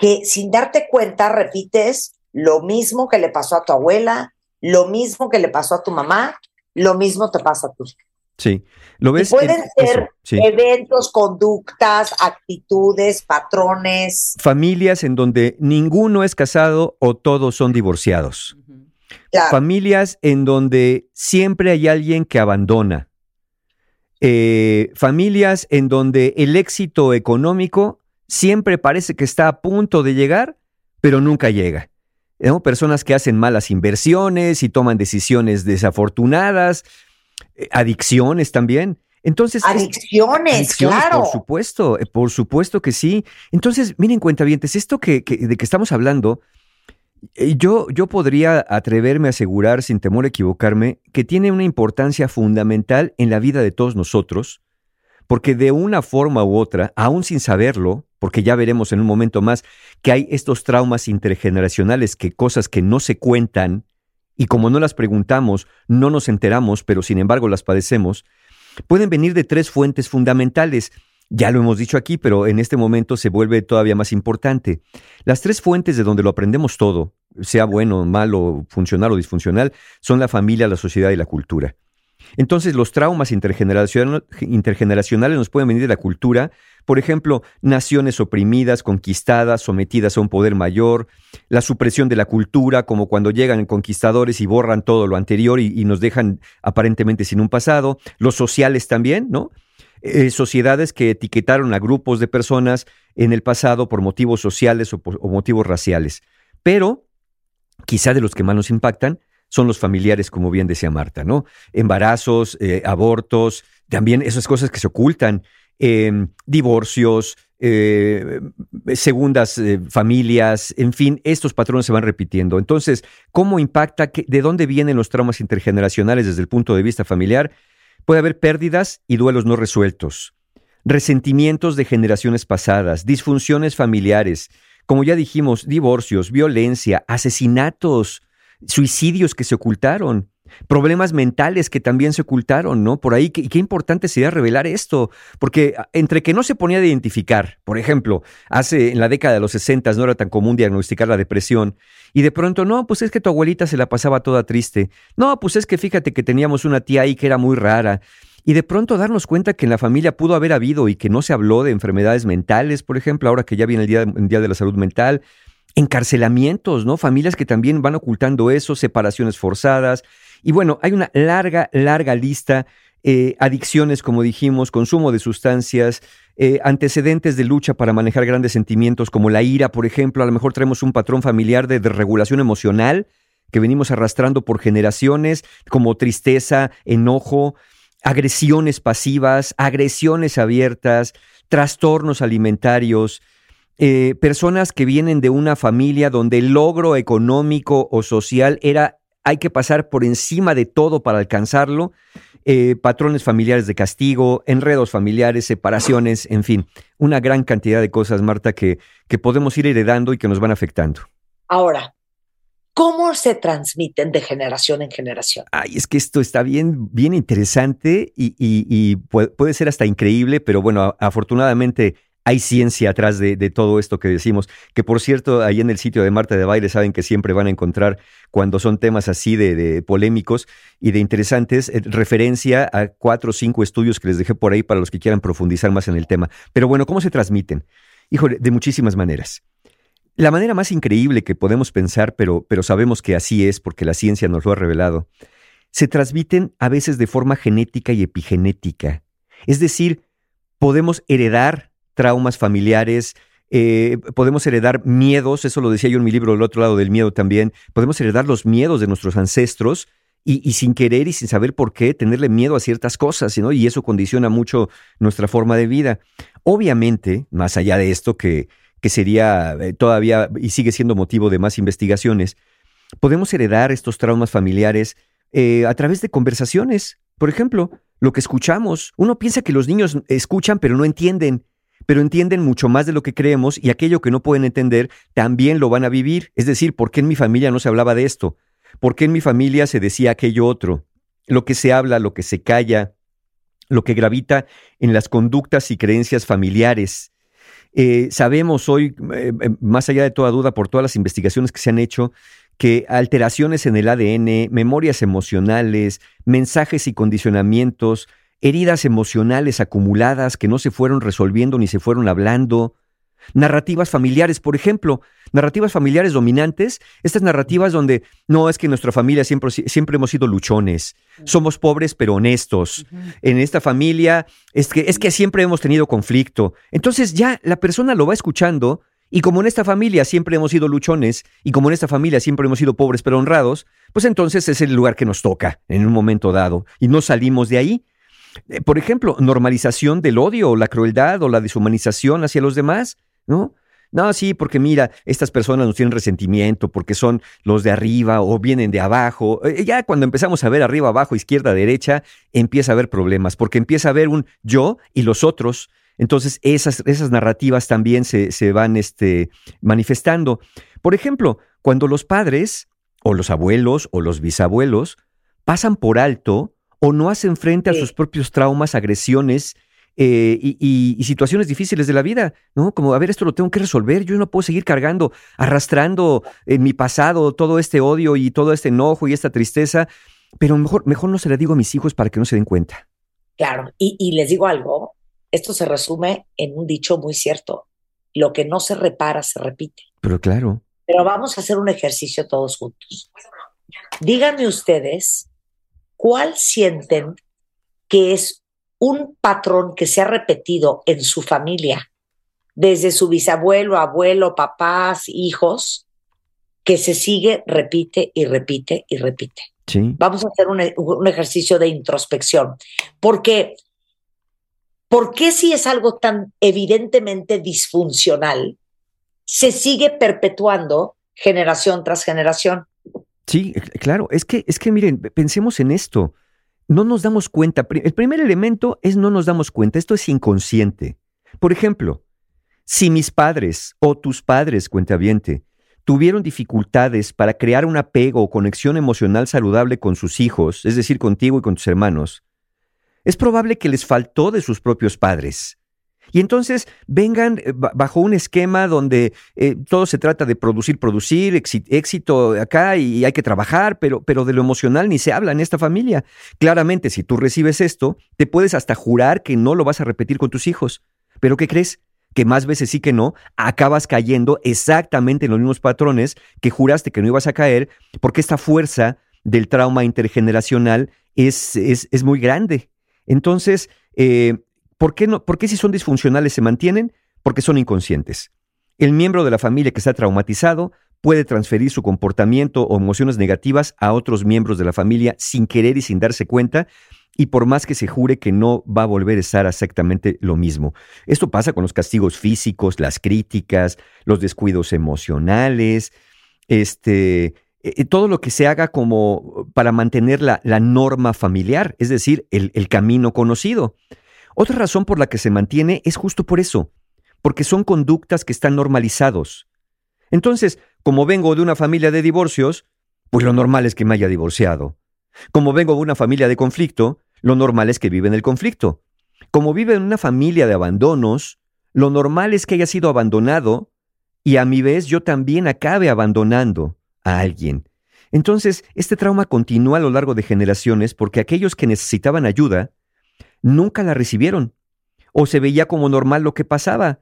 Que sin darte cuenta repites lo mismo que le pasó a tu abuela, lo mismo que le pasó a tu mamá, lo mismo te pasa a ti. Sí, lo ves. Y pueden en- ser eso, sí. eventos, conductas, actitudes, patrones. Familias en donde ninguno es casado o todos son divorciados. Claro. Familias en donde siempre hay alguien que abandona. Eh, familias en donde el éxito económico siempre parece que está a punto de llegar, pero nunca llega. ¿no? Personas que hacen malas inversiones y toman decisiones desafortunadas, adicciones también. Entonces, es- Adicciones, Adicciones, claro. Por supuesto, eh, por supuesto que sí. Entonces, miren, cuentavientes, esto que, que- de que estamos hablando, eh, yo, yo podría atreverme a asegurar, sin temor a equivocarme, que tiene una importancia fundamental en la vida de todos nosotros, porque de una forma u otra, aún sin saberlo, porque ya veremos en un momento más que hay estos traumas intergeneracionales, que cosas que no se cuentan, y como no las preguntamos, no nos enteramos, pero sin embargo las padecemos, pueden venir de tres fuentes fundamentales. Ya lo hemos dicho aquí, pero en este momento se vuelve todavía más importante. Las tres fuentes de donde lo aprendemos todo, sea bueno, malo, funcional o disfuncional, son la familia, la sociedad y la cultura. Entonces, los traumas intergeneracion- intergeneracionales nos pueden venir de la cultura, por ejemplo, naciones oprimidas, conquistadas, sometidas a un poder mayor, la supresión de la cultura, como cuando llegan conquistadores y borran todo lo anterior y, nos dejan aparentemente sin un pasado, los sociales también, ¿no? Eh, sociedades que etiquetaron a grupos de personas en el pasado por motivos sociales o, o motivos raciales. Pero, quizá de los que más nos impactan, son los familiares, como bien decía Marta, ¿no? Embarazos, eh, abortos, también esas cosas que se ocultan, eh, divorcios, eh, segundas eh, familias, en fin, estos patrones se van repitiendo. Entonces, ¿cómo impacta? ¿Qué- ¿De dónde vienen los traumas intergeneracionales desde el punto de vista familiar? Puede haber pérdidas y duelos no resueltos, resentimientos de generaciones pasadas, disfunciones familiares, como ya dijimos, divorcios, violencia, asesinatos, suicidios que se ocultaron, problemas mentales que también se ocultaron, ¿no? Por ahí, qué, qué importante sería revelar esto, porque ah, entre que no se ponía a identificar, por ejemplo, hace en la década de los 60 no era tan común diagnosticar la depresión, y de pronto, no, pues es que tu abuelita se la pasaba toda triste, no, pues es que fíjate que teníamos una tía ahí que era muy rara, y de pronto darnos cuenta que en la familia pudo haber habido y que no se habló de enfermedades mentales, por ejemplo, ahora que ya viene el Día Mundial de la Salud Mental, encarcelamientos, ¿no? Familias que también van ocultando eso, separaciones forzadas. Y bueno, hay una larga, larga lista, eh, adicciones, como dijimos, consumo de sustancias, eh, antecedentes de lucha para manejar grandes sentimientos como la ira, por ejemplo, a lo mejor traemos un patrón familiar de desregulación emocional que venimos arrastrando por generaciones, como tristeza, enojo, agresiones pasivas, agresiones abiertas, trastornos alimentarios, eh, personas que vienen de una familia donde el logro económico o social era hay que pasar por encima de todo para alcanzarlo, eh, patrones familiares de castigo, enredos familiares, separaciones, en fin, una gran cantidad de cosas, Marta, que, que podemos ir heredando y que nos van afectando. Ahora, ¿cómo se transmiten de generación en generación? Ay, es que esto está bien, bien interesante y, y- y puede, ser hasta increíble, pero bueno, afortunadamente hay ciencia atrás de, todo esto que decimos. Que por cierto, ahí en el sitio de Marta de Baile saben que siempre van a encontrar, cuando son temas así de, de polémicos y de interesantes, eh, referencia a cuatro o cinco estudios que les dejé por ahí para los que quieran profundizar más en el tema. Pero bueno, ¿cómo se transmiten? Híjole, de muchísimas maneras. La manera más increíble que podemos pensar, pero, pero sabemos que así es porque la ciencia nos lo ha revelado, se transmiten a veces de forma genética y epigenética. Es decir, podemos heredar traumas familiares, eh, podemos heredar miedos, eso lo decía yo en mi libro El otro lado del miedo también, podemos heredar los miedos de nuestros ancestros y, sin querer y sin saber por qué tenerle miedo a ciertas cosas, y eso condiciona mucho nuestra forma de vida. Obviamente, más allá de esto que, que sería eh, todavía y sigue siendo motivo de más investigaciones, podemos heredar estos traumas familiares eh, a través de conversaciones. Por ejemplo, lo que escuchamos. Uno piensa que los niños escuchan pero no entienden, pero entienden mucho más de lo que creemos y aquello que no pueden entender también lo van a vivir. Es decir, ¿por qué en mi familia no se hablaba de esto? ¿Por qué en mi familia se decía aquello otro? Lo que se habla, lo que se calla, lo que gravita en las conductas y creencias familiares. Eh, sabemos hoy, eh, eh, más allá de toda duda, por todas las investigaciones que se han hecho, que alteraciones en el ADN, memorias emocionales, mensajes y condicionamientos, heridas emocionales acumuladas que no se fueron resolviendo ni se fueron hablando, narrativas familiares, por ejemplo, narrativas familiares dominantes, estas narrativas donde no es que en nuestra familia siempre, siempre hemos sido luchones, somos pobres pero honestos, en esta familia es que, es que siempre hemos tenido conflicto. Entonces ya la persona lo va escuchando y como en esta familia siempre hemos sido luchones y como en esta familia siempre hemos sido pobres pero honrados, pues entonces es el lugar que nos toca en un momento dado y no salimos de ahí. Eh, Por ejemplo, normalización del odio la crueldad o la deshumanización hacia los demás, ¿no? No, sí, porque mira, estas personas nos tienen resentimiento porque son los de arriba o vienen de abajo. Eh, Ya cuando empezamos a ver arriba, abajo, izquierda, derecha, empieza a haber problemas, porque empieza a haber un yo y los otros. Entonces, esas, esas narrativas también se, se van este, manifestando. Por ejemplo, cuando los padres, o los abuelos, o los bisabuelos, pasan por alto o no hacen frente a sus propios traumas, agresiones eh, y, y- y situaciones difíciles de la vida, ¿no? Como, a ver, esto lo tengo que resolver, yo no puedo seguir cargando, arrastrando en mi pasado todo este odio y todo este enojo y esta tristeza, pero mejor, mejor no se la digo a mis hijos para que no se den cuenta. Claro, y, y les digo algo, esto se resume en un dicho muy cierto, lo que no se repara se repite. Pero claro, Pero vamos a hacer un ejercicio todos juntos. Díganme ustedes cuál sienten que es un patrón que se ha repetido en su familia, desde su bisabuelo, abuelo, papás, hijos, que se sigue, repite y repite y repite. sí. Vamos a hacer un, un ejercicio de introspección, porque ¿por qué si es algo tan evidentemente disfuncional, se sigue perpetuando generación tras generación? Sí, eh, claro. Es que, es que miren, pensemos en esto. No nos damos cuenta. El primer elemento es no nos damos cuenta. Esto es inconsciente. Por ejemplo, si mis padres o tus padres, cuentaviente, tuvieron dificultades para crear un apego o conexión emocional saludable con sus hijos, es decir, contigo y con tus hermanos, es probable que les faltó de sus propios padres. Y entonces vengan eh, ba- bajo un esquema donde eh, todo se trata de producir, producir, éxito acá y hay que trabajar, pero, pero de lo emocional ni se habla en esta familia. Claramente, si tú recibes esto, te puedes hasta jurar que no lo vas a repetir con tus hijos. Pero ¿qué crees? Que más veces sí que no, acabas cayendo exactamente en los mismos patrones que juraste que no ibas a caer, porque esta fuerza del trauma intergeneracional es, es, es muy grande. Entonces, eh, ¿por, qué no, ¿por qué si son disfuncionales se mantienen? Porque son inconscientes. El miembro de la familia que está traumatizado puede transferir su comportamiento o emociones negativas a otros miembros de la familia sin querer y sin darse cuenta, y por más que se jure que no va a volver a estar exactamente lo mismo. Esto pasa con los castigos físicos, las críticas, los descuidos emocionales, este, eh, todo lo que se haga como para mantener la, norma familiar, es decir, el camino conocido. Otra razón por la que se mantiene es justo por eso, porque son conductas que están normalizados. Entonces, como vengo de una familia de divorcios, pues lo normal es que me haya divorciado. Como vengo de una familia de conflicto, lo normal es que vive en el conflicto. Como vive en una familia de abandonos, lo normal es que haya sido abandonado y a mi vez yo también acabe abandonando a alguien. Entonces, este trauma continúa a lo largo de generaciones porque aquellos que necesitaban ayuda nunca la recibieron o se veía como normal lo que pasaba.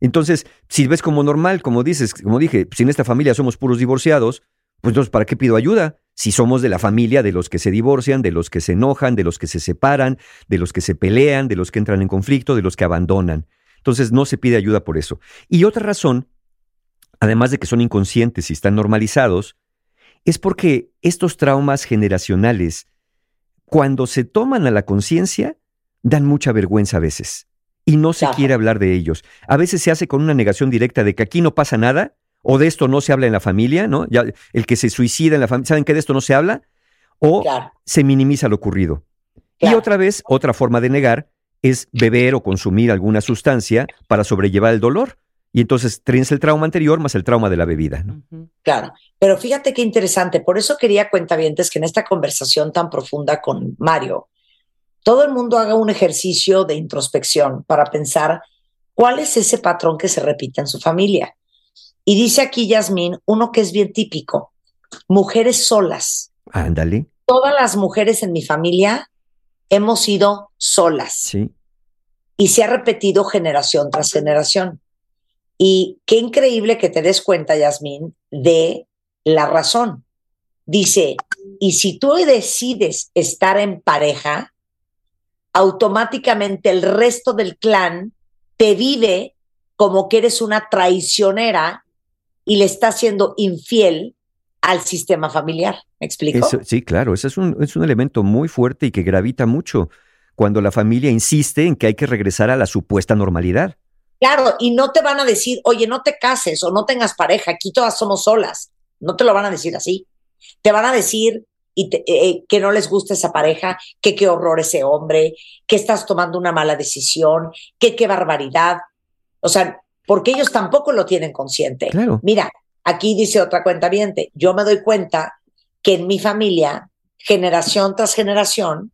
Entonces, si ves como normal, como dices, como dije, si en esta familia somos puros divorciados, pues entonces, ¿para qué pido ayuda? Si somos de la familia de los que se divorcian, de los que se enojan, de los que se separan, de los que se pelean, de los que entran en conflicto, de los que abandonan. Entonces, no se pide ayuda por eso. Y otra razón, además de que son inconscientes y están normalizados, es porque estos traumas generacionales, cuando se toman a la conciencia, dan mucha vergüenza a veces. Y no se quiere hablar de ellos. A veces se hace con una negación directa de que aquí no pasa nada, o de esto no se habla en la familia, ¿no? Ya, el que se suicida en la familia, ¿saben que de esto no se habla? O se minimiza lo ocurrido. Y otra vez, otra forma de negar es beber o consumir alguna sustancia para sobrellevar el dolor. Y entonces tienes el trauma anterior más el trauma de la bebida. ¿no? Claro, pero fíjate qué interesante. Por eso quería cuentavientes que en esta conversación tan profunda con Mario, todo el mundo haga un ejercicio de introspección para pensar cuál es ese patrón que se repite en su familia. Y dice aquí Yasmín, uno que es bien típico, mujeres solas. Ándale. Todas las mujeres en mi familia hemos sido solas. Sí. Y se ha repetido generación tras generación. Y qué increíble que te des cuenta, Yasmín, de la razón. Dice, y si tú decides estar en pareja, automáticamente el resto del clan te vive como que eres una traicionera y le estás siendo infiel al sistema familiar. ¿Me explico? Eso- sí, claro, ese es un, es un elemento muy fuerte y que gravita mucho cuando la familia insiste en que hay que regresar a la supuesta normalidad. Claro, y no te van a decir, oye, no te cases o no tengas pareja, aquí todas somos solas. No te lo van a decir así. Te van a decir y te- eh, que no les gusta esa pareja, que qué horror ese hombre, que estás tomando una mala decisión, que qué barbaridad. O sea, porque ellos tampoco lo tienen consciente. Claro. Mira, aquí dice otra cuenta yo me doy cuenta que en mi familia, generación tras generación,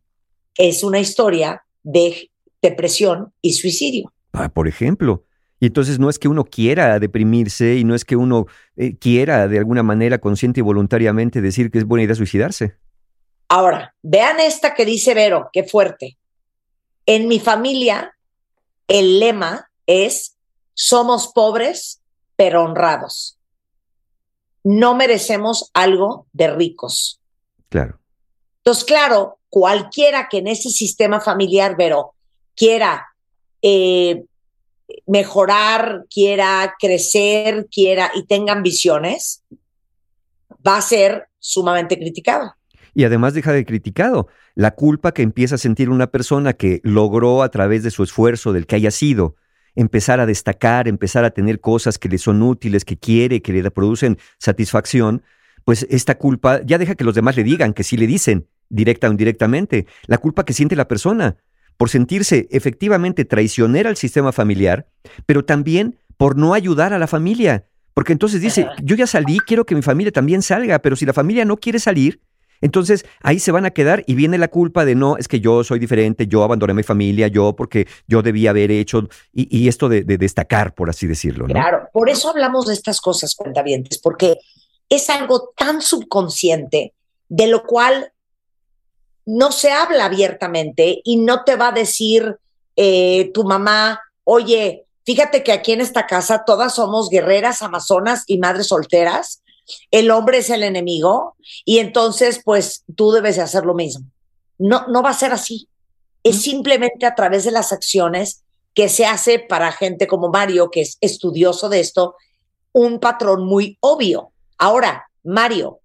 es una historia de depresión y suicidio. Ah, por ejemplo. Y entonces no es que uno quiera deprimirse y no es que uno eh, quiera de alguna manera consciente y voluntariamente decir que es buena idea suicidarse. Ahora, vean esta que dice Vero, qué fuerte. En mi familia, el lema es, somos pobres, pero honrados. No merecemos algo de ricos. Claro. Entonces, claro, cualquiera que en ese sistema familiar, Vero, quiera eh, mejorar, quiera crecer, quiera y tenga ambiciones, va a ser sumamente criticado. Y además deja de criticado. La culpa que empieza a sentir una persona que logró a través de su esfuerzo, del que haya sido, empezar a destacar, empezar a tener cosas que le son útiles, que quiere, que le producen satisfacción, pues esta culpa ya deja que los demás le digan, que sí le dicen, directa o indirectamente, la culpa que siente la persona por sentirse efectivamente traicionera al sistema familiar, pero también por no ayudar a la familia. Porque entonces dice, yo ya salí, quiero que mi familia también salga, pero si la familia no quiere salir, entonces ahí se van a quedar y viene la culpa de no, es que yo soy diferente, yo abandoné mi familia, yo porque yo debía haber hecho, y, y esto de, de destacar, por así decirlo, ¿no? Claro, por eso hablamos de estas cosas, cuentavientes, porque es algo tan subconsciente de lo cual no se habla abiertamente y no te va a decir eh, tu mamá, oye, fíjate que aquí en esta casa todas somos guerreras, amazonas y madres solteras, el hombre es el enemigo y entonces pues tú debes de hacer lo mismo. No, no va a ser así. Es simplemente a través de las acciones que se hace para gente como Mario, que es estudioso de esto, un patrón muy obvio. Ahora, Mario,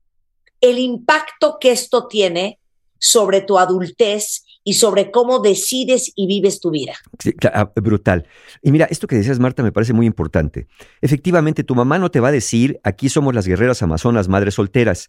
el impacto que esto tiene sobre tu adultez y sobre cómo decides y vives tu vida. Sí, ah, brutal. Y mira, esto que decías, Marta, me parece muy importante. Efectivamente, tu mamá no te va a decir, aquí somos las guerreras amazonas, madres solteras.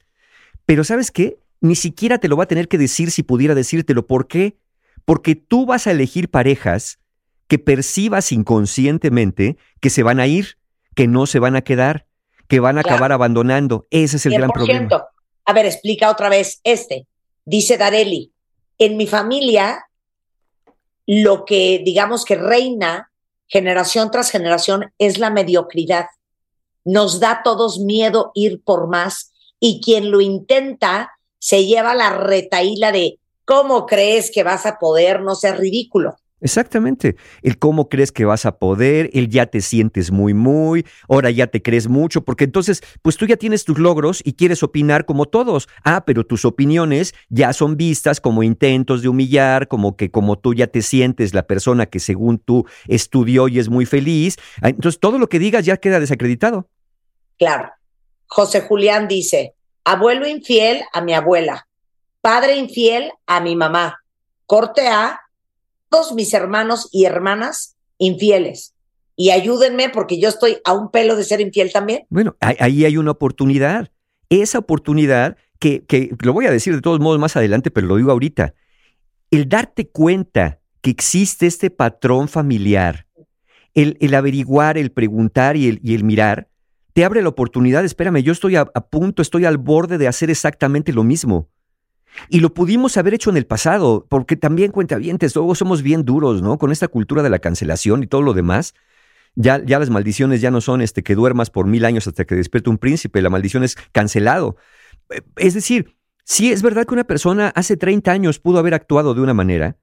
Pero ¿sabes qué? Ni siquiera te lo va a tener que decir si pudiera decírtelo. ¿Por qué? Porque tú vas a elegir parejas que percibas inconscientemente que se van a ir, que no se van a quedar, que van a Claro. acabar abandonando. Ese es el gran problema. 100%. A ver, explica otra vez este. Dice Dareli, en mi familia, lo que digamos que reina generación tras generación es la mediocridad. Nos da a todos miedo ir por más y quien lo intenta se lleva la retaíla de ¿cómo crees que vas a poder? No seas ridículo. Exactamente. El cómo crees que vas a poder, el ya te sientes muy, muy, ahora ya te crees mucho, porque entonces, pues tú ya tienes tus logros y quieres opinar como todos. Ah, pero tus opiniones ya son vistas como intentos de humillar, como que como tú ya te sientes la persona que según tú estudió y es muy feliz. Ah, Entonces todo lo que digas ya queda desacreditado. Claro. José Julián dice, abuelo infiel a mi abuela, padre infiel a mi mamá, corte A, todos mis hermanos y hermanas infieles. Y ayúdenme porque yo estoy a un pelo de ser infiel también. Bueno, ahí- hay una oportunidad. Esa oportunidad que, que lo voy a decir de todos modos más adelante, pero lo digo ahorita. El darte cuenta que existe este patrón familiar, el, el averiguar, el preguntar y el, y el mirar, te abre la oportunidad. Espérame, yo estoy a, a punto, estoy al borde de hacer exactamente lo mismo. Y lo pudimos haber hecho en el pasado, porque también cuentavientes, luego somos bien duros, ¿no? Con esta cultura de la cancelación y todo lo demás. Ya, ya las maldiciones ya no son este, que duermas por mil años hasta que despierte un príncipe, la maldición es cancelado. Eh, Es decir, sí es verdad que una persona hace 30 años pudo haber actuado de una manera,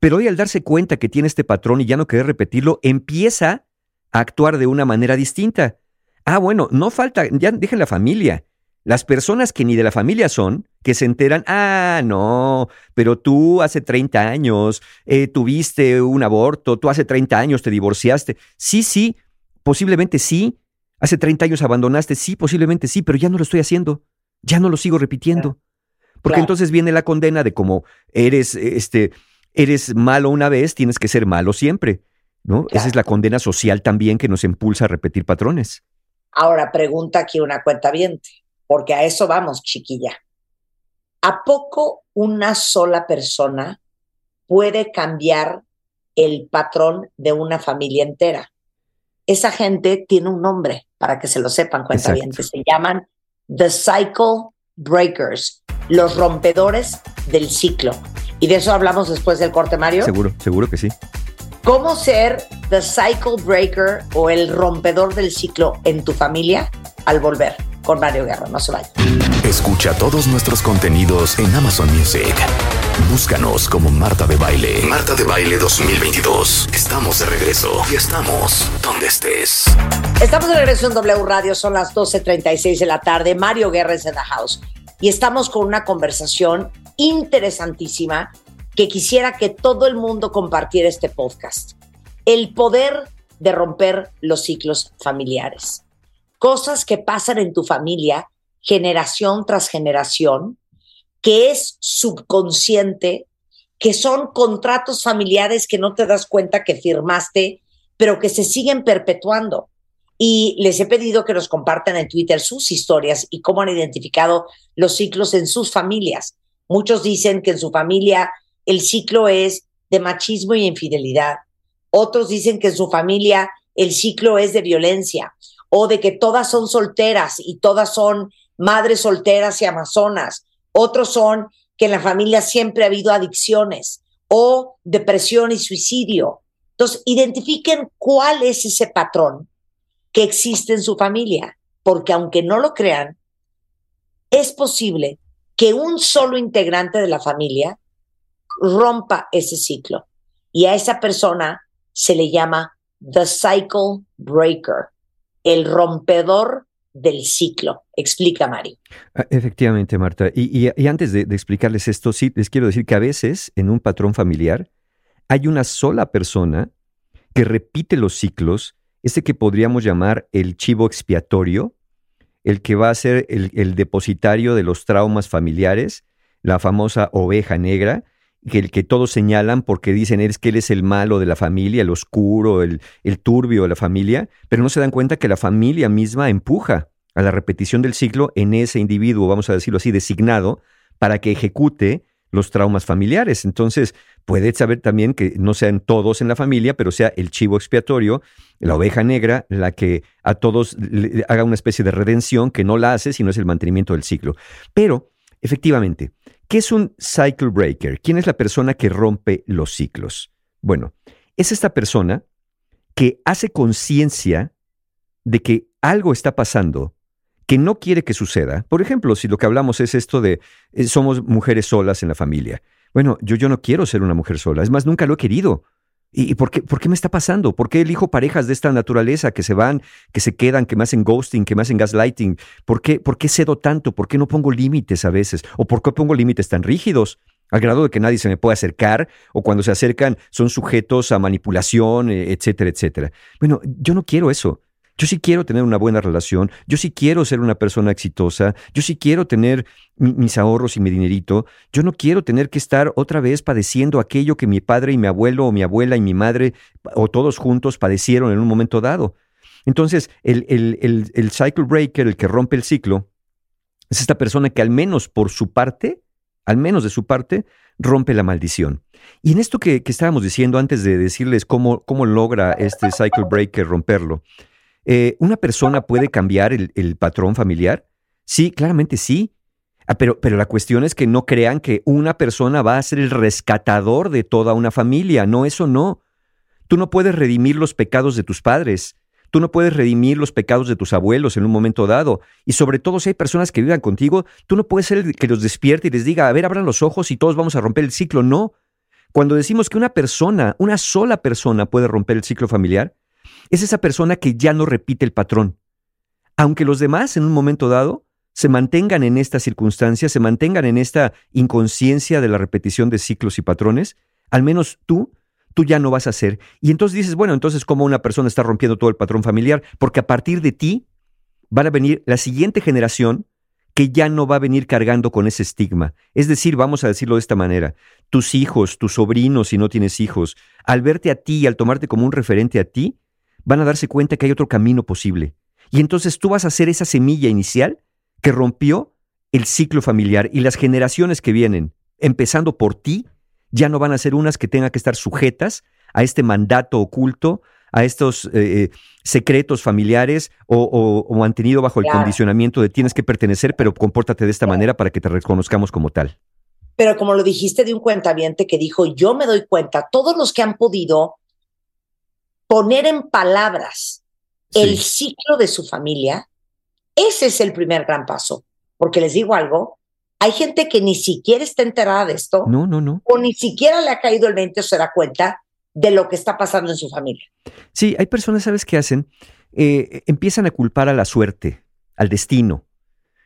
pero hoy al darse cuenta que tiene este patrón y ya no querer repetirlo, empieza a actuar de una manera distinta. Ah, bueno, no falta, ya dejen la familia. Las personas que ni de la familia son, que se enteran, ah, no, pero tú hace 30 años eh, tuviste un aborto, tú hace 30 años te divorciaste. Sí, sí, posiblemente sí. Hace 30 años abandonaste, sí, posiblemente sí, pero ya no lo estoy haciendo. Ya no lo sigo repitiendo. Porque Claro. entonces viene la condena de como eres, este, eres malo una vez, tienes que ser malo siempre. ¿no? Esa es la condena social también que nos impulsa a repetir patrones. Ahora pregunta aquí una cuenta porque a eso vamos, chiquilla. ¿A poco una sola persona puede cambiar el patrón de una familia entera? Esa gente tiene un nombre, para que se lo sepan, cuenta Se llaman The Cycle Breakers, los rompedores del ciclo. Y de eso hablamos después del corte, Mario. Seguro, seguro que sí. ¿Cómo ser the cycle breaker o el rompedor del ciclo en tu familia al volver? Con Mario Guerra, no se vaya. Escucha todos nuestros contenidos en Amazon Music. Búscanos como Marta de Baile. Marta de Baile 2022. Estamos de regreso y estamos donde estés. Estamos de regreso en W Radio, son las 12.36 de la tarde. Mario Guerra es en the house. Y estamos con una conversación interesantísima que quisiera que todo el mundo compartiera este podcast. El poder de romper los ciclos familiares. Cosas que pasan en tu familia generación tras generación, que es subconsciente, que son contratos familiares que no te das cuenta que firmaste, pero que se siguen perpetuando. Y les he pedido que nos compartan en Twitter sus historias y cómo han identificado los ciclos en sus familias. Muchos dicen que en su familia el ciclo es de machismo y infidelidad. Otros dicen que en su familia el ciclo es de violencia o de que todas son solteras y todas son madres solteras y amazonas. Otros son que en la familia siempre ha habido adicciones o depresión y suicidio. Entonces, identifiquen cuál es ese patrón que existe en su familia, porque aunque no lo crean, es posible que un solo integrante de la familia rompa ese ciclo. Y a esa persona se le llama the cycle breaker, el rompedor del ciclo. Explica, Mario. Ah, Efectivamente, Marta. Y, antes de, explicarles esto, sí, les quiero decir que a veces en un patrón familiar hay una sola persona que repite los ciclos, ese que podríamos llamar el chivo expiatorio, el que va a ser el depositario de los traumas familiares, la famosa oveja negra, que que todos señalan porque dicen es que él es el malo de la familia, el oscuro, el, el turbio de la familia, pero no se dan cuenta que la familia misma empuja a la repetición del ciclo en ese individuo, vamos a decirlo así, designado, para que ejecute los traumas familiares. Entonces, puede saber también que no sean todos en la familia, pero sea el chivo expiatorio, la oveja negra, la que a todos haga una especie de redención que no la hace, sino es el mantenimiento del ciclo. Pero, efectivamente, ¿qué es un cycle breaker? ¿Quién es la persona que rompe los ciclos? Bueno, es esta persona que hace conciencia de que algo está pasando que no quiere que suceda. Por ejemplo, si lo que hablamos es esto de eh, somos mujeres solas en la familia. Bueno, yo, yo no quiero ser una mujer sola. Es más, nunca lo he querido. ¿Y, por, qué, por qué me está pasando? ¿Por qué elijo parejas de esta naturaleza que se van, que se quedan, que me hacen ghosting, que me hacen gaslighting? ¿Por qué, por qué cedo tanto? ¿Por qué no pongo límites a veces? ¿O por qué pongo límites tan rígidos? Al grado de que nadie se me puede acercar, o cuando se acercan son sujetos a manipulación, eh, etcétera, etcétera. Bueno, yo no quiero eso. Yo sí quiero tener una buena relación, yo sí quiero ser una persona exitosa, yo sí quiero tener mi- mis ahorros y mi dinerito, yo no quiero tener que estar otra vez padeciendo aquello que mi padre y mi abuelo o mi abuela y mi madre o todos juntos padecieron en un momento dado. Entonces, el, el, el, el cycle breaker, el que rompe el ciclo, es esta persona que al menos por su parte, al menos de su parte, rompe la maldición. Y en esto que, que estábamos diciendo antes de decirles cómo, cómo logra este cycle breaker romperlo, eh, ¿Una persona puede cambiar el, patrón familiar? Sí, claramente sí. Ah, pero, pero la cuestión es que no crean que una persona va a ser el rescatador de toda una familia. No, eso no. Tú no puedes redimir los pecados de tus padres. Tú no puedes redimir los pecados de tus abuelos en un momento dado. Y sobre todo si hay personas que vivan contigo, tú no puedes ser el que los despierte y les diga, a ver, abran los ojos y todos vamos a romper el ciclo. No. Cuando decimos que una persona, una sola persona puede romper el ciclo familiar, es esa persona que ya no repite el patrón. Aunque los demás en un momento dado se mantengan en esta circunstancia, se mantengan en esta inconsciencia de la repetición de ciclos y patrones, al menos tú, tú ya no vas a hacer. Y entonces dices, bueno, entonces cómo una persona está rompiendo todo el patrón familiar, porque a partir de ti van a venir la siguiente generación que ya no va a venir cargando con ese estigma. Es decir, vamos a decirlo de esta manera, tus hijos, tus sobrinos, si no tienes hijos, al verte a ti y al tomarte como un referente a ti, van a darse cuenta que hay otro camino posible. Y entonces tú vas a ser esa semilla inicial que rompió el ciclo familiar y las generaciones que vienen, empezando por ti, ya no van a ser unas que tengan que estar sujetas a este mandato oculto, a estos eh, eh, secretos familiares o, o- bajo el Claro. condicionamiento de tienes que pertenecer, pero compórtate de esta manera para que te reconozcamos como tal. Pero como lo dijiste de un cuentaviente que dijo, yo me doy cuenta, todos los que han podido poner en palabras el ciclo de su familia, ese es el primer gran paso. Porque les digo algo, hay gente que ni siquiera está enterada de esto, No, no, no. o ni siquiera le ha caído el 20 o se da cuenta de lo que está pasando en su familia. Sí, hay personas, ¿sabes qué hacen? Eh, empiezan a culpar a la suerte, al destino.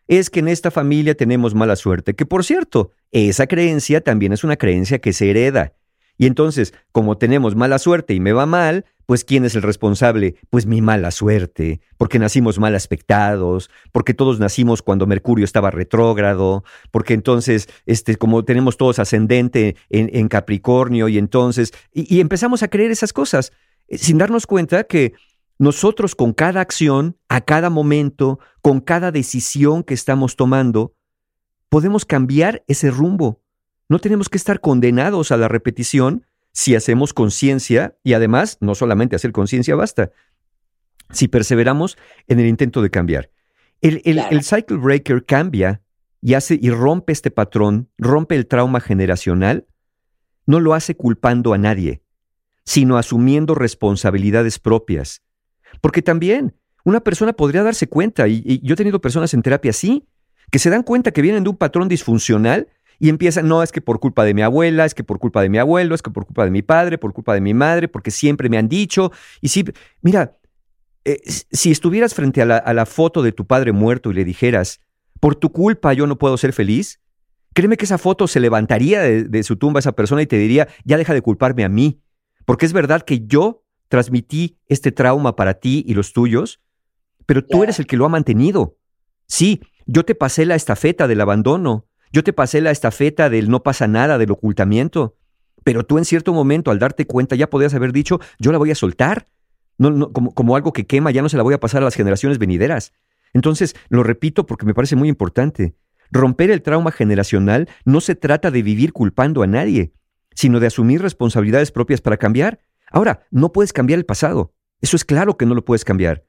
Es que en esta familia tenemos mala suerte, que por cierto, esa creencia también es una creencia que se hereda. Y entonces, como tenemos mala suerte y me va mal, pues ¿quién es el responsable? Pues mi mala suerte, porque nacimos mal aspectados, porque todos nacimos cuando Mercurio estaba retrógrado, porque entonces, este, como tenemos todos ascendente en, Capricornio, y entonces, y, y empezamos a creer esas cosas, eh, sin darnos cuenta que nosotros con cada acción, a cada momento, con cada decisión que estamos tomando, podemos cambiar ese rumbo. No tenemos que estar condenados a la repetición si hacemos conciencia y además no solamente hacer conciencia basta, si perseveramos en el intento de cambiar. El, el- Claro. el cycle breaker cambia y hace y rompe este patrón, rompe el trauma generacional, no lo hace culpando a nadie, sino asumiendo responsabilidades propias. Porque también una persona podría darse cuenta, y, y yo he tenido personas en terapia así, que se dan cuenta que vienen de un patrón disfuncional y empiezan, no, es que por culpa de mi abuela, es que por culpa de mi abuelo, es que por culpa de mi padre, por culpa de mi madre, porque siempre me han dicho. Y sí, mira, eh, si estuvieras frente a la, a la foto de tu padre muerto y le dijeras, por tu culpa yo no puedo ser feliz, créeme que esa foto se levantaría de, de su tumba esa persona y te diría, ya deja de culparme a mí, porque es verdad que yo transmití este trauma para ti y los tuyos, pero tú eres el que lo ha mantenido. Sí, yo te pasé la estafeta del abandono, yo te pasé la estafeta del no pasa nada, del ocultamiento, pero tú en cierto momento al darte cuenta ya podías haber dicho, yo la voy a soltar, no, no, como, como algo que quema, ya no se la voy a pasar a las generaciones venideras. Entonces, lo repito porque me parece muy importante. Romper el trauma generacional no se trata de vivir culpando a nadie, sino de asumir responsabilidades propias para cambiar. Ahora, no puedes cambiar el pasado. Eso es claro que no lo puedes cambiar.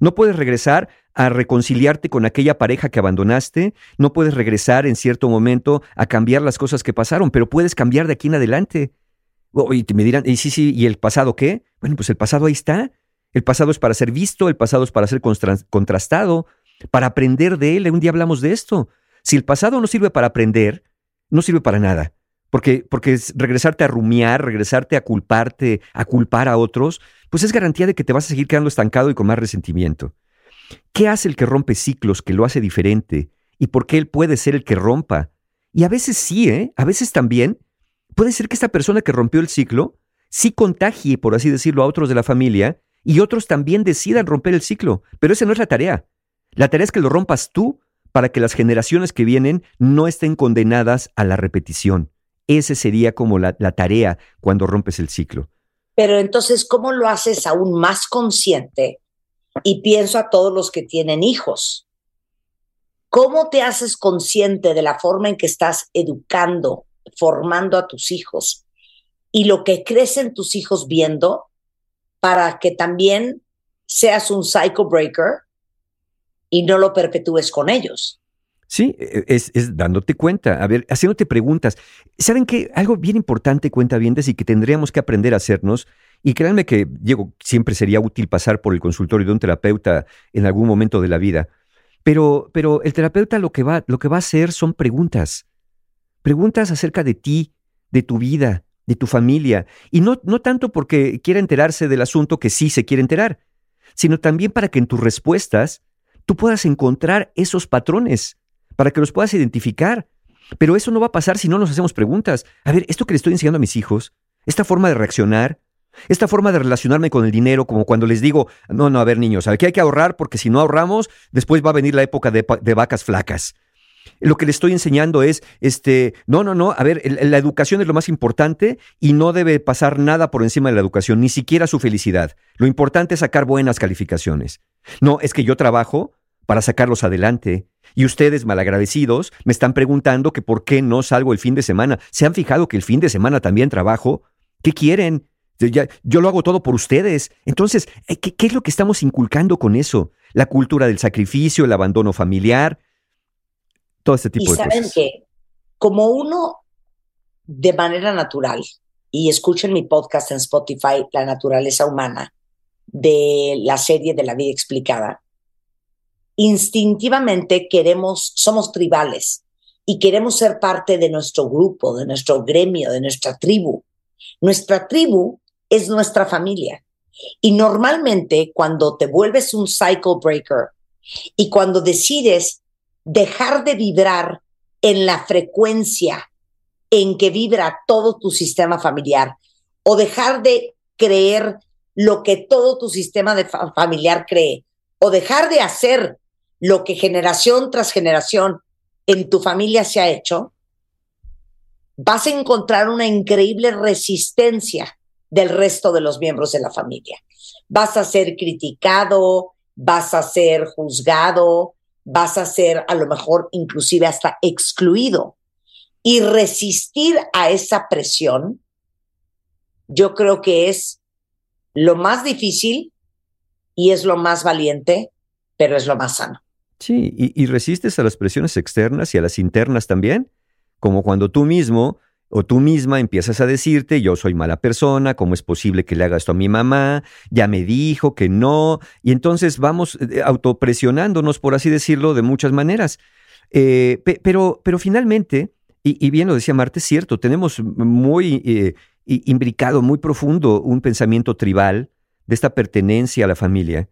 No puedes regresar a reconciliarte con aquella pareja que abandonaste, no puedes regresar en cierto momento a cambiar las cosas que pasaron, pero puedes cambiar de aquí en adelante. Oh, y me dirán, sí, sí, ¿y el pasado qué? Bueno, pues el pasado ahí está. El pasado es para ser visto, el pasado es para ser contrastado, para aprender de él. Un día hablamos de esto. Si el pasado no sirve para aprender, no sirve para nada. Porque, porque es regresarte a rumiar, regresarte a culparte, a culpar a otros, pues es garantía de que te vas a seguir quedando estancado y con más resentimiento. ¿Qué hace el que rompe ciclos, que lo hace diferente? ¿Y por qué él puede ser el que rompa? Y a veces sí, ¿eh? A veces también puede ser que esta persona que rompió el ciclo sí contagie, por así decirlo, a otros de la familia y otros también decidan romper el ciclo. Pero esa no es la tarea. La tarea es que lo rompas tú para que las generaciones que vienen no estén condenadas a la repetición. Ese sería como la, tarea cuando rompes el ciclo. Pero entonces, ¿cómo lo haces aún más consciente? Y pienso a todos los que tienen hijos. ¿Cómo te haces consciente de la forma en que estás educando, formando a tus hijos y lo que crecen tus hijos viendo para que también seas un cycle breaker y no lo perpetúes con ellos. Sí, e, es, es, dándote cuenta, a ver, haciéndote preguntas. ¿Saben qué? Algo bien importante, cuenta bien, y que tendríamos que aprender a hacernos, y créanme que, Diego, siempre sería útil pasar por el consultorio de un terapeuta en algún momento de la vida, pero, pero el terapeuta lo que, va, lo que va a hacer son preguntas. Preguntas acerca de ti, de tu vida, de tu familia, y no, no tanto porque quiera enterarse del asunto que sí se quiere enterar, sino también para que en tus respuestas tú puedas encontrar esos patrones, para que los puedas identificar. Pero eso no va a pasar si no nos hacemos preguntas. A ver, esto que le estoy enseñando a mis hijos, esta forma de reaccionar, esta forma de relacionarme con el dinero, como cuando les digo, no, no, a ver niños, que hay que ahorrar porque si no ahorramos, después va a venir la época de, de vacas flacas. Lo que le estoy enseñando es, este, no, no, no, a ver, la educación es lo más importante y no debe pasar nada por encima de la educación, ni siquiera su felicidad. Lo importante es sacar buenas calificaciones. No, es que yo trabajo para sacarlos adelante. Y ustedes, malagradecidos, me están preguntando que por qué no salgo el fin de semana. ¿Se han fijado que el fin de semana también trabajo? ¿Qué quieren? yo lo hago todo por ustedes. Entonces, eh, ¿qué, ¿qué, es lo que estamos inculcando con eso? La cultura del sacrificio, el abandono familiar, todo este tipo y de saben que, como uno de manera natural, y escuchen mi podcast en Spotify, La naturaleza humana, de la serie de la vida explicada, instintivamente queremos, somos tribales y queremos ser parte de nuestro grupo, de nuestro gremio, de nuestra tribu. Nuestra tribu es nuestra familia. Y normalmente cuando te vuelves un cycle breaker y cuando decides dejar de vibrar en la frecuencia en que vibra todo tu sistema familiar o dejar de creer lo que todo tu sistema de familiar cree o dejar de hacer lo que generación tras generación en tu familia se ha hecho, vas a encontrar una increíble resistencia del resto de los miembros de la familia. Vas a ser criticado, vas a ser juzgado, vas a ser a lo mejor inclusive hasta excluido. Y resistir a esa presión, yo creo que es lo más difícil y es lo más valiente, pero es lo más sano. Sí, y, resistes a las presiones externas y a las internas también, como cuando tú mismo o tú misma empiezas a decirte, yo soy mala persona, ¿cómo es posible que le haga esto a mi mamá? Ya me dijo que no. Y entonces vamos eh, autopresionándonos, por así decirlo, de muchas maneras. Eh, pero, pero finalmente, y, bien lo decía Marte, es cierto, tenemos muy eh, imbricado, muy profundo un pensamiento tribal de esta pertenencia a la familia.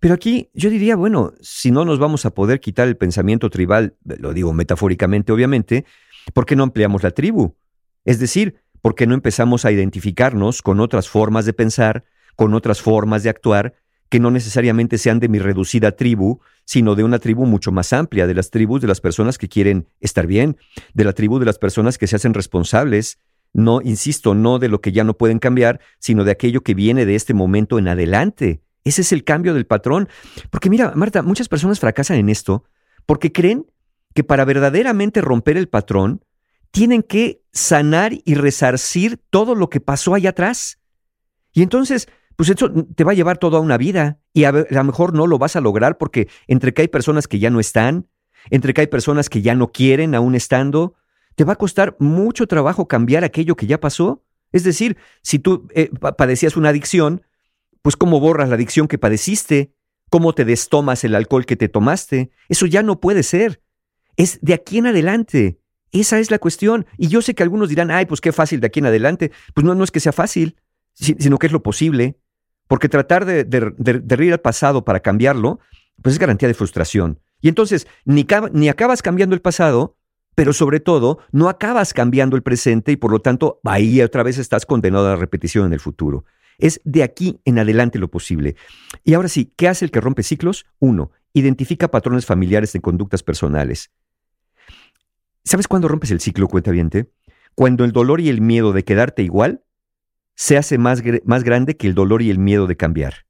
Pero aquí yo diría, bueno, si no nos vamos a poder quitar el pensamiento tribal, lo digo metafóricamente, obviamente, ¿por qué no ampliamos la tribu? Es decir, ¿por qué no empezamos a identificarnos con otras formas de pensar, con otras formas de actuar, que no necesariamente sean de mi reducida tribu, sino de una tribu mucho más amplia, de las tribus de las personas que quieren estar bien, de la tribu de las personas que se hacen responsables, no, insisto, no de lo que ya no pueden cambiar, sino de aquello que viene de este momento en adelante. Ese es el cambio del patrón. Porque mira, Marta, muchas personas fracasan en esto porque creen que para verdaderamente romper el patrón, tienen que sanar y resarcir todo lo que pasó allá atrás. Y entonces, pues eso te va a llevar toda una vida y a, lo mejor no lo vas a lograr porque entre que hay personas que ya no están, entre que hay personas que ya no quieren aún estando, te va a costar mucho trabajo cambiar aquello que ya pasó. Es decir, si tú eh, padecías una adicción, pues cómo borras la adicción que padeciste, cómo te destomas el alcohol que te tomaste, eso ya no puede ser. Es de aquí en adelante. Esa es la cuestión. Y yo sé que algunos dirán, ay, pues qué fácil de aquí en adelante. Pues no, es que sea fácil, sino que es lo posible. Porque tratar de, de, al pasado para cambiarlo, pues es garantía de frustración. Y entonces, ni, ni acabas cambiando el pasado, pero sobre todo, no acabas cambiando el presente y por lo tanto, ahí otra vez estás condenado a la repetición en el futuro. Es de aquí en adelante lo posible. Y ahora sí, ¿qué hace el que rompe ciclos? Uno, identifica patrones familiares en conductas personales. ¿Sabes cuándo rompes el ciclo, cuenta viente? Cuando el dolor y el miedo de quedarte igual se hace más, más grande que el dolor y el miedo de cambiar.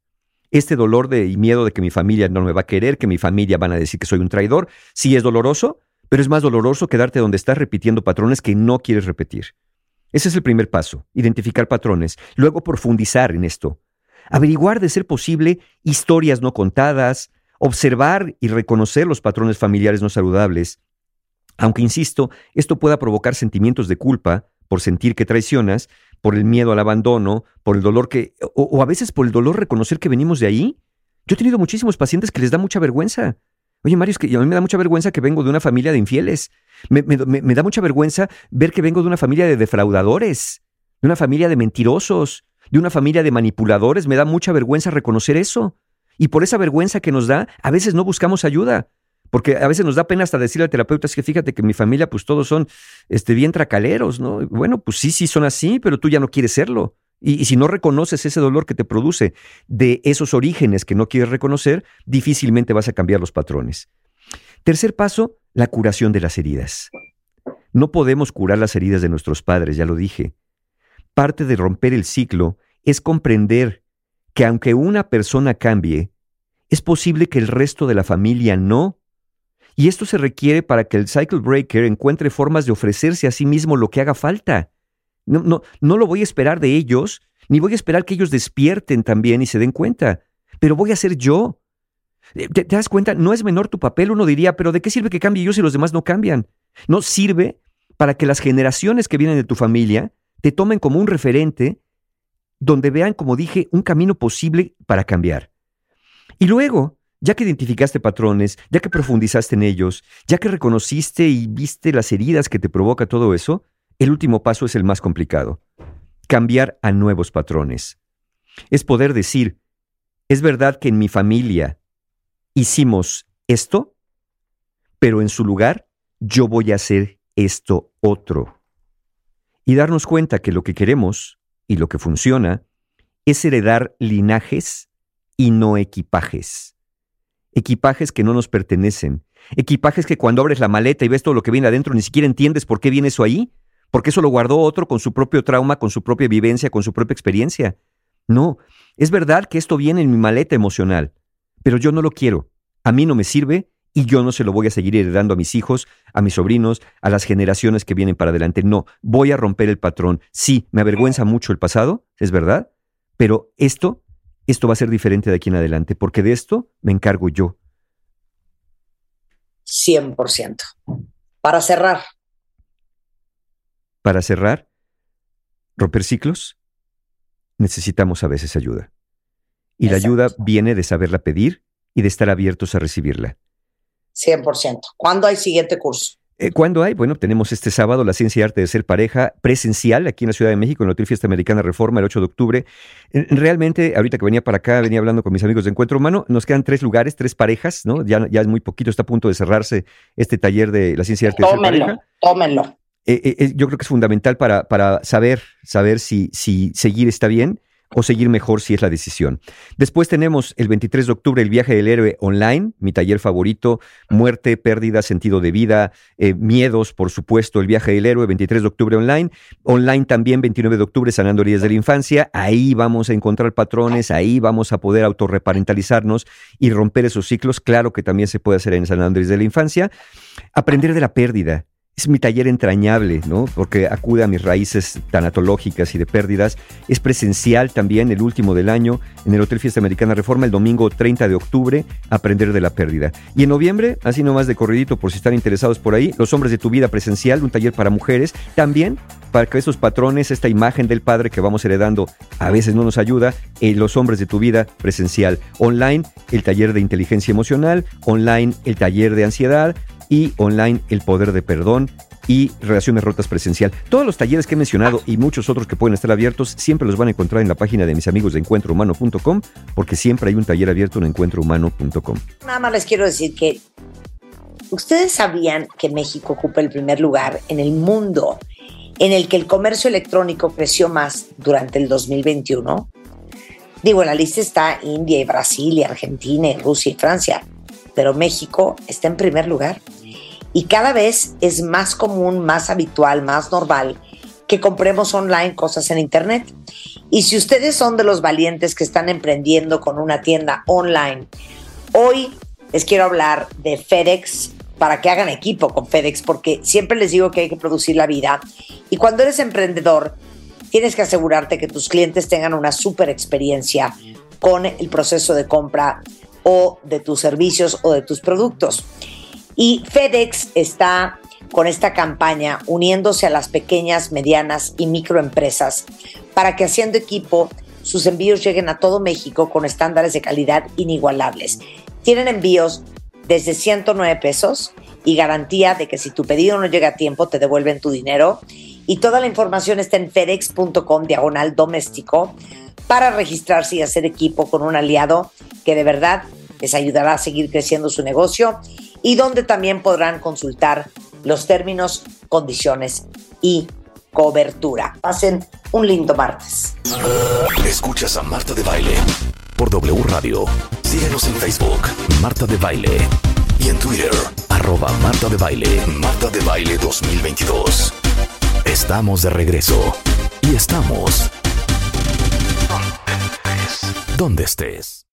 Este dolor de, y miedo de que mi familia no me va a querer, que mi familia van a decir que soy un traidor, sí es doloroso, pero es más doloroso quedarte donde estás repitiendo patrones que no quieres repetir. Ese es el primer paso, identificar patrones, luego profundizar en esto. Averiguar de ser posible historias no contadas, observar y reconocer los patrones familiares no saludables, aunque, insisto, esto pueda provocar sentimientos de culpa por sentir que traicionas, por el miedo al abandono, por el dolor que, o, a veces por el dolor reconocer que venimos de ahí. Yo he tenido muchísimos pacientes que les da mucha vergüenza. Oye, Mario, es que a mí me da mucha vergüenza que vengo de una familia de infieles. Me, da mucha vergüenza ver que vengo de una familia de defraudadores, de una familia de mentirosos, de una familia de manipuladores. Me da mucha vergüenza reconocer eso. Y por esa vergüenza que nos da, a veces no buscamos ayuda. Porque a veces nos da pena hasta decirle al terapeuta, es que fíjate que mi familia, pues todos son este, bien tracaleros, ¿no? Bueno, pues sí, sí son así, pero tú ya no quieres serlo. Y, y, si no reconoces ese dolor que te produce de esos orígenes que no quieres reconocer, difícilmente vas a cambiar los patrones. Tercer paso, la curación de las heridas. No podemos curar las heridas de nuestros padres, ya lo dije. Parte de romper el ciclo es comprender que aunque una persona cambie, es posible que el resto de la familia no y esto se requiere para que el cycle breaker encuentre formas de ofrecerse a sí mismo lo que haga falta. No, no, no lo voy a esperar de ellos, ni voy a esperar que ellos despierten también y se den cuenta, pero voy a ser yo. Eh, ¿Te, das cuenta? No es menor tu papel, uno diría, pero ¿de qué sirve que cambie yo si los demás no cambian? No sirve para que las generaciones que vienen de tu familia te tomen como un referente donde vean, como dije, un camino posible para cambiar. Y luego, ya que identificaste patrones, ya que profundizaste en ellos, ya que reconociste y viste las heridas que te provoca todo eso, el último paso es el más complicado. Cambiar a nuevos patrones. Es poder decir, es verdad que en mi familia hicimos esto, pero en su lugar yo voy a hacer esto otro. Y darnos cuenta que lo que queremos y lo que funciona es heredar linajes y no equipajes equipajes que no nos pertenecen, equipajes que cuando abres la maleta y ves todo lo que viene adentro ni siquiera entiendes por qué viene eso ahí, porque eso lo guardó otro con su propio trauma, con su propia vivencia, con su propia experiencia. No, es verdad que esto viene en mi maleta emocional, pero yo no lo quiero, a mí no me sirve y yo no se lo voy a seguir heredando a mis hijos, a mis sobrinos, a las generaciones que vienen para adelante. No, voy a romper el patrón. Sí, me avergüenza mucho el pasado, es verdad, pero esto esto va a ser diferente de aquí en adelante, porque de esto me encargo yo. 100%. Para cerrar. Para cerrar, romper ciclos, necesitamos a veces ayuda. Y la ayuda viene de saberla pedir y de estar abiertos a recibirla. 100%. ¿Cuándo hay siguiente curso? Eh, ¿Cuándo hay? Bueno, tenemos este sábado la ciencia y arte de ser pareja presencial aquí en la Ciudad de México, en la Hotel Fiesta Americana Reforma, el 8 de octubre. Eh, realmente, ahorita que venía para acá, venía hablando con mis amigos de Encuentro Humano, nos quedan tres lugares, tres parejas, ¿no? Ya, ya es muy poquito, está a punto de cerrarse este taller de la ciencia y arte de ser pareja. Tómenlo. Eh, yo creo que es fundamental para, para saber, saber si, si seguir está bien o seguir mejor si es la decisión. Después tenemos el 23 de octubre el viaje del héroe online, mi taller favorito, muerte, pérdida, sentido de vida, eh, miedos, por supuesto, el viaje del héroe, 23 de octubre online. Online también, 29 de octubre, sanando heridas de la infancia. Ahí vamos a encontrar patrones, ahí vamos a poder autorreparentalizarnos y romper esos ciclos. Claro que también se puede hacer en sanando heridas de la infancia. Aprender de la pérdida es mi taller entrañable, ¿no? Porque acude a mis raíces tanatológicas y de pérdidas. Es presencial también, el último del año, en el Hotel Fiesta Americana Reforma, el domingo 30 de octubre, Aprender de la Pérdida. Y en noviembre, así nomás de corridito, por si están interesados por ahí, Los Hombres de tu Vida presencial, un taller para mujeres, también para que esos patrones, esta imagen del padre que vamos heredando, a veces no nos ayuda, en Los Hombres de tu Vida presencial. Online, el taller de inteligencia emocional, online, el taller de ansiedad, y online El Poder de Perdón y Relaciones Rotas Presencial. Todos los talleres que he mencionado y muchos otros que pueden estar abiertos siempre los van a encontrar en la página de mis amigos de encuentrohumano.com porque siempre hay un taller abierto en encuentrohumano.com. Nada más les quiero decir que ustedes sabían que México ocupa el primer lugar en el mundo en el que el comercio electrónico creció más durante el 2021. Digo, en la lista está India y Brasil y Argentina y Rusia y Francia, pero México está en primer lugar y cada vez es más común, más habitual, más normal que compremos online cosas en Internet. Y si ustedes son de los valientes que están emprendiendo con una tienda online, hoy les quiero hablar de FedEx para que hagan equipo con FedEx, porque siempre les digo que hay que producir la vida. Y cuando eres emprendedor, tienes que asegurarte que tus clientes tengan una super experiencia con el proceso de compra o de tus servicios o de tus productos. Y FedEx está con esta campaña uniéndose a las pequeñas, medianas y microempresas para que haciendo equipo sus envíos lleguen a todo México con estándares de calidad inigualables. Tienen envíos desde 109 pesos y garantía de que si tu pedido no llega a tiempo te devuelven tu dinero. Y toda la información está en fedex.com diagonal doméstico para registrarse y hacer equipo con un aliado que de verdad les ayudará a seguir creciendo su negocio y donde también podrán consultar los términos, condiciones y cobertura. Pasen un lindo martes. Escuchas a Marta de Baile por W Radio. Síguenos en Facebook, Marta de Baile. Y en Twitter, arroba Marta de Baile, Marta de Baile 2022. Estamos de regreso. Y estamos... Donde estés.